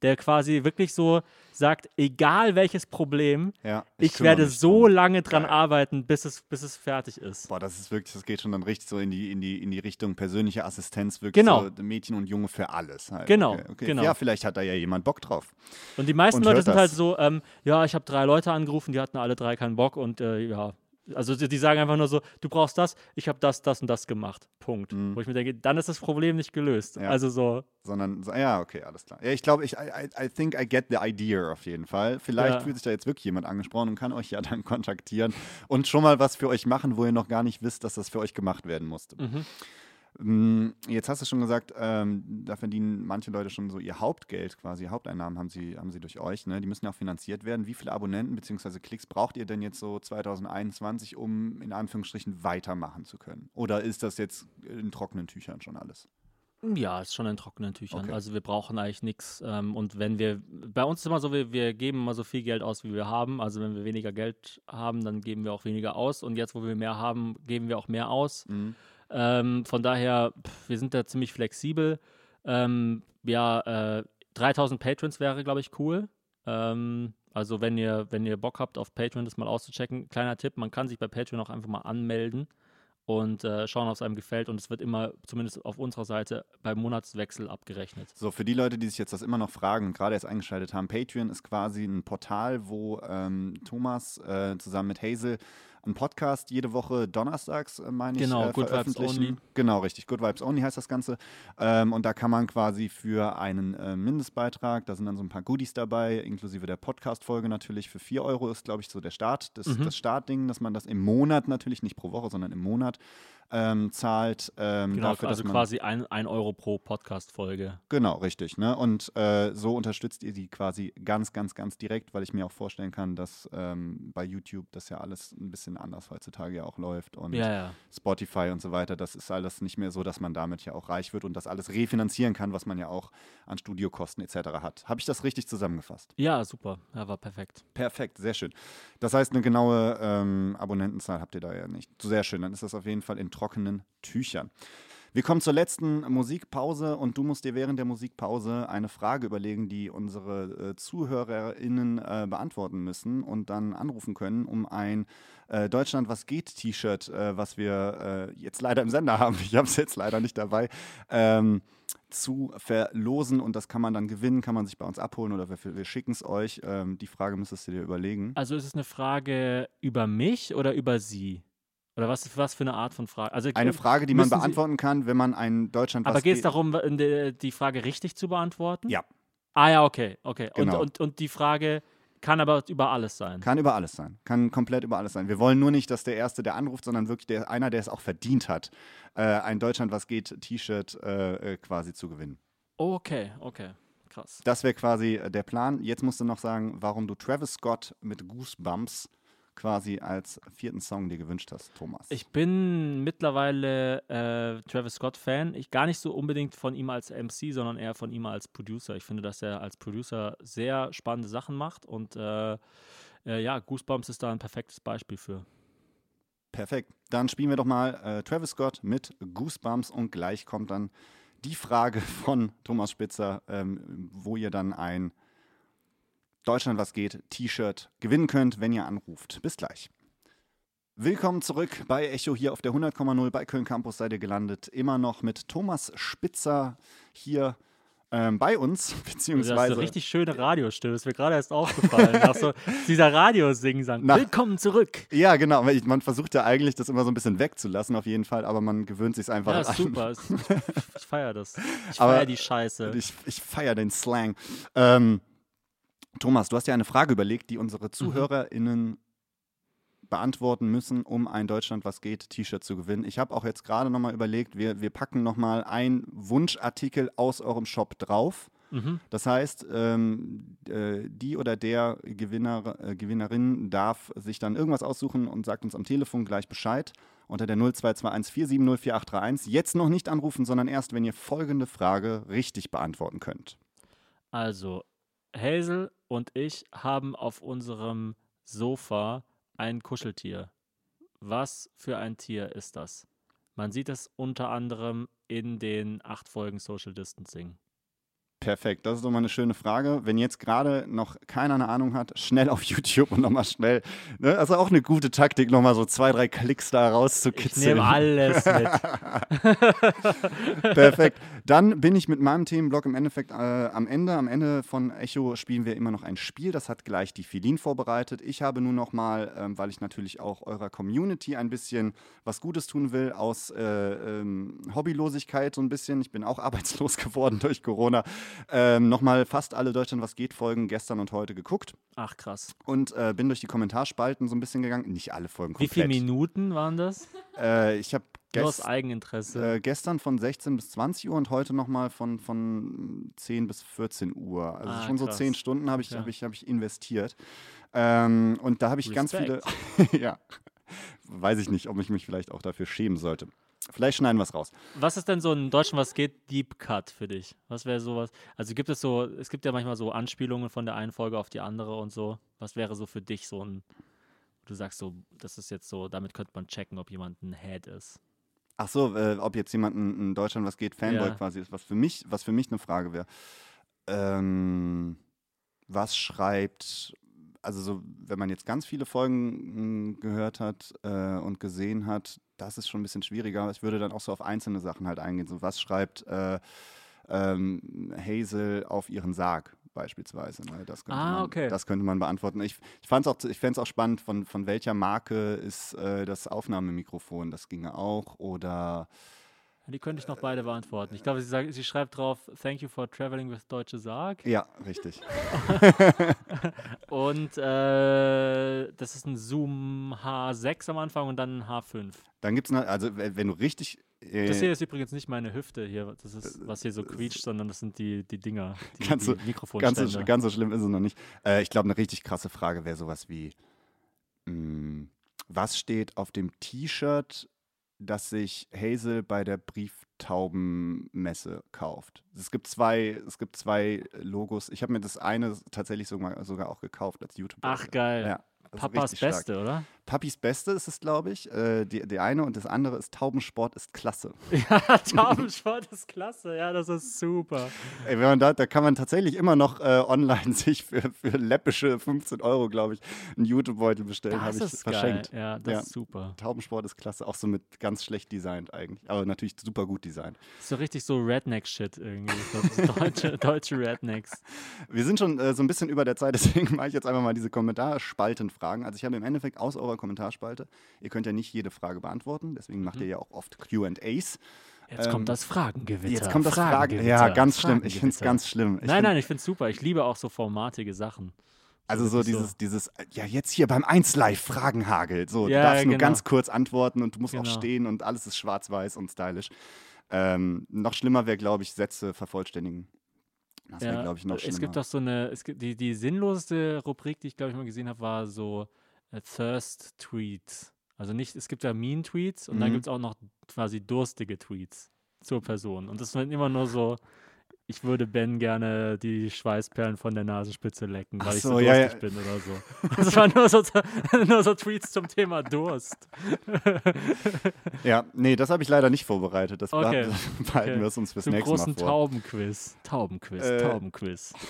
[SPEAKER 2] Der quasi wirklich so sagt, egal welches Problem,
[SPEAKER 1] Ja,
[SPEAKER 2] ich,
[SPEAKER 1] kümmere
[SPEAKER 2] werde so
[SPEAKER 1] drum.
[SPEAKER 2] lange dran
[SPEAKER 1] Geil.
[SPEAKER 2] arbeiten, bis es, bis es fertig ist.
[SPEAKER 1] Boah, das ist wirklich, das geht schon dann richtig so in die, in die, in die Richtung persönliche Assistenz, wirklich
[SPEAKER 2] Genau.
[SPEAKER 1] so Mädchen und Junge für alles halt.
[SPEAKER 2] Genau,
[SPEAKER 1] Okay, okay.
[SPEAKER 2] genau.
[SPEAKER 1] Ja, vielleicht hat da ja jemand Bock drauf.
[SPEAKER 2] Und die meisten
[SPEAKER 1] Und
[SPEAKER 2] Leute sind halt
[SPEAKER 1] das.
[SPEAKER 2] so, ähm, ja, ich habe drei Leute angerufen, die hatten alle drei keinen Bock und äh, ja, also die, die sagen einfach nur so, du brauchst das, ich habe das, das und das gemacht. Punkt. Wo ich mir denke, dann ist das Problem nicht gelöst.
[SPEAKER 1] Mhm. Ja.
[SPEAKER 2] Also so,
[SPEAKER 1] Sondern, so, ja, okay, alles klar. Ja, ich glaube, ich, I, I think I get the idea auf jeden Fall. Vielleicht
[SPEAKER 2] Ja.
[SPEAKER 1] fühlt sich da jetzt wirklich jemand angesprochen und kann euch ja dann kontaktieren und schon mal was für euch machen, wo ihr noch gar nicht wisst, dass das für euch gemacht werden musste.
[SPEAKER 2] Mhm.
[SPEAKER 1] Mm, Jetzt hast du schon gesagt, ähm, da verdienen manche Leute schon so ihr Hauptgeld quasi, Haupteinnahmen haben sie, haben sie durch euch. Ne? Die müssen ja auch finanziert werden. Wie viele Abonnenten bzw. Klicks braucht ihr denn jetzt so 2021, um in Anführungsstrichen weitermachen zu können? Oder ist das jetzt in trockenen Tüchern schon alles?
[SPEAKER 2] ja, ist schon in trockenen Tüchern.
[SPEAKER 1] Okay.
[SPEAKER 2] Also wir brauchen eigentlich nichts. Ähm, und wenn wir, bei uns ist immer so, wir, wir geben immer so viel Geld aus, wie wir haben. Also wenn wir weniger Geld haben, dann geben wir auch weniger aus. Und jetzt, wo wir mehr haben, geben wir auch mehr aus.
[SPEAKER 1] Mhm.
[SPEAKER 2] Ähm, von daher, pff, wir sind da ziemlich flexibel. Ähm, ja, äh, 3000 Patrons wäre, glaube ich, cool. Ähm, also wenn ihr, wenn ihr Bock habt, auf Patreon das mal auszuchecken, kleiner Tipp, man kann sich bei Patreon auch einfach mal anmelden und äh, schauen, ob es einem gefällt. Und es wird immer, zumindest auf unserer Seite, beim Monatswechsel abgerechnet.
[SPEAKER 1] So, für die Leute, die sich jetzt das immer noch fragen und gerade erst eingeschaltet haben, Patreon ist quasi ein Portal, wo ähm, Thomas äh, zusammen mit Hazel einen Podcast jede Woche donnerstags, äh, meine ich,
[SPEAKER 2] Genau,
[SPEAKER 1] äh,
[SPEAKER 2] Good Vibes. Only.
[SPEAKER 1] Genau, richtig. Good Vibes Only heißt das Ganze. Ähm, und da kann man quasi für einen äh, Mindestbeitrag, da sind dann so ein paar Goodies dabei, inklusive der Podcast-Folge natürlich. Für 4 Euro ist, glaube ich, so der Start, das,
[SPEAKER 2] Mhm.
[SPEAKER 1] das Startding, dass man das im Monat natürlich, nicht pro Woche, sondern im Monat ähm, zahlt. Ähm,
[SPEAKER 2] Genau,
[SPEAKER 1] dafür,
[SPEAKER 2] also
[SPEAKER 1] dass man,
[SPEAKER 2] quasi ein, ein Euro pro Podcast-Folge.
[SPEAKER 1] Genau, richtig. Ne? Und äh, so unterstützt ihr die quasi ganz, ganz, ganz direkt, weil ich mir auch vorstellen kann, dass ähm, bei YouTube das ja alles ein bisschen anders heutzutage ja auch läuft und
[SPEAKER 2] Ja, ja.
[SPEAKER 1] Spotify und so weiter. Das ist alles nicht mehr so, dass man damit ja auch reich wird und das alles refinanzieren kann, was man ja auch an Studiokosten etc. hat. Habe ich das richtig zusammengefasst?
[SPEAKER 2] Ja, super. Ja, war perfekt.
[SPEAKER 1] Perfekt, sehr schön. Das heißt, eine genaue ähm, Abonnentenzahl habt ihr da ja nicht. Sehr schön, dann ist das auf jeden Fall in trockenen Tüchern. Wir kommen zur letzten Musikpause und du musst dir während der Musikpause eine Frage überlegen, die unsere äh, ZuhörerInnen äh, beantworten müssen und dann anrufen können, um ein äh, Deutschland was geht T-Shirt, äh, was wir äh, jetzt leider im Sender haben, ich habe es jetzt leider nicht dabei, ähm, zu verlosen und das kann man dann gewinnen, kann man sich bei uns abholen oder wir, wir schicken es euch. Ähm, die Frage müsstest du dir überlegen.
[SPEAKER 2] Also ist es eine Frage über mich oder über Sie? Oder was, was für eine Art von Frage? Also,
[SPEAKER 1] Eine
[SPEAKER 2] äh,
[SPEAKER 1] Frage, die man
[SPEAKER 2] müssen Sie-
[SPEAKER 1] beantworten kann, wenn man ein Deutschland
[SPEAKER 2] Aber
[SPEAKER 1] was
[SPEAKER 2] geht es
[SPEAKER 1] geht-
[SPEAKER 2] darum, die Frage richtig zu beantworten?
[SPEAKER 1] Ja.
[SPEAKER 2] Ah ja, okay, okay.
[SPEAKER 1] Genau.
[SPEAKER 2] Und, und, und die Frage kann aber über alles sein.
[SPEAKER 1] Kann über alles sein. Kann komplett über alles sein. Wir wollen nur nicht, dass der Erste, der anruft, sondern wirklich der, einer, der es auch verdient hat, äh, ein Deutschland was geht T-Shirt äh, äh, quasi zu gewinnen.
[SPEAKER 2] Okay, okay. Krass.
[SPEAKER 1] Das wäre quasi äh, der Plan. Jetzt musst du noch sagen, warum du Travis Scott mit Goosebumps quasi als vierten Song dir gewünscht hast, Thomas.
[SPEAKER 2] Ich bin mittlerweile äh, Travis Scott-Fan. Ich gar nicht so unbedingt von ihm als MC, sondern eher von ihm als Producer. Ich finde, dass er als Producer sehr spannende Sachen macht und äh, äh, ja, Goosebumps ist da ein perfektes Beispiel für.
[SPEAKER 1] Perfekt. Dann spielen wir doch mal äh, Travis Scott mit Goosebumps und gleich kommt dann die Frage von Thomas Spitzer, ähm, wo ihr dann ein Deutschland was geht T-Shirt gewinnen könnt, wenn ihr anruft. Bis gleich. Willkommen zurück bei Echo hier auf der 100,0 bei Köln Campus seid ihr gelandet. Immer noch mit Thomas Spitzer hier ähm, bei uns,
[SPEAKER 2] Du hast
[SPEAKER 1] beziehungsweise
[SPEAKER 2] eine richtig schöne Radiostimme, ist mir gerade erst aufgefallen. Nach so dieser Radiosingsang. Willkommen zurück.
[SPEAKER 1] Ja, genau. Man versucht ja eigentlich, das immer so ein bisschen wegzulassen, auf jeden Fall, aber man gewöhnt sich einfach
[SPEAKER 2] Ja, ist
[SPEAKER 1] an.
[SPEAKER 2] super. Ist- Ich, ich feiere das. Ich feiere die Scheiße.
[SPEAKER 1] Ich, ich feiere den Slang. Ähm, Thomas, du hast ja eine Frage überlegt, die
[SPEAKER 2] Mhm.
[SPEAKER 1] unsere ZuhörerInnen beantworten müssen, um ein Deutschland was geht T-Shirt zu gewinnen. Ich habe auch jetzt gerade nochmal überlegt, wir, wir packen nochmal einen Wunschartikel aus eurem Shop drauf.
[SPEAKER 2] Mhm.
[SPEAKER 1] Das heißt, ähm, äh, die oder der Gewinner, äh, Gewinnerin darf sich dann irgendwas aussuchen und sagt uns am Telefon gleich Bescheid unter der 0221 4704831. Jetzt noch nicht anrufen, sondern erst, wenn ihr folgende Frage richtig beantworten könnt.
[SPEAKER 2] Also, Hazel und ich haben auf unserem Sofa ein Kuscheltier. Was für ein Tier ist das? Man sieht es unter anderem in den acht Folgen Social Distancing.
[SPEAKER 1] Perfekt, das ist doch mal eine schöne Frage. Wenn jetzt gerade noch keiner eine Ahnung hat, schnell auf YouTube und nochmal schnell, ne, also auch eine gute Taktik, nochmal so zwei, drei Klicks da
[SPEAKER 2] Ich
[SPEAKER 1] rauszukitzeln.
[SPEAKER 2] nehme alles mit.
[SPEAKER 1] Perfekt. Dann bin ich mit meinem Themenblock im Endeffekt äh, am Ende. Am Ende von Echo spielen wir immer noch ein Spiel. Das hat gleich die Filin vorbereitet. Ich habe nur noch mal, ähm, weil ich natürlich auch eurer Community ein bisschen was Gutes tun will, aus äh, ähm, Hobbylosigkeit so ein bisschen. Ich bin auch arbeitslos geworden durch Corona. Ähm, Nochmal fast alle Deutschland was geht Folgen gestern und heute geguckt
[SPEAKER 2] Ach krass.
[SPEAKER 1] und äh, bin durch die Kommentarspalten so ein bisschen gegangen. Nicht alle Folgen
[SPEAKER 2] Wie
[SPEAKER 1] komplett.
[SPEAKER 2] viele Minuten waren das?
[SPEAKER 1] Äh, ich habe
[SPEAKER 2] Nur aus
[SPEAKER 1] gest
[SPEAKER 2] Eigeninteresse.
[SPEAKER 1] äh, gestern von 16 bis 20 Uhr und heute nochmal von, von 10 bis 14 Uhr. Also
[SPEAKER 2] Ah,
[SPEAKER 1] schon so
[SPEAKER 2] krass.
[SPEAKER 1] 10 Stunden habe ich,
[SPEAKER 2] Ja.
[SPEAKER 1] hab ich, hab ich investiert. Ähm, und da habe ich ganz viele. ja. Weiß ich nicht, ob ich mich vielleicht auch dafür schämen sollte. Vielleicht schneiden wir es raus.
[SPEAKER 2] Was ist denn so in Deutschland, was geht, Deep Cut für dich? Was wäre sowas? Also gibt es so, es gibt ja manchmal so Anspielungen von der einen Folge auf die andere und so. Was wäre so für dich so ein, du sagst so, das ist jetzt so, damit könnte man checken, ob jemand ein Head ist.
[SPEAKER 1] Ach so, äh, ob jetzt jemand in, in Deutschland was geht, Fanboy
[SPEAKER 2] Ja.
[SPEAKER 1] quasi ist, was für mich, was für mich eine Frage wäre. Ähm, was schreibt, also so, wenn man jetzt ganz viele Folgen mh, gehört hat äh, und gesehen hat, das ist schon ein bisschen schwieriger. Ich würde dann auch so auf einzelne Sachen halt eingehen. So, was schreibt äh, ähm, Hazel auf ihren Sarg beispielsweise? Ne? Das, könnte
[SPEAKER 2] Ah,
[SPEAKER 1] man,
[SPEAKER 2] okay.
[SPEAKER 1] das könnte man beantworten. Ich, ich fand es auch, ich auch spannend, von, von welcher Marke ist äh, das Aufnahmemikrofon? Das ginge auch. Oder
[SPEAKER 2] Die könnte ich noch beide beantworten. Ich glaube, sie, sagt, sie schreibt drauf, thank you for traveling with Deutsche Sarg.
[SPEAKER 1] ja, richtig.
[SPEAKER 2] Und äh, das ist ein Zoom H6 am Anfang und dann ein H5.
[SPEAKER 1] Dann gibt es, also w- wenn du richtig. Äh,
[SPEAKER 2] Das hier ist übrigens nicht meine Hüfte hier, das ist, was hier so quietscht, sondern das sind die, die Dinger, die,
[SPEAKER 1] Ganz so-
[SPEAKER 2] die
[SPEAKER 1] ganz, so, ganz so schlimm ist es noch nicht. Äh, ich glaube, eine richtig krasse Frage wäre sowas wie: mh, Was steht auf dem T-Shirt, das sich Hazel bei der Brieftaubenmesse kauft? Es gibt zwei, es gibt zwei Logos. Ich habe mir das eine tatsächlich sogar, sogar auch gekauft als YouTube.
[SPEAKER 2] Ach geil.
[SPEAKER 1] Ja,
[SPEAKER 2] Papas
[SPEAKER 1] richtig stark.
[SPEAKER 2] Beste, oder?
[SPEAKER 1] Papis Beste ist es, glaube ich. Äh, die, die eine und das andere ist Taubensport ist klasse.
[SPEAKER 2] Ja, Taubensport ist klasse. Ja, das ist super.
[SPEAKER 1] Ey, wenn man da, da kann man tatsächlich immer noch äh, online sich für, für läppische 15 Euro, glaube ich, einen YouTube-Beutel bestellen. Habe
[SPEAKER 2] Das
[SPEAKER 1] ich
[SPEAKER 2] ist
[SPEAKER 1] verschenkt.
[SPEAKER 2] geil. Ja, das
[SPEAKER 1] Ja.
[SPEAKER 2] ist super.
[SPEAKER 1] Taubensport ist klasse, auch so mit ganz schlecht designt eigentlich. Aber natürlich super gut designt.
[SPEAKER 2] So richtig so Redneck-Shit irgendwie. So deutsche, deutsche Rednecks.
[SPEAKER 1] Wir sind schon äh, so ein bisschen über der Zeit, deswegen mache ich jetzt einfach mal diese Kommentarspaltenfragen. Also ich habe im Endeffekt aus eurer Kommentarspalte, ihr könnt ja nicht jede Frage beantworten, deswegen macht ihr ja auch oft Q&As.
[SPEAKER 2] Jetzt
[SPEAKER 1] Ähm,
[SPEAKER 2] kommt das Fragengewitter.
[SPEAKER 1] Jetzt kommt das Fragen.
[SPEAKER 2] Fragengewitter,
[SPEAKER 1] Ja, ganz schlimm. Ich finde es ganz schlimm. Ich
[SPEAKER 2] Nein, nein, ich finde es super. Ich liebe auch so formatige Sachen.
[SPEAKER 1] Also so
[SPEAKER 2] wirklich so.
[SPEAKER 1] dieses, dieses, ja jetzt hier beim 1 Live Fragenhagel. So,
[SPEAKER 2] Ja,
[SPEAKER 1] du darfst nur
[SPEAKER 2] genau.
[SPEAKER 1] ganz kurz antworten und du musst auch
[SPEAKER 2] Genau.
[SPEAKER 1] stehen und alles ist schwarz-weiß und stylisch. Ähm, noch schlimmer wäre, glaube ich, Sätze vervollständigen. Das wäre, glaube ich, noch schlimmer.
[SPEAKER 2] es gibt doch so eine, es gibt die, die sinnloseste Rubrik, die ich glaube ich mal gesehen habe, war so Thirst Tweets. Also nicht, es gibt ja Mean Tweets und dann
[SPEAKER 1] Mhm.
[SPEAKER 2] gibt es auch noch quasi durstige Tweets zur Person. Und das sind immer nur so, ich würde Ben gerne die Schweißperlen von der Nasenspitze lecken, weil
[SPEAKER 1] Ach
[SPEAKER 2] ich
[SPEAKER 1] so,
[SPEAKER 2] so
[SPEAKER 1] ja,
[SPEAKER 2] durstig bin oder so. Das waren nur so, nur so Tweets zum Thema Durst.
[SPEAKER 1] ja, nee, das habe ich leider nicht vorbereitet. Das
[SPEAKER 2] Okay.
[SPEAKER 1] behalten
[SPEAKER 2] Okay.
[SPEAKER 1] wir es uns fürs
[SPEAKER 2] Zum
[SPEAKER 1] nächste Mal
[SPEAKER 2] großen
[SPEAKER 1] vor.
[SPEAKER 2] Taubenquiz. Taubenquiz,
[SPEAKER 1] Äh,
[SPEAKER 2] Taubenquiz.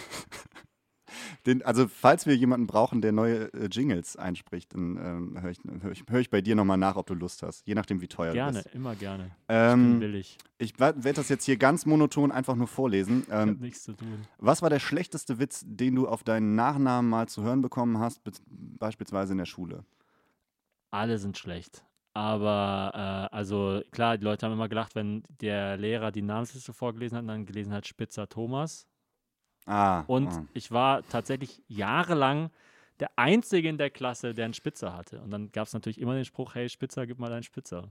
[SPEAKER 1] Den, also, falls wir jemanden brauchen, der neue äh, Jingles einspricht, dann ähm, höre ich, hör ich, hör ich bei dir nochmal nach, ob du Lust hast. Je nachdem, wie teuer
[SPEAKER 2] Gerne,
[SPEAKER 1] du bist.
[SPEAKER 2] immer gerne. Ich bin
[SPEAKER 1] Ähm,
[SPEAKER 2] willig.
[SPEAKER 1] ich werde das jetzt hier ganz monoton einfach nur vorlesen.
[SPEAKER 2] Ich
[SPEAKER 1] Ähm,
[SPEAKER 2] nichts zu tun.
[SPEAKER 1] Was war der schlechteste Witz, den du auf deinen Nachnamen mal zu hören bekommen hast, be- beispielsweise in der Schule?
[SPEAKER 2] Alle sind schlecht. Aber, äh, also klar, die Leute haben immer gelacht, wenn der Lehrer die Namensliste vorgelesen hat und dann gelesen hat Spitzer Thomas.
[SPEAKER 1] Ah.
[SPEAKER 2] Und
[SPEAKER 1] ah.
[SPEAKER 2] ich war tatsächlich jahrelang der Einzige in der Klasse, der einen Spitzer hatte. Und dann gab es natürlich immer den Spruch, hey Spitzer, gib mal deinen Spitzer.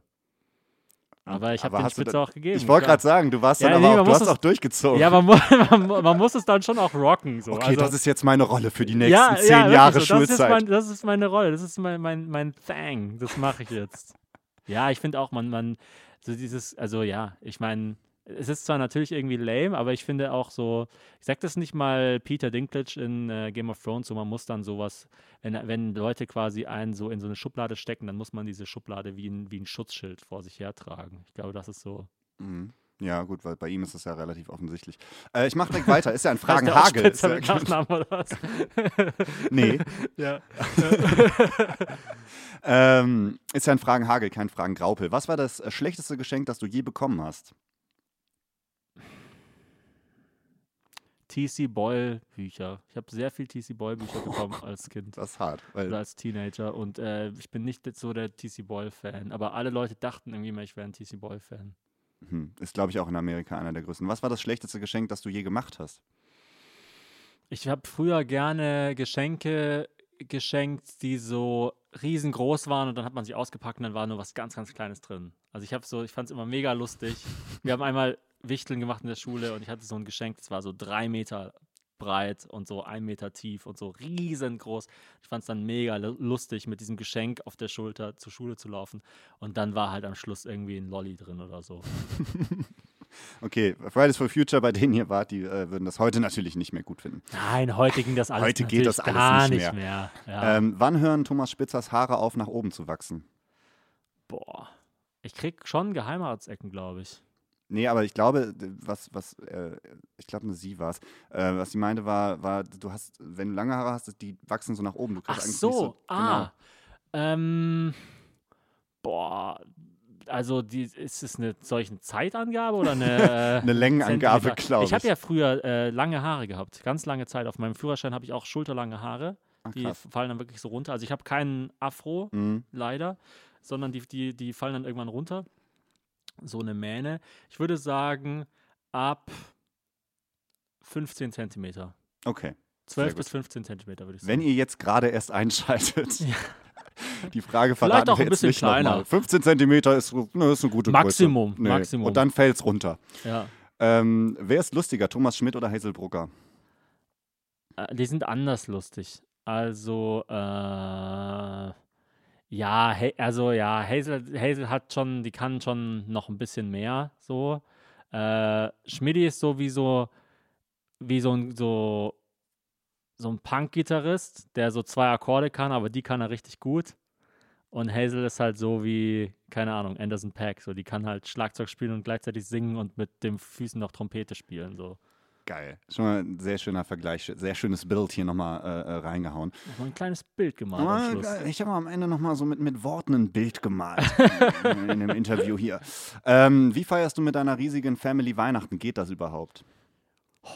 [SPEAKER 2] Aber ich habe den Spitzer
[SPEAKER 1] da-
[SPEAKER 2] auch gegeben.
[SPEAKER 1] Ich wollte gerade sagen, du warst
[SPEAKER 2] Ja,
[SPEAKER 1] dann
[SPEAKER 2] nee,
[SPEAKER 1] aber
[SPEAKER 2] man
[SPEAKER 1] auch, du
[SPEAKER 2] muss
[SPEAKER 1] hast
[SPEAKER 2] es-
[SPEAKER 1] auch durchgezogen.
[SPEAKER 2] Ja, man, man, man muss es dann schon auch rocken. So.
[SPEAKER 1] okay,
[SPEAKER 2] also,
[SPEAKER 1] das ist jetzt meine Rolle für die nächsten
[SPEAKER 2] ja,
[SPEAKER 1] zehn
[SPEAKER 2] ja,
[SPEAKER 1] Jahre
[SPEAKER 2] so. Das ist,
[SPEAKER 1] Schulzeit.
[SPEAKER 2] mein, das ist meine Rolle, das ist mein, mein, mein Thing, das mache ich jetzt. ja, ich finde auch, man, man, so dieses, also ja, ich meine, es ist zwar natürlich irgendwie lame, aber ich finde auch so, ich sag das nicht mal Peter Dinklage in äh, Game of Thrones, so man muss dann sowas, wenn, wenn Leute quasi einen so in so eine Schublade stecken, dann muss man diese Schublade wie ein, wie ein Schutzschild vor sich hertragen. Ich glaube, das ist so,
[SPEAKER 1] Mhm. Ja, gut, weil bei ihm ist es ja relativ offensichtlich. Äh, ich mache direkt weiter. Ist ja ein Fragenhagel. Ist ja,
[SPEAKER 2] mit Nachnamen oder was?
[SPEAKER 1] nee,
[SPEAKER 2] ja.
[SPEAKER 1] ähm, ist ja ein Fragenhagel, kein Fragengraupel. Was war das äh, schlechteste Geschenk, das du je bekommen hast?
[SPEAKER 2] TC Boyle Bücher. Ich habe sehr viel TC Boyle Bücher bekommen als Kind
[SPEAKER 1] Das ist hart. Weil,
[SPEAKER 2] oder als Teenager und äh, ich bin nicht so der TC Boyle Fan, aber alle Leute dachten irgendwie mal, ich wäre ein TC Boyle Fan.
[SPEAKER 1] hm, ist, glaube ich, auch in Amerika einer der größten. Was war das schlechteste Geschenk, das du je gemacht hast?
[SPEAKER 2] Ich habe früher gerne Geschenke geschenkt, die so riesengroß waren und dann hat man sie ausgepackt und dann war nur was ganz, ganz Kleines drin. Also ich habe so, ich fand es immer mega lustig. Wir haben einmal Wichteln gemacht in der Schule und ich hatte so ein Geschenk, das war so drei Meter breit und so ein Meter tief und so riesengroß. Ich fand es dann mega lu- lustig, mit diesem Geschenk auf der Schulter zur Schule zu laufen. Und dann war halt am Schluss irgendwie ein Lolli drin oder so.
[SPEAKER 1] Okay, Fridays for Future, bei denen ihr wart, die äh, würden das heute natürlich nicht mehr gut finden.
[SPEAKER 2] Nein, heute ging das alles
[SPEAKER 1] Heute geht das alles
[SPEAKER 2] gar
[SPEAKER 1] nicht
[SPEAKER 2] nicht
[SPEAKER 1] mehr.
[SPEAKER 2] mehr. Ja.
[SPEAKER 1] Ähm, wann hören Thomas Spitzers Haare auf, nach oben zu wachsen?
[SPEAKER 2] Boah. Ich krieg schon Geheimratsecken, glaube ich.
[SPEAKER 1] Nee, aber ich glaube, was, was, äh, ich glaube, eine sie war es. Äh, was sie meinte, war, war, du hast, wenn du lange Haare hast, die wachsen so nach oben. Du
[SPEAKER 2] Ach so,
[SPEAKER 1] so
[SPEAKER 2] ah. Ähm, boah, also die, ist es eine solche Zeitangabe oder eine, äh,
[SPEAKER 1] Eine Längenangabe, glaube ich.
[SPEAKER 2] Ich habe ja früher äh, lange Haare gehabt, ganz lange Zeit. Auf meinem Führerschein habe ich auch schulterlange Haare.
[SPEAKER 1] Ach,
[SPEAKER 2] Die fallen dann wirklich so runter. Also ich habe keinen Afro,
[SPEAKER 1] Mhm.
[SPEAKER 2] leider, sondern die, die, die fallen dann irgendwann runter. So eine Mähne. Ich würde sagen, ab 15 Zentimeter.
[SPEAKER 1] Okay.
[SPEAKER 2] 12
[SPEAKER 1] gut.
[SPEAKER 2] bis 15 Zentimeter, würde ich sagen.
[SPEAKER 1] Wenn ihr jetzt gerade erst einschaltet, die Frage
[SPEAKER 2] Vielleicht
[SPEAKER 1] verraten
[SPEAKER 2] auch
[SPEAKER 1] wir
[SPEAKER 2] ein bisschen kleiner.
[SPEAKER 1] 15 Zentimeter ist, ne, ist eine gute
[SPEAKER 2] Maximum,
[SPEAKER 1] Größe. Nee.
[SPEAKER 2] Maximum.
[SPEAKER 1] Und dann fällt es runter.
[SPEAKER 2] ja.
[SPEAKER 1] Ähm, wer ist lustiger, Thomas Schmidt oder Hazel Brucker?
[SPEAKER 2] Äh, Die sind anders lustig. Also, äh, ja, also ja, Hazel, Hazel hat schon, die kann schon noch ein bisschen mehr so. Äh, Schmidti ist so wie so, wie so ein, so, so ein Punk-Gitarrist, der so zwei Akkorde kann, aber die kann er richtig gut. Und Hazel ist halt so wie, keine Ahnung, Anderson Pack. So, die kann halt Schlagzeug spielen und gleichzeitig singen und mit den Füßen noch Trompete spielen. So.
[SPEAKER 1] Geil. Schon mal ein sehr schöner Vergleich, sehr schönes Bild hier nochmal äh, äh, reingehauen.
[SPEAKER 2] Nochmal ein kleines Bild gemalt Schluss.
[SPEAKER 1] geil. ich habe am Ende nochmal so mit, mit Worten ein Bild gemalt in, in dem Interview hier. Ähm, wie feierst du mit deiner riesigen Family Weihnachten? Geht das überhaupt?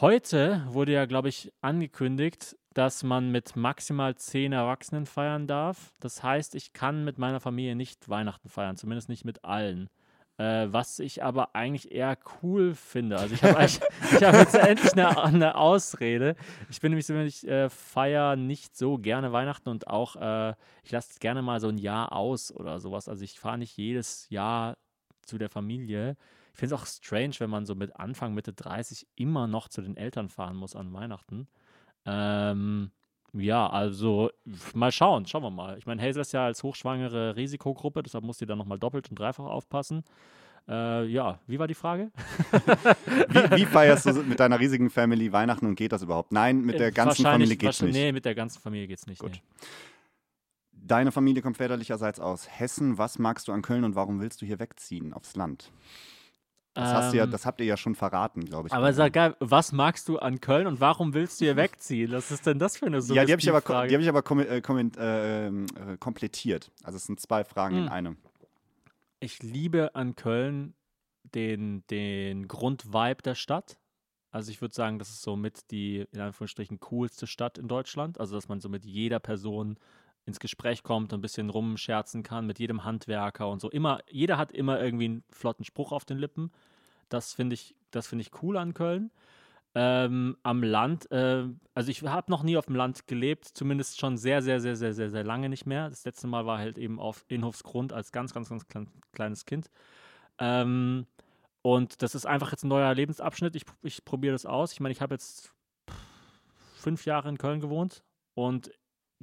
[SPEAKER 2] Heute wurde ja, glaube ich, angekündigt, dass man mit maximal zehn Erwachsenen feiern darf. Das heißt, ich kann mit meiner Familie nicht Weihnachten feiern, zumindest nicht mit allen. Äh, was ich aber eigentlich eher cool finde. Also ich habe habe jetzt endlich eine, eine Ausrede. Ich bin nämlich so, wenn ich äh, feiere nicht so gerne Weihnachten und auch, äh, ich lasse gerne mal so ein Jahr aus oder sowas. Also ich fahre nicht jedes Jahr zu der Familie. Ich finde es auch strange, wenn man so mit Anfang, Mitte 30 immer noch zu den Eltern fahren muss an Weihnachten. Ähm, ja, also mal schauen, schauen wir mal. Ich meine, Hazel ist ja als hochschwangere Risikogruppe, deshalb muss die dann nochmal doppelt und dreifach aufpassen. Äh, ja, wie war die Frage?
[SPEAKER 1] Wie, wie feierst du mit deiner riesigen Family Weihnachten und geht das überhaupt? Nein, mit der ganzen Familie geht's
[SPEAKER 2] wahrscheinlich-
[SPEAKER 1] nicht.
[SPEAKER 2] Nee, mit der ganzen Familie geht's nicht.
[SPEAKER 1] Gut.
[SPEAKER 2] Nee.
[SPEAKER 1] Deine Familie kommt väterlicherseits aus Hessen. Was magst du an Köln und warum willst du hier wegziehen aufs Land? Das, hast du ja,
[SPEAKER 2] Ähm,
[SPEAKER 1] das habt ihr ja schon verraten, glaube ich.
[SPEAKER 2] aber sag geil, was magst du an Köln und warum willst du hier wegziehen? Was ist denn das für eine
[SPEAKER 1] ja, die habe ich aber, die hab ich aber äh, äh, ähm, äh, komplettiert. Also es sind zwei Fragen in
[SPEAKER 2] Hm.
[SPEAKER 1] einem.
[SPEAKER 2] ich liebe an Köln den, den Grundvibe der Stadt. Also ich würde sagen, das ist so mit die, in Anführungsstrichen, coolste Stadt in Deutschland. Also dass man so mit jeder Person ins Gespräch kommt und ein bisschen rumscherzen kann, mit jedem Handwerker und so. Immer, jeder hat immer irgendwie einen flotten Spruch auf den Lippen. Das finde ich, das ich cool an Köln. Ähm, am Land, äh, also ich habe noch nie auf dem Land gelebt, zumindest schon sehr, sehr, sehr, sehr, sehr, sehr lange nicht mehr. Das letzte Mal war halt eben auf Inhofsgrund als ganz, ganz, ganz klein, kleines Kind. Ähm, und das ist einfach jetzt ein neuer Lebensabschnitt. Ich, ich probiere das aus. Ich meine, ich habe jetzt fünf Jahre in Köln gewohnt und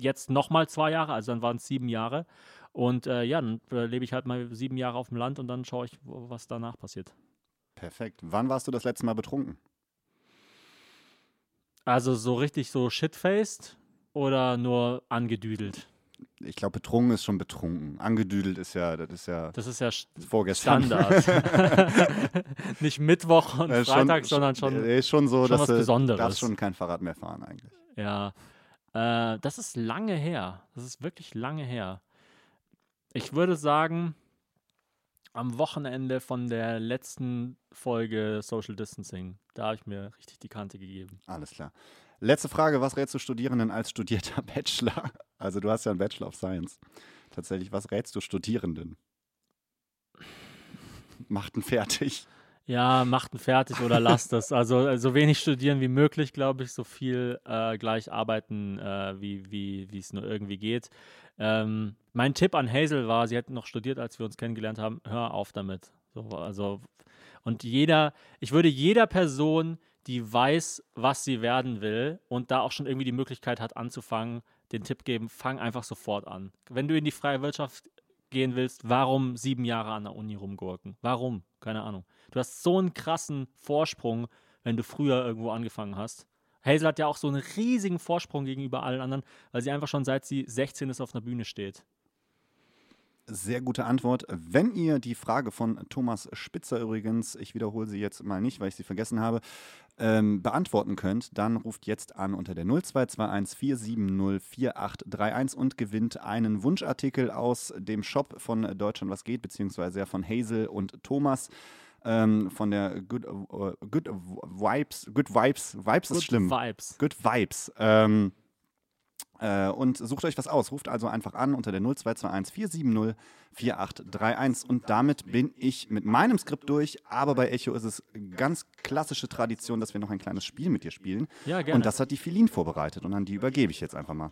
[SPEAKER 2] jetzt nochmal zwei Jahre, also dann waren es sieben Jahre. Und äh, ja, dann äh, lebe ich halt mal sieben Jahre auf dem Land und dann schaue ich, was danach passiert.
[SPEAKER 1] Perfekt. Wann warst du das letzte Mal betrunken?
[SPEAKER 2] Also so richtig so shitfaced oder nur angedüdelt?
[SPEAKER 1] ich glaube, betrunken ist schon betrunken. Angedüdelt ist ja, das ist ja
[SPEAKER 2] Das ist ja
[SPEAKER 1] vorgestern.
[SPEAKER 2] Standard. Nicht Mittwoch und
[SPEAKER 1] Äh,
[SPEAKER 2] Freitag, sondern schon.
[SPEAKER 1] äh, ist schon so,
[SPEAKER 2] schon
[SPEAKER 1] dass
[SPEAKER 2] was
[SPEAKER 1] du
[SPEAKER 2] Besonderes.
[SPEAKER 1] darfst schon kein Fahrrad mehr fahren eigentlich.
[SPEAKER 2] Ja. Äh, das ist lange her. Das ist wirklich lange her. Ich würde sagen, am Wochenende von der letzten Folge Social Distancing, da habe ich mir richtig die Kante gegeben.
[SPEAKER 1] Alles klar. Letzte Frage, was rätst du Studierenden als studierter Bachelor? Also du hast ja einen Bachelor of Science. Tatsächlich, was rätst du Studierenden? Machten fertig.
[SPEAKER 2] Ja, macht ihn fertig oder lasst es. Also äh, so wenig studieren wie möglich, glaube ich, so viel äh, gleich arbeiten, äh, wie wie es nur irgendwie geht. Ähm, mein Tipp an Hazel war, sie hat noch studiert, als wir uns kennengelernt haben, hör auf damit. So, also und jeder, ich würde jeder Person, die weiß, was sie werden will und da auch schon irgendwie die Möglichkeit hat anzufangen, den Tipp geben, fang einfach sofort an. Wenn du in die freie Wirtschaft gehen willst, warum sieben Jahre an der Uni rumgurken? Warum? Keine Ahnung. Du hast so einen krassen Vorsprung, wenn du früher irgendwo angefangen hast. Hazel hat ja auch so einen riesigen Vorsprung gegenüber allen anderen, weil sie einfach schon seit sie 16 ist auf einer Bühne steht.
[SPEAKER 1] Sehr gute Antwort. Wenn ihr die Frage von Thomas Spitzer übrigens, ich wiederhole sie jetzt mal nicht, weil ich sie vergessen habe, ähm, beantworten könnt, dann ruft jetzt an unter der 0221 470 4831 und gewinnt einen Wunschartikel aus dem Shop von Deutschland was geht, beziehungsweise von Hazel und Thomas. Ähm, von der Good, äh, Good Vibes, Good Vibes, Vibes ist
[SPEAKER 2] Good
[SPEAKER 1] schlimm.
[SPEAKER 2] Vibes.
[SPEAKER 1] Good Vibes. Ähm, äh, und sucht euch was aus. Ruft also einfach an unter der 0221 470 4831. Und damit bin ich mit meinem Skript durch. Aber bei Echo ist es ganz klassische Tradition, dass wir noch ein kleines Spiel mit dir spielen.
[SPEAKER 2] Ja, gerne.
[SPEAKER 1] Und das hat die Filin vorbereitet. Und an die übergebe ich jetzt einfach mal.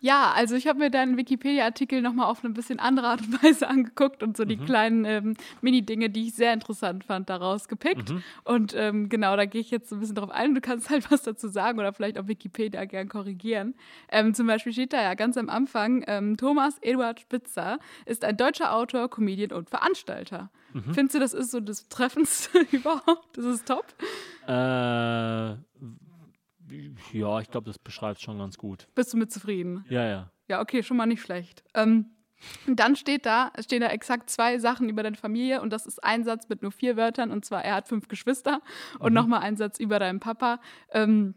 [SPEAKER 3] Ja, also ich habe mir deinen Wikipedia-Artikel nochmal auf eine bisschen andere Art und Weise angeguckt und so
[SPEAKER 2] Mhm.
[SPEAKER 3] die kleinen ähm, Mini-Dinge, die ich sehr interessant fand, daraus gepickt.
[SPEAKER 2] Mhm.
[SPEAKER 3] Und ähm, genau, da gehe ich jetzt so ein bisschen drauf ein. Du kannst halt was dazu sagen oder vielleicht auf Wikipedia gern korrigieren. Ähm, zum Beispiel steht da ja ganz am Anfang, ähm, Thomas Eduard Spitzer ist ein deutscher Autor, Comedian und Veranstalter.
[SPEAKER 2] Mhm.
[SPEAKER 3] Findest du, das ist so das Treffendste überhaupt? Das ist top.
[SPEAKER 2] Äh, ja, ich glaube, das beschreibt schon ganz gut.
[SPEAKER 3] Bist du mit zufrieden?
[SPEAKER 2] Ja, ja.
[SPEAKER 3] Ja, okay, schon mal nicht schlecht. Ähm, und dann steht da, stehen da exakt zwei Sachen über deine Familie und das ist ein Satz mit nur vier Wörtern und zwar, er hat fünf Geschwister und nochmal ein Satz über deinen Papa. Ähm,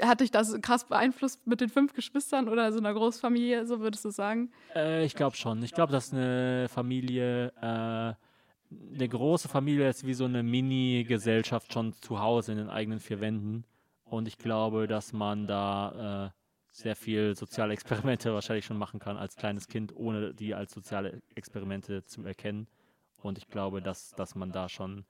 [SPEAKER 3] hat dich das krass beeinflusst mit den fünf Geschwistern oder so einer Großfamilie, so würdest du sagen?
[SPEAKER 2] Äh, ich glaube schon. Ich glaube, dass eine Familie, äh, eine große Familie ist wie so eine Mini-Gesellschaft schon zu Hause in den eigenen vier Wänden. Und ich glaube, dass man da äh, sehr viel soziale Experimente wahrscheinlich schon machen kann als kleines Kind, ohne die als soziale Experimente zu erkennen. Und ich glaube, dass, dass man da schon,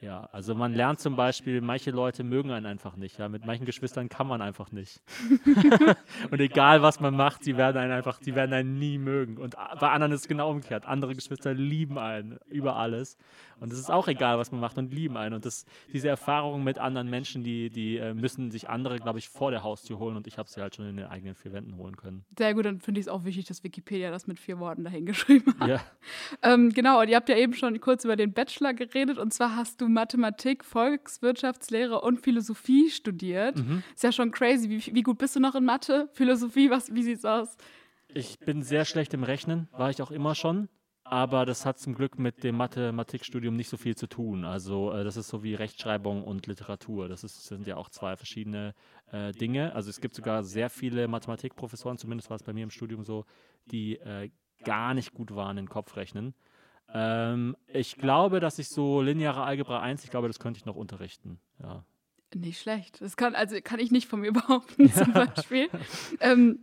[SPEAKER 2] ja, also man lernt zum Beispiel, manche Leute mögen einen einfach nicht. Ja, mit manchen Geschwistern kann man einfach nicht. Und egal was man macht, sie werden einen einfach, sie werden einen nie mögen. Und bei anderen ist es genau umgekehrt. Andere Geschwister lieben einen über alles. Und es ist auch egal, was man macht und lieben einen. Und das, diese Erfahrung mit anderen Menschen, die, die äh, müssen sich andere, glaube ich, vor der Haustür holen. Und ich habe sie halt schon in den eigenen vier Wänden holen können.
[SPEAKER 3] Sehr gut, dann finde ich es auch wichtig, dass Wikipedia das mit vier Worten dahingeschrieben hat.
[SPEAKER 2] Ja,
[SPEAKER 3] Ähm, genau, und ihr habt ja eben schon kurz über den Bachelor geredet und zwar hast du Mathematik, Volkswirtschaftslehre und Philosophie studiert.
[SPEAKER 2] Mhm.
[SPEAKER 3] Ist ja schon crazy. Wie, wie gut bist du noch in Mathe? Philosophie, was, wie sieht's aus?
[SPEAKER 2] ich bin sehr schlecht im Rechnen, war ich auch immer schon. Aber das hat zum Glück mit dem Mathematikstudium nicht so viel zu tun. Also äh, das ist so wie Rechtschreibung und Literatur. Das ist, sind ja auch zwei verschiedene äh, Dinge. Also es gibt sogar sehr viele Mathematikprofessoren, zumindest war es bei mir im Studium so, die äh, gar nicht gut waren in Kopfrechnen. Ähm, ich glaube, dass ich so lineare Algebra 1, ich glaube, das könnte ich noch unterrichten. Ja.
[SPEAKER 3] Nicht schlecht. Das kann, also kann ich nicht von mir behaupten, zum Beispiel. ähm,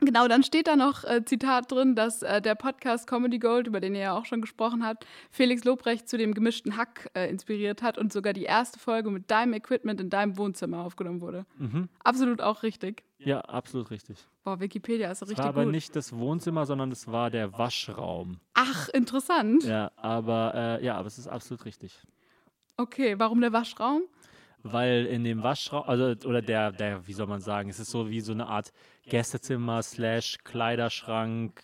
[SPEAKER 3] genau, dann steht da noch äh, Zitat drin, dass äh, der Podcast Comedy Gold, über den ihr ja auch schon gesprochen habt, Felix Lobrecht zu dem gemischten Hack äh, inspiriert hat und sogar die erste Folge mit deinem Equipment in deinem Wohnzimmer aufgenommen wurde.
[SPEAKER 2] Mhm.
[SPEAKER 3] Absolut auch richtig.
[SPEAKER 2] Ja, absolut richtig.
[SPEAKER 3] Boah, Wikipedia ist richtig
[SPEAKER 2] war aber
[SPEAKER 3] gut.
[SPEAKER 2] nicht das Wohnzimmer, sondern es war der Waschraum.
[SPEAKER 3] Ach, interessant.
[SPEAKER 2] Ja, aber äh, ja, aber es ist absolut richtig.
[SPEAKER 3] Okay, warum der Waschraum?
[SPEAKER 2] Weil in dem Waschraum, also oder der, der, wie soll man sagen, es ist so wie so eine Art Gästezimmer slash Kleiderschrank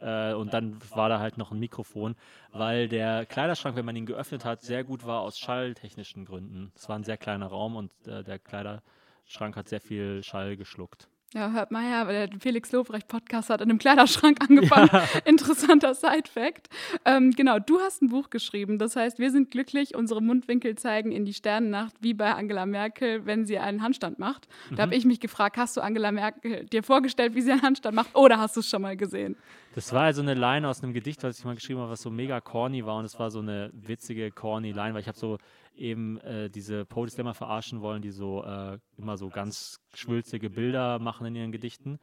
[SPEAKER 2] äh, und dann war da halt noch ein Mikrofon, weil der Kleiderschrank, wenn man ihn geöffnet hat, sehr gut war aus schalltechnischen Gründen. Es war ein sehr kleiner Raum und äh, der Kleiderschrank hat sehr viel Schall geschluckt.
[SPEAKER 3] Ja, hört mal her, weil der Felix Lobrecht Podcast hat in einem Kleiderschrank angefangen. Ja. Interessanter Side-Fact. Ähm, genau, du hast ein Buch geschrieben. Das heißt, wir sind glücklich, unsere Mundwinkel zeigen in die Sternennacht, wie bei Angela Merkel, wenn sie einen Handstand macht. Da mhm. habe ich mich gefragt, hast du Angela Merkel dir vorgestellt, wie sie einen Handstand macht, oder hast du es schon mal gesehen?
[SPEAKER 2] Das war also eine Line aus einem Gedicht, was ich mal geschrieben habe, was so mega corny war. Und es war so eine witzige, corny Line, weil ich habe so eben äh, diese Poetry Slammer verarschen wollen, die so äh, immer so ganz schwülzige Bilder machen in ihren Gedichten.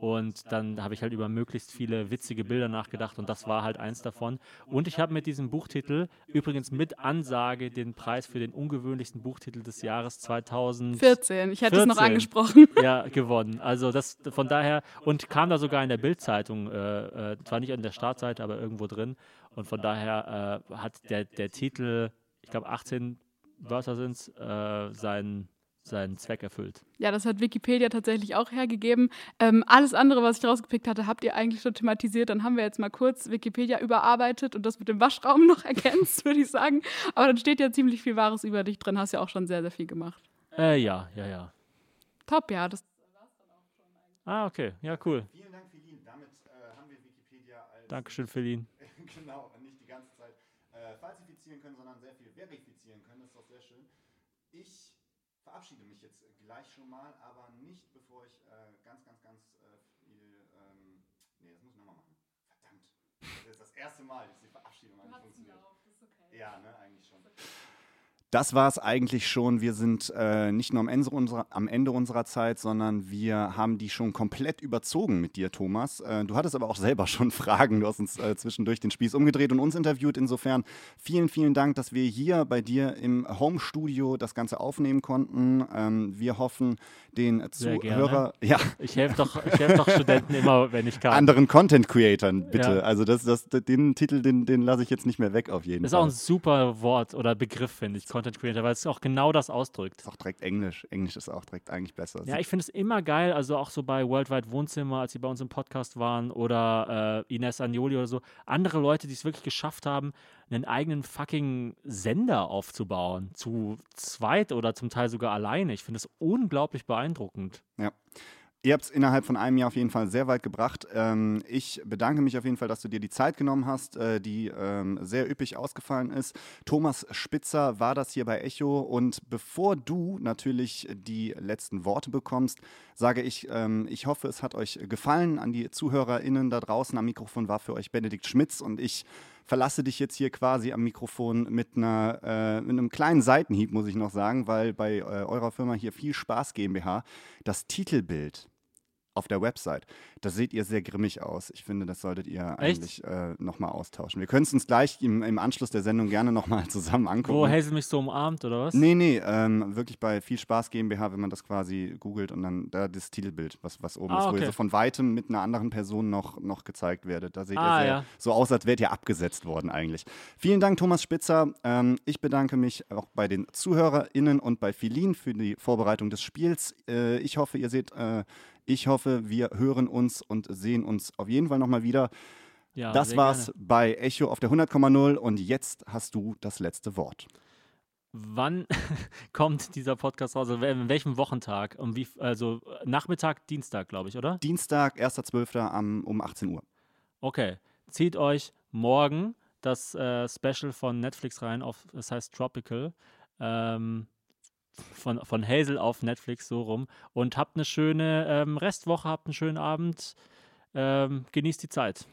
[SPEAKER 2] Und dann habe ich halt über möglichst viele witzige Bilder nachgedacht und das war halt eins davon. Und ich habe mit diesem Buchtitel übrigens mit Ansage den Preis für den ungewöhnlichsten Buchtitel des Jahres 2014,
[SPEAKER 3] ich hätte es noch angesprochen,
[SPEAKER 2] ja, gewonnen. Also das von daher und kam da sogar in der Bildzeitung, äh, äh, zwar nicht an der Startseite, aber irgendwo drin. Und von daher äh, hat der, der Titel ich glaube 18 Wörter sind es, äh, seinen, seinen Zweck erfüllt.
[SPEAKER 3] Ja, das hat Wikipedia tatsächlich auch hergegeben. Ähm, alles andere, was ich rausgepickt hatte, habt ihr eigentlich schon thematisiert. Dann haben wir jetzt mal kurz Wikipedia überarbeitet und das mit dem Waschraum noch ergänzt, würde ich sagen. Aber dann steht ja ziemlich viel Wahres über dich drin. Hast ja auch schon sehr, sehr viel gemacht.
[SPEAKER 2] Äh, ja, ja, ja.
[SPEAKER 3] Top, ja. Das
[SPEAKER 2] ah, okay. Ja, cool.
[SPEAKER 1] Vielen Dank, Feline. Damit äh, haben wir Wikipedia als.
[SPEAKER 2] Dankeschön, Feline.
[SPEAKER 1] genau, nicht die ganze Zeit äh, falsifizieren können, sondern sehr viel verifizieren können. Das ist doch sehr schön. Ich verabschiede mich jetzt gleich schon mal, aber nicht bevor ich äh, ganz, ganz, ganz äh, viel. Ähm, nee, das muss ich nochmal machen. Verdammt. Das ist das erste Mal, dass die Verabschiedung mal nicht funktioniert. Auch, okay. Ja, ne, eigentlich schon. Das war es eigentlich schon. Wir sind äh, nicht nur am Ende, unserer, am Ende, unserer, Zeit, sondern wir haben die schon komplett überzogen mit dir, Thomas. Äh, du hattest aber auch selber schon Fragen. Du hast uns äh, zwischendurch den Spieß umgedreht und uns interviewt. Insofern vielen, vielen Dank, dass wir hier bei dir im Home-Studio das Ganze aufnehmen konnten. Ähm, wir hoffen, den Zuhörer.
[SPEAKER 2] Ja. Ich helfe doch, helf doch Studenten immer, wenn ich kann.
[SPEAKER 1] Anderen Content-Creatern, bitte. Ja. Also das, das, den Titel, den, den lasse ich jetzt nicht mehr weg auf jeden Fall.
[SPEAKER 2] Das ist auch ein super Wort oder Begriff, finde ich. Content Creator, weil es auch genau das ausdrückt.
[SPEAKER 1] Ist auch direkt Englisch. Englisch ist auch direkt eigentlich besser.
[SPEAKER 2] Ja, ich finde es immer geil, also auch so bei Worldwide Wohnzimmer, als sie bei uns im Podcast waren oder äh, Ines Agnoli oder so, andere Leute, die es wirklich geschafft haben, einen eigenen fucking Sender aufzubauen, zu zweit oder zum Teil sogar alleine. Ich finde es unglaublich beeindruckend.
[SPEAKER 1] Ja. Ihr habt es innerhalb von einem Jahr auf jeden Fall sehr weit gebracht. Ähm, ich bedanke mich auf jeden Fall, dass du dir die Zeit genommen hast, äh, die ähm, sehr üppig ausgefallen ist. Thomas Spitzer war das hier bei Echo. Und bevor du natürlich die letzten Worte bekommst, sage ich, ähm, ich hoffe, es hat euch gefallen. An die ZuhörerInnen da draußen am Mikrofon war für euch Benedikt Schmitz und ich verlasse dich jetzt hier quasi am Mikrofon mit, einer, äh, mit einem kleinen Seitenhieb, muss ich noch sagen, weil bei äh, eurer Firma hier viel Spaß GmbH das Titelbild auf der Website. Da seht ihr sehr grimmig aus. Ich finde, das solltet ihr Echt? eigentlich äh, nochmal austauschen. Wir können es uns gleich im, im, Anschluss der Sendung gerne nochmal zusammen angucken.
[SPEAKER 2] Wo Hazel mich so umarmt, oder was?
[SPEAKER 1] Nee, nee, ähm, wirklich bei Viel Spaß GmbH, wenn man das quasi googelt und dann da das Titelbild, was, was oben ah, ist, wo okay. ihr so von weitem mit einer anderen Person noch, noch gezeigt werdet. Da seht ah, ihr sehr, ja. so aus, als wärt ihr abgesetzt worden eigentlich. Vielen Dank, Thomas Spitzer. Ähm, ich bedanke mich auch bei den ZuhörerInnen und bei Filin für die Vorbereitung des Spiels. Äh, ich hoffe, ihr seht äh, ich hoffe, wir hören uns und sehen uns auf jeden Fall nochmal wieder. Ja, das war's gerne. bei Echo auf der 100,0 und jetzt hast du das letzte Wort.
[SPEAKER 2] Wann kommt dieser Podcast raus? Also in welchem Wochentag? Um wie, also Nachmittag, Dienstag, glaube ich, oder?
[SPEAKER 1] Dienstag, 1.12. um 18 Uhr.
[SPEAKER 2] Okay. Zieht euch morgen das äh, Special von Netflix rein, auf, das heißt Tropical. Ähm, von, von Hazel auf Netflix so rum. Und habt eine schöne ähm, Restwoche, habt einen schönen Abend. Ähm, genießt die Zeit.